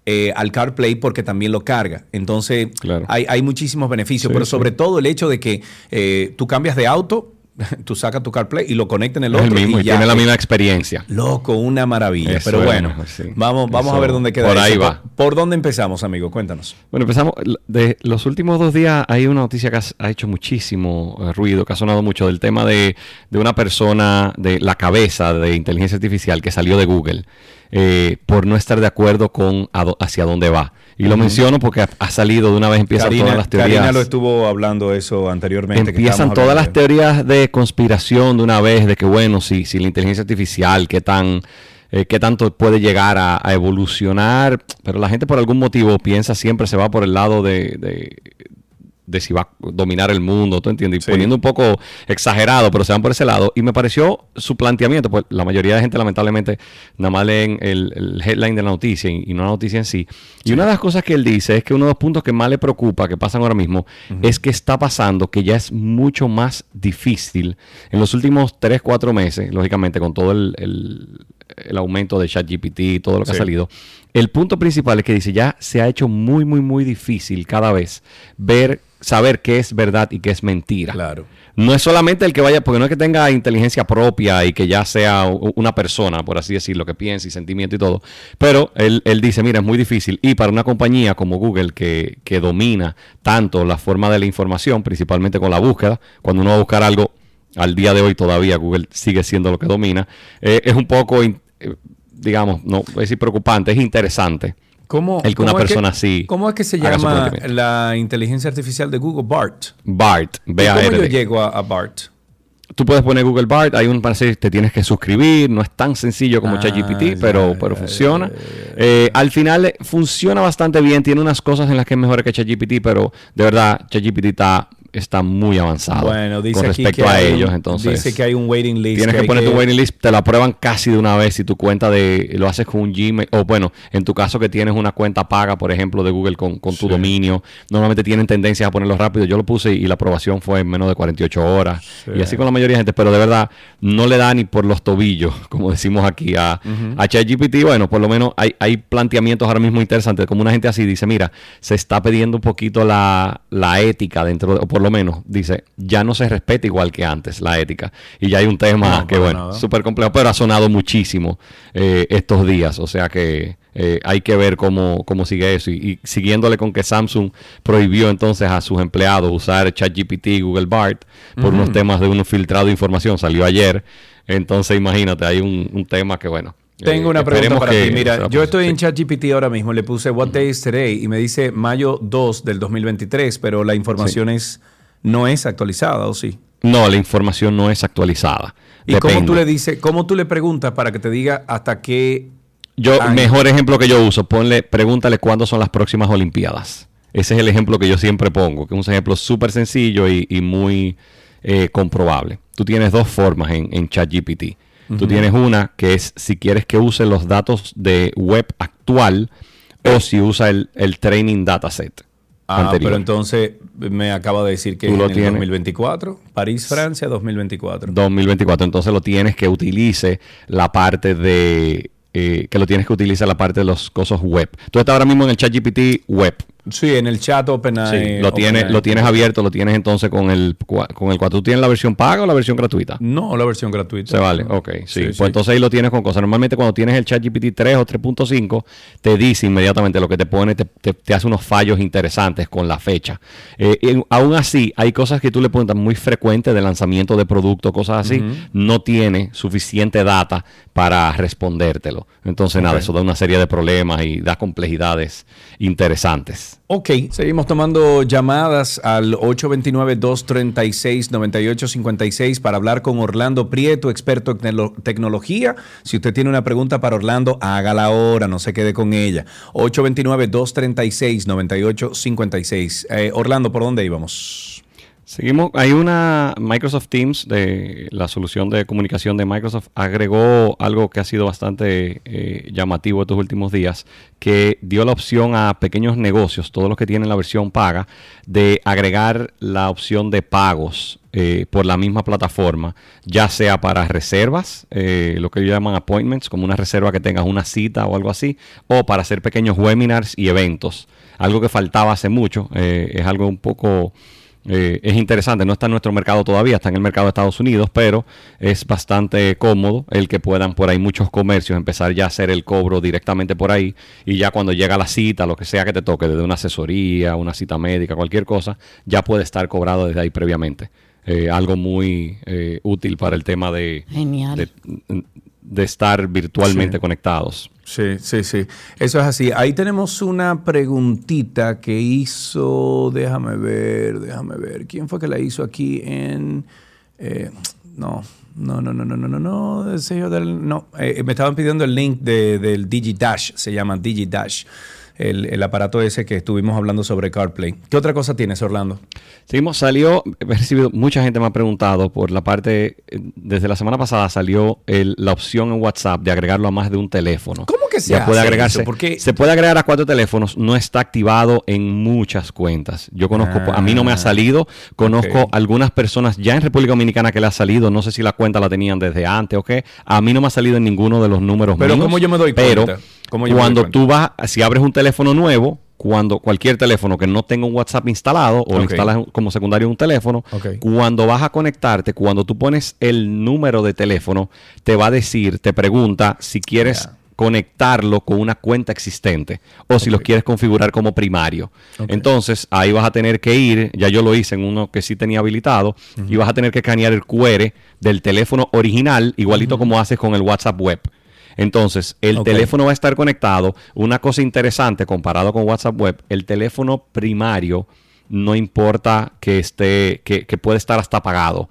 eh, al CarPlay porque también lo carga. Entonces, hay, hay muchísimos beneficios, Sí, pero sí. sobre todo el hecho de que eh, tú cambias de auto, tú sacas tu CarPlay y lo conectas en el Es otro. el mismo y ya. tiene la misma experiencia. Loco, una maravilla. Eso pero bueno, sí. vamos, vamos a ver dónde queda por ahí eso. va. ¿Por, por dónde empezamos, amigo? Cuéntanos. Bueno, empezamos. De los últimos dos días hay una noticia que ha hecho muchísimo eh, ruido, que ha sonado mucho, del tema de, de una persona, de la cabeza de inteligencia artificial que salió de Google eh, por no estar de acuerdo con hacia dónde va. Y lo menciono porque ha, salido de una vez, empiezan Karina, todas las teorías. Karina lo estuvo hablando eso anteriormente. Empiezan todas las teorías de conspiración de una vez, de que bueno, si, si la inteligencia artificial, qué tan, eh, qué tanto puede llegar a, a evolucionar, pero la gente por algún motivo piensa siempre se va por el lado de, de, de si va a dominar el mundo, ¿tú entiendes? Y Sí. poniendo un poco exagerado, pero se van por ese lado. Y me pareció su planteamiento, pues la mayoría de gente lamentablemente nada más leen el, el headline de la noticia y, y no la noticia en sí. Y una de las cosas que él dice es que uno de los puntos que más le preocupa, que pasan ahora mismo, es que está pasando que ya es mucho más difícil en los últimos 3, 4 meses, lógicamente con todo el, el- el aumento de ChatGPT y todo lo que Sí. ha salido. El punto principal es que dice, ya se ha hecho muy, muy, muy difícil cada vez ver, saber qué es verdad y qué es mentira. Claro. No es solamente el que vaya, porque no es que tenga inteligencia propia y que ya sea una persona, por así decirlo, que piense y sentimiento y todo. Pero él, él dice, mira, es muy difícil. Y para una compañía como Google, que, que domina tanto la forma de la información, principalmente con la búsqueda, cuando uno va a buscar algo, al día de hoy todavía Google sigue siendo lo que domina, eh, es un poco, in- eh, digamos, no a decir preocupante, es interesante. ¿Cómo, el que una cómo es persona así. ¿Cómo es que se llama la inteligencia artificial de Google? BART. BART, ¿Y. ¿Cómo yo llego a, a BART? Tú puedes poner Google Bard, hay un parece te tienes que suscribir, no es tan sencillo como Ah, ChatGPT, pero, pero funciona. Eh, al final eh, funciona bastante bien, tiene unas cosas en las que es mejor que ChatGPT, pero de verdad ChatGPT está, está muy avanzado Bueno, dice con respecto a un- ellos. Entonces, dice que hay un waiting list. Tienes que, poner tu waiting list, te lo aprueban casi de una vez si tu cuenta de lo haces con un Gmail o bueno, en tu caso que tienes una cuenta paga, por ejemplo, de Google con, con tu Sí. dominio, normalmente tienen tendencia a ponerlo rápido. Yo lo puse y la aprobación fue en menos de 48 horas Sí. y así con la mayoría de gente, pero de verdad no le da ni por los tobillos, como decimos aquí a, Ujú. a ChatGPT. Bueno, por lo menos hay, hay planteamientos ahora mismo interesantes, como una gente así dice, mira, se está pidiendo un poquito la, la ética dentro, de- por lo menos dice, ya no se respeta igual que antes la ética. Y ya hay un tema No, que, bueno, súper complejo, pero ha sonado muchísimo eh, estos días. O sea que eh, hay que ver cómo, cómo sigue eso. Y, y siguiéndole con que Samsung prohibió entonces a sus empleados usar ChatGPT y Google Bart por unos temas de un filtrado de información, salió ayer. Entonces, imagínate, hay un, un tema que, bueno. Tengo eh, una pregunta esperemos para que ti. Mira, yo estoy en ChatGPT ahora mismo. Le puse What Day is Today y me dice mayo 2 del 2023, pero la información es no es actualizada, ¿o sí? No, la información no es actualizada. ¿Y cómo tú le dices, cómo tú le preguntas para que te diga hasta qué Yo, año? mejor ejemplo que yo uso, ponle, pregúntale cuándo son las próximas Olimpiadas. Ese es el ejemplo que yo siempre pongo, que es un ejemplo súper sencillo y, y muy eh, comprobable. Tú tienes dos formas en, en ChatGPT. Tú tienes una que es si quieres que use los datos de web actual o si usa el, el training dataset. Ah, anterior. pero entonces me acaba de decir que Tú en el tienes. 2024, París, Francia, 2024. 2024. Entonces lo tienes que utilice la parte de. Eh, que lo tienes que utilizar la parte de los cosas web. Tú estás ahora mismo en el chat GPT web. Sí, en el chat OpenAI. Sí, lo tienes, OpenAI. lo tienes abierto, lo tienes entonces con el con el cual tú tienes la versión paga o la versión gratuita. No, la versión gratuita. Se vale, ok, sí. Sí, pues sí. entonces ahí lo tienes con cosas. Normalmente cuando tienes el ChatGPT 3 o 3.5, te dice inmediatamente lo que te pone, te, te- te hace unos fallos interesantes con la fecha. Eh, y aún así, hay cosas que tú le pones muy frecuentes de lanzamiento de producto, cosas así, no tiene suficiente data para respondértelo. Entonces, nada, eso da una serie de problemas y da complejidades interesantes. Ok, seguimos tomando llamadas al 829-236-9856 para hablar con Orlando Prieto, experto en tecno- tecnología. Si usted tiene una pregunta para Orlando, hágala ahora, no se quede con ella. 829-236-9856. Eh, Orlando, ¿por dónde íbamos? Seguimos, hay una Microsoft Teams de la solución de comunicación de Microsoft agregó algo que ha sido bastante eh, llamativo estos últimos días, que dio la opción a pequeños negocios, todos los que tienen la versión paga, de agregar la opción de pagos eh, por la misma plataforma, ya sea para reservas, eh, lo que ellos llaman appointments, como una reserva que tengas una cita o algo así, o para hacer pequeños webinars y eventos. Algo que faltaba hace mucho, eh, es algo un poco eh, es interesante, no está en nuestro mercado todavía, está en el mercado de Estados Unidos, pero es bastante cómodo el que puedan por ahí muchos comercios empezar ya a hacer el cobro directamente por ahí y ya cuando llega la cita, lo que sea que te toque, desde una asesoría, una cita médica, cualquier cosa, ya puede estar cobrado desde ahí previamente. Eh, algo muy eh, útil para el tema de, Genial. de, de estar virtualmente Sí. conectados. Sí, sí, sí. Eso es así. Ahí tenemos una preguntita que hizo, déjame ver, déjame ver. ¿Quién fue que la hizo aquí en... eh, no, no, no, no, no, no, no, no, del- no. Eh, me estaban pidiendo el link de- del DigiDash, se llama DigiDash, el, el aparato ese que estuvimos hablando sobre CarPlay. ¿Qué otra cosa tienes, Orlando? Seguimos, salió, he recibido, mucha gente me ha preguntado por la parte, eh, desde la semana pasada salió el- la opción en WhatsApp de agregarlo a más de un teléfono. ¿Cómo que se Ya puede agregarse, eso? Porque- Se puede agregar a cuatro teléfonos, no está activado en muchas cuentas. Yo conozco, a mí no me ha Ah, salido, conozco algunas personas ya en República Dominicana que le ha salido, no sé si la cuenta la tenían desde antes o qué, a mí no me ha salido en ninguno de los números Pero míos, ¿cómo yo me doy pero cuenta? ¿Cómo yo me doy cuando cuenta? tú vas, si abres un teléfono nuevo, cuando cualquier teléfono que no tenga un WhatsApp instalado o lo instalas como secundario un teléfono, cuando vas a conectarte, cuando tú pones el número de teléfono, te va a decir, te pregunta si quieres conectarlo con una cuenta existente o si lo quieres configurar como primario. Entonces, ahí vas a tener que ir, ya yo lo hice en uno que sí tenía habilitado, y vas a tener que escanear el QR del teléfono original, igualito como haces con el WhatsApp web. Entonces, el teléfono va a estar conectado. Una cosa interesante comparado con WhatsApp Web, el teléfono primario no importa que esté, que, que puede estar hasta apagado.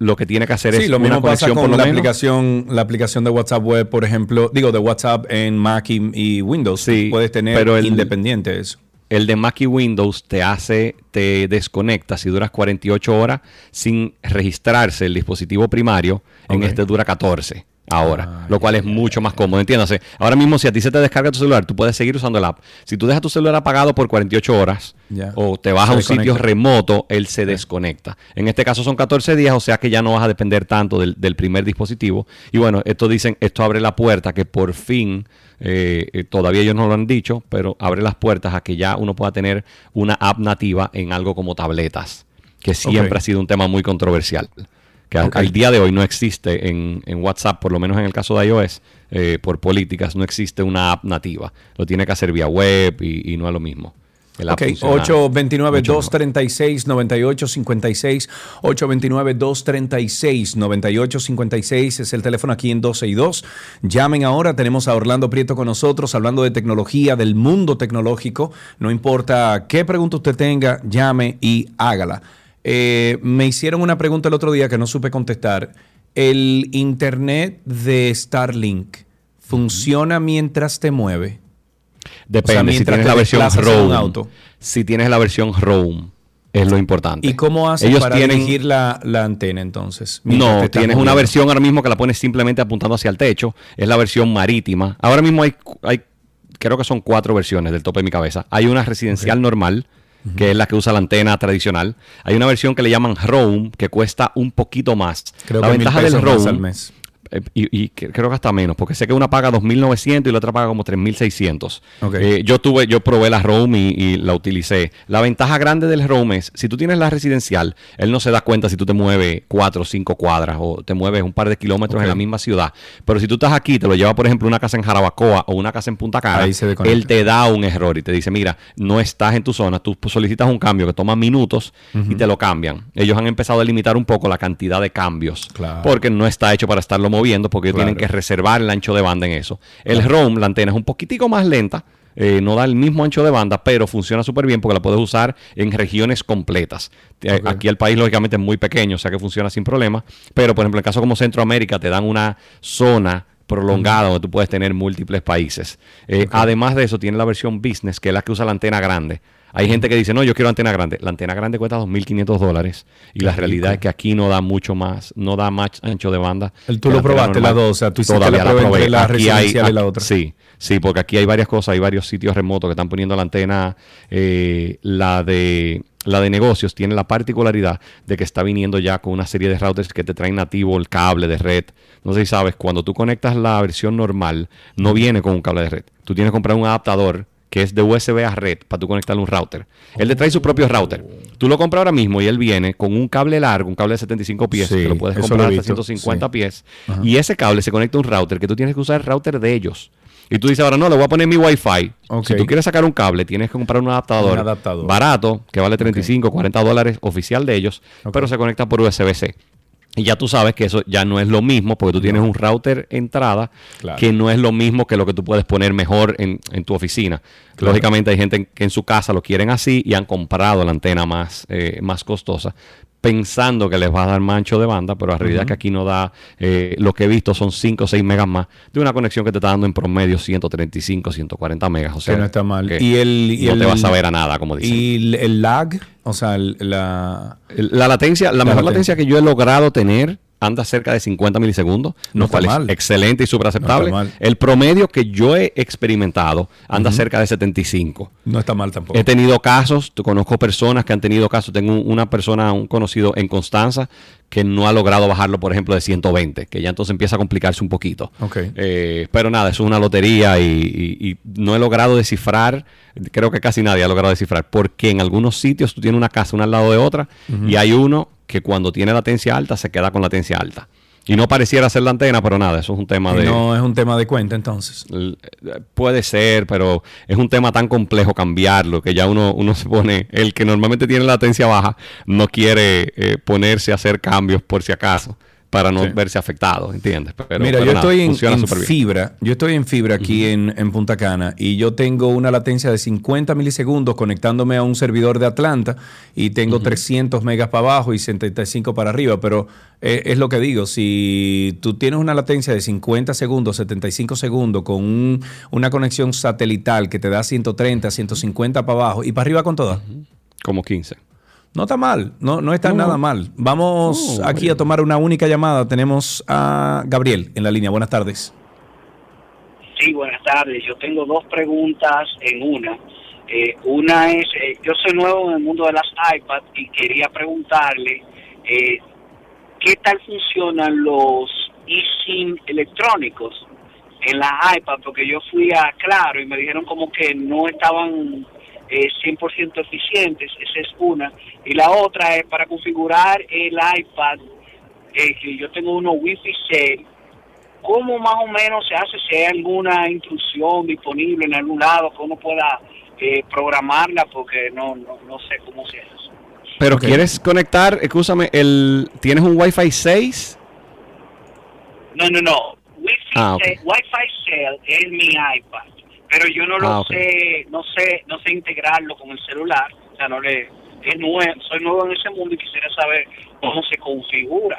Lo que tiene que hacer Sí, es lo una mismo pasa conexión por con lo la menos. aplicación, la aplicación de WhatsApp web, por ejemplo, digo, de WhatsApp en Mac y, y Windows. Sí, puedes tener pero el- independiente eso. El de Mac y Windows te hace, te desconecta si duras 48 horas sin registrarse el dispositivo primario. En este dura 14 ahora, lo cual es mucho más cómodo. Entiéndase, ahora mismo si a ti se te descarga tu celular, tú puedes seguir usando el app. Si tú dejas tu celular apagado por 48 horas o te vas Se a un sitio remoto, él se desconecta. En este caso son 14 días, o sea que ya no vas a depender tanto del, del primer dispositivo. Y bueno, esto dicen, esto abre la puerta que por fin, eh, eh, todavía ellos no lo han dicho, pero abre las puertas a que ya uno pueda tener una app nativa en algo como tabletas, que siempre ha sido un tema muy controversial. Que al- Ok. al día de hoy no existe en, en WhatsApp, por lo menos en el caso de iOS, eh, por políticas, no existe una app nativa. Lo tiene que hacer vía web y, y no es lo mismo. Ok, funciona mucho mejor. 829-236-9856. 829-236-9856 es el teléfono aquí en 12 y 2. Llamen ahora, tenemos a Orlando Prieto con nosotros hablando de tecnología, del mundo tecnológico. No importa qué pregunta usted tenga, llame y hágala. Eh, me hicieron una pregunta el otro día que no supe contestar. ¿El internet de Starlink funciona mientras te mueve? Depende, O sea, si tienes la versión Roam. auto. Si tienes la versión Roam, es lo importante. ¿Y cómo haces Ellos para tienen- dirigir la, la antena entonces? No, tienes una versión ahora mismo que la pones simplemente apuntando hacia el techo. Es la versión marítima. Ahora mismo hay, hay creo que son cuatro versiones del tope de mi cabeza. Hay una residencial normal, que es la que usa la antena tradicional. Hay una versión que le llaman Roam, que cuesta un poquito más. Creo la que mil ventaja del pesos más Roam al mes. Eh, y, creo que hasta menos, porque sé que una paga 2.900 y la otra paga como 3.600. Ok. Eh, yo tuve, yo probé la Roam y, y la utilicé. La ventaja grande del Roam es, si tú tienes la residencial, él no se da cuenta si tú te mueves 4 o 5 cuadras o te mueves un par de kilómetros en la misma ciudad. Pero si tú estás aquí, te lo lleva, por ejemplo, una casa en Jarabacoa o una casa en Punta Cana, Ahí se desconecta. él te da un error y te dice, mira, no estás en tu zona, tú solicitas un cambio que toma minutos y te lo cambian. Ellos han empezado a limitar un poco la cantidad de cambios Claro. porque no está hecho para estarlo moviendo porque ellos Claro. tienen que reservar el ancho de banda en eso. El ROM, la antena es un poquitico más lenta, eh, no da el mismo ancho de banda, pero funciona súper bien porque la puedes usar en regiones completas. Eh, Aquí el país lógicamente es muy pequeño, o sea que funciona sin problema, pero por ejemplo en casos como Centroamérica te dan una zona prolongada donde tú puedes tener múltiples países. Eh, Además de eso, tiene la versión business, que es la que usa la antena grande. Hay gente que dice, no, yo quiero antena grande. La antena grande cuesta 2.500 dólares y la realidad es que aquí no da mucho más, no da más ancho de banda. El- tú lo la probaste las dos, o sea, tú Todavía la entre la Aquí residencial hay- y la otra. Sí, sí, porque aquí hay varias cosas, hay varios sitios remotos que están poniendo la antena, eh, la de la de negocios tiene la particularidad de que está viniendo ya con una serie de routers que te traen nativo el cable de red. No sé si sabes, cuando tú conectas la versión normal, no viene con un cable de red. Tú tienes que comprar un adaptador que es de USB a red para tú conectarle un router. Él te trae su propio router. Tú lo compras ahora mismo y él viene con un cable largo, un cable de 75 pies, Sí, que lo puedes comprar lo hasta visto, 150 sí. pies. Ajá. Y ese cable se conecta a un router que tú tienes que usar el router de ellos. Y tú dices ahora, no, le voy a poner mi Wi-Fi. Si tú quieres sacar un cable, tienes que comprar un adaptador, Un adaptador. barato, que vale 35, 40 dólares oficial de ellos, pero se conecta por USB-C. Y ya tú sabes que eso ya no es lo mismo, porque tú tienes un router entrada Claro. que no es lo mismo que lo que tú puedes poner mejor en, en tu oficina. Claro. Lógicamente hay gente en- que en su casa lo quieren así y han comprado la antena más, eh, más costosa pensando que les va a dar más ancho de banda, pero la realidad es que aquí no da, eh, lo que he visto son 5 o 6 megas más de una conexión que te está dando en promedio 135, 140 megas. O sea, que no está mal. que Y el, y no el- te vas a ver a nada, como dicen. Y el, el lag, o sea, el- la... La latencia, la, La mejor latencia. latencia que yo he logrado tener anda cerca de 50 milisegundos, No lo es mal. excelente y súper aceptable. No. El promedio que yo he experimentado anda cerca de 75. No está mal tampoco. He tenido casos, conozco personas que han tenido casos. Tengo un- una persona, un conocido en Constanza, que no ha logrado bajarlo, por ejemplo, de 120, que ya entonces empieza a complicarse un poquito. Ok. Eh, pero nada, eso es una lotería y, y- y no he logrado descifrar, creo que casi nadie ha logrado descifrar, porque en algunos sitios tú tienes una casa una al lado de otra y hay uno que cuando tiene latencia alta se queda con latencia alta. Y no pareciera ser la antena, pero nada, eso es un tema de... no es un tema de cuenta entonces. Eh, Puede ser, pero es un tema tan complejo cambiarlo que ya uno, uno se pone, el que normalmente tiene latencia baja, no quiere eh, ponerse a hacer cambios por si acaso para no Sí. verse afectado, ¿entiendes? Pero- Mira, pero yo nada, estoy en, en fibra, yo estoy en fibra aquí en, en Punta Cana y yo tengo una latencia de 50 milisegundos conectándome a un servidor de Atlanta y tengo 300 megas para abajo y 75 para arriba, pero eh, es lo que digo, si tú tienes una latencia de 50 segundos, 75 segundos con un- una conexión satelital que te da 130, 150 para abajo y para arriba con todas. Como 15. No está mal, no, no está No. nada mal. Vamos No, aquí a tomar una única llamada. Tenemos a Gabriel en la línea. Buenas tardes. Sí, buenas tardes. Yo tengo dos preguntas en una. Eh, una es, eh, yo soy nuevo en el mundo de las iPads y quería preguntarle eh, qué tal funcionan los eSIM electrónicos en la iPad, porque yo fui a Claro y me dijeron como que no estaban eh, 100% eficientes, esa es una. Y la otra es para configurar el iPad, eh, que yo tengo uno Wi-Fi 6, ¿cómo más o menos se hace? Si hay alguna instrucción disponible en algún lado que uno pueda eh, programarla, porque no, no, no sé cómo se hace. Pero quieres conectar, escúchame, el, ¿tienes un Wi-Fi 6? No, no, no. Wi-Fi, Ah, Wi-Fi Cell es mi iPad, pero yo no lo Ah, sé, no sé, no sé integrarlo con el celular. O sea, no le, es nuevo, soy nuevo en ese mundo y quisiera saber cómo se configura.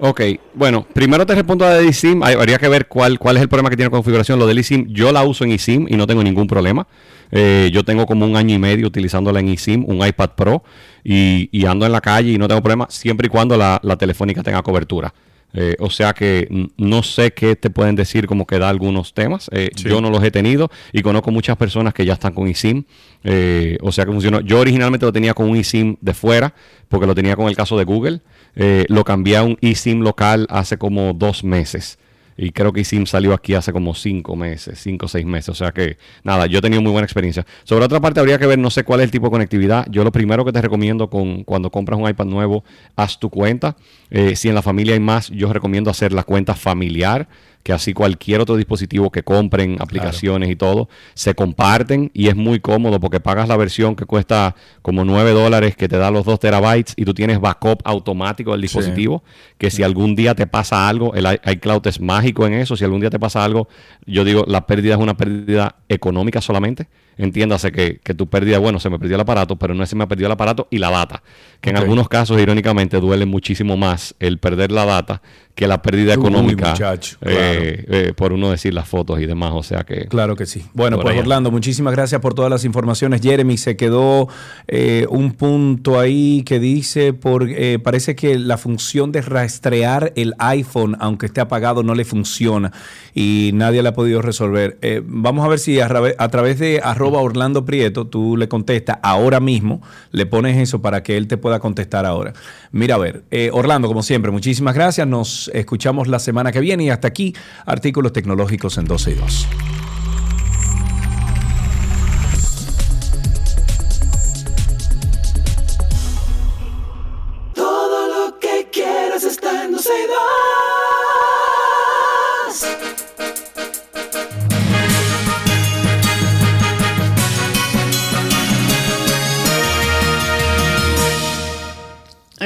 Ok, bueno, primero te respondo a la de eSIM. Hay- Habría que ver cuál, cuál es el problema que tiene configuración. Lo del eSIM, yo la uso en eSIM y no tengo ningún problema. Eh, yo tengo como un año y medio utilizándola en eSIM, un iPad Pro, y, y ando en la calle y no tengo problema, siempre y cuando la, la telefónica tenga cobertura. Eh, o sea que no sé qué te pueden decir como que da algunos temas. Eh, Yo no los he tenido y conozco muchas personas que ya están con eSIM. Eh, o sea que funcionó. Yo originalmente lo tenía con un eSIM de fuera porque lo tenía con el caso de Google. Eh, lo cambié a un eSIM local hace como dos meses. Y creo que eSIM salió aquí hace como cinco meses, cinco o seis meses. O sea que, nada, yo he tenido muy buena experiencia. Sobre otra parte, habría que ver, no sé cuál es el tipo de conectividad. Yo lo primero que te recomiendo con, cuando compras un iPad nuevo, haz tu cuenta. Eh, si en la familia hay más, yo recomiendo hacer la cuenta familiar, que así cualquier otro dispositivo que compren, aplicaciones y todo, se comparten y es muy cómodo porque pagas la versión que cuesta como 9 dólares, que te da los 2 terabytes y tú tienes backup automático del dispositivo, que si algún día te pasa algo, el iCloud es mágico en eso, si algún día te pasa algo, yo digo, la pérdida es una pérdida económica solamente. Entiéndase que, que tu pérdida, bueno, se me perdió el aparato, pero no es se me perdió el aparato y la data. Que en algunos casos, irónicamente, duele muchísimo más el perder la data que la pérdida Uy, económica muchacho, eh, eh, por uno decir las fotos y demás. O sea que. Claro que sí. Bueno, pues allá. Orlando, muchísimas gracias por todas las informaciones. Jeremy, se quedó eh, un punto ahí que dice, por, eh, parece que la función de rastrear el iPhone, aunque esté apagado, no le funciona y nadie la ha podido resolver. Eh, vamos a ver si a, a través de arroba Orlando Prieto tú le contestas ahora mismo, le pones eso para que él te pueda contestar ahora. Mira, a ver, eh, Orlando, como siempre, muchísimas gracias. Nos escuchamos la semana que viene y hasta aquí, artículos tecnológicos en 12 y 2.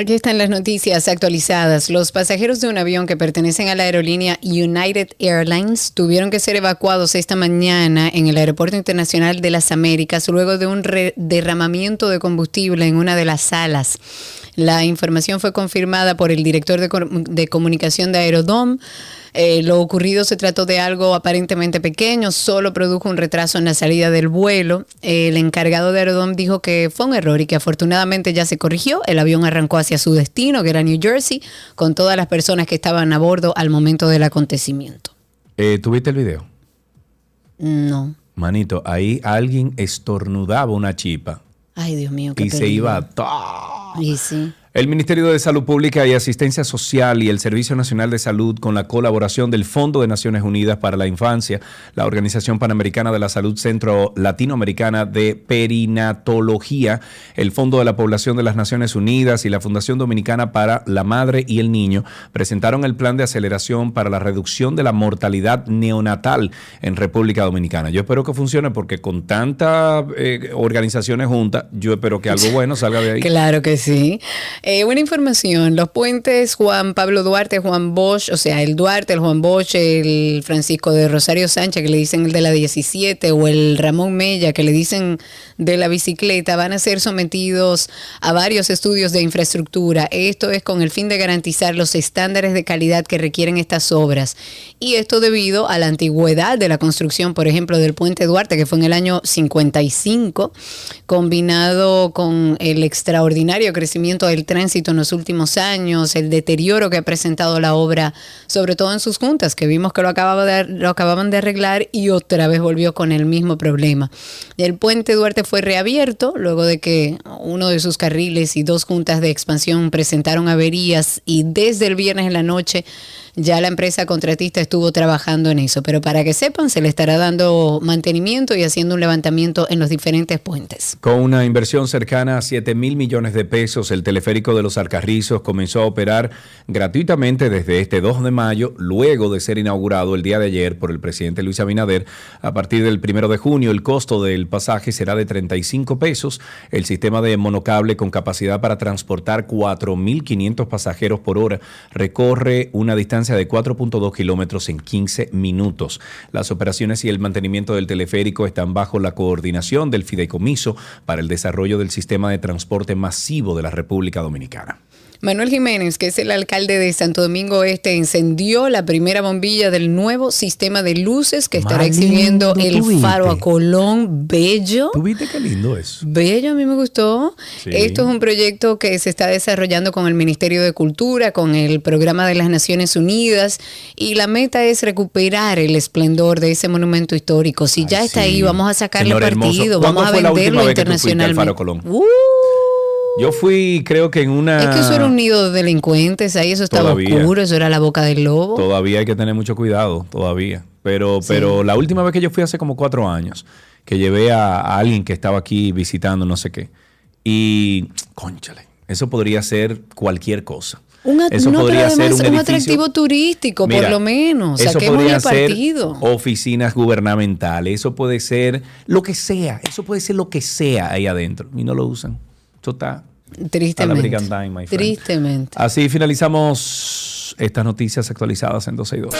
Aquí están las noticias actualizadas. Los pasajeros de un avión que pertenecen a la aerolínea United Airlines tuvieron que ser evacuados esta mañana en el Aeropuerto Internacional de las Américas luego de un derramamiento de combustible en una de las salas. La información fue confirmada por el director de, de comunicación de Aerodom. Eh, lo ocurrido se trató de algo aparentemente pequeño, solo produjo un retraso en la salida del vuelo. El encargado de Aerodom dijo que fue un error y que afortunadamente ya se corrigió. El avión arrancó hacia su destino, que era New Jersey, con todas las personas que estaban a bordo al momento del acontecimiento. Eh, ¿Tuviste el video? No. Manito, ahí alguien estornudaba una chipa Ay, Dios mío, qué y se iba to- Y sí. El Ministerio de Salud Pública y Asistencia Social y el Servicio Nacional de Salud, con la colaboración del Fondo de Naciones Unidas para la Infancia, la Organización Panamericana de la Salud Centro Latinoamericana de Perinatología, el Fondo de la Población de las Naciones Unidas y la Fundación Dominicana para la Madre y el Niño, presentaron el plan de aceleración para la reducción de la mortalidad neonatal en República Dominicana. Yo espero que funcione porque con tantas eh, organizaciones juntas, yo espero que algo bueno salga de ahí. Claro que sí. Eh, buena información. Los puentes Juan Pablo Duarte, Juan Bosch, o sea, el Duarte, el Juan Bosch, el Francisco de Rosario Sánchez, que le dicen el de la 17, o el Ramón Mella, que le dicen de la bicicleta, van a ser sometidos a varios estudios de infraestructura. Esto es con el fin de garantizar los estándares de calidad que requieren estas obras. Y esto debido a la antigüedad de la construcción, por ejemplo, del puente Duarte, que fue en el año 55, combinado con el extraordinario crecimiento del tránsito en los últimos años, el deterioro que ha presentado la obra, sobre todo en sus juntas, que vimos que lo, acababa de- lo acababan de arreglar y otra vez volvió con el mismo problema. El puente Duarte fue reabierto luego de que uno de sus carriles y dos juntas de expansión presentaron averías y desde el viernes en la noche ya la empresa contratista estuvo trabajando en eso, pero para que sepan, se le estará dando mantenimiento y haciendo un levantamiento en los diferentes puentes. Con una inversión cercana a 7 mil millones de pesos, el teleférico de los Alcarrizos comenzó a operar gratuitamente desde este 2 de mayo, luego de ser inaugurado el día de ayer por el presidente Luis Abinader. A partir del 1 de junio, el costo del pasaje será de 35 pesos. El sistema de monocable con capacidad para transportar 4.500 pasajeros por hora recorre una distancia de 4.2 kilómetros en 15 minutos. Las operaciones y el mantenimiento del teleférico están bajo la coordinación del Fideicomiso para el desarrollo del sistema de transporte masivo de la República Dominicana. Manuel Jiménez, que es el alcalde de Santo Domingo Este, encendió la primera bombilla del nuevo sistema de luces que estará exhibiendo el faro a Colón. Bello. ¿Tú viste qué lindo es? Bello, a mí me gustó. Sí. Esto es un proyecto que se está desarrollando con el Ministerio de Cultura, con el Programa de las Naciones Unidas, y la meta es recuperar el esplendor de ese monumento histórico. Si ya está ahí, vamos a sacarle Señor partido, ¿cuándo vamos a venderlo al internacionalmente. Faro Colón? Uh, Yo fui, creo que en una. es que eso era un nido de delincuentes, ahí eso estaba Todavía. oscuro, eso era la boca del lobo. Todavía hay que tener mucho cuidado, todavía. Pero, Sí. pero la última vez que yo fui hace como cuatro años, que llevé a, a alguien que estaba aquí visitando no sé qué. Y, conchale, eso podría ser cualquier cosa. Un eso no, podría ser además un un edificio- atractivo turístico, Mira, por lo menos. Eso Saquémosle podría ser partido. oficinas gubernamentales, eso puede ser lo que sea, eso puede ser lo que sea ahí adentro. Y no lo usan. Eso está a la Tristemente. Time, my. Tristemente. Así finalizamos estas noticias actualizadas en 12 y 2.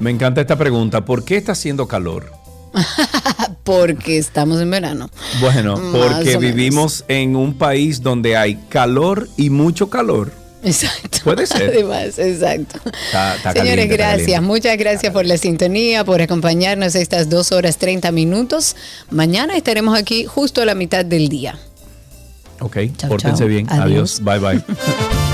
Me encanta esta pregunta. ¿Por qué está haciendo calor? Porque estamos en verano. Bueno, porque vivimos en un país donde hay calor y mucho calor. Exacto. Puede ser. Además, exacto. Está- está Señores, caliente, está gracias. caliente. Muchas gracias por la sintonía, por acompañarnos estas dos horas 30 minutos. Mañana estaremos aquí justo a la mitad del día. Ok, Chao, pórtense chao. bien. Adiós. Adiós. Bye bye.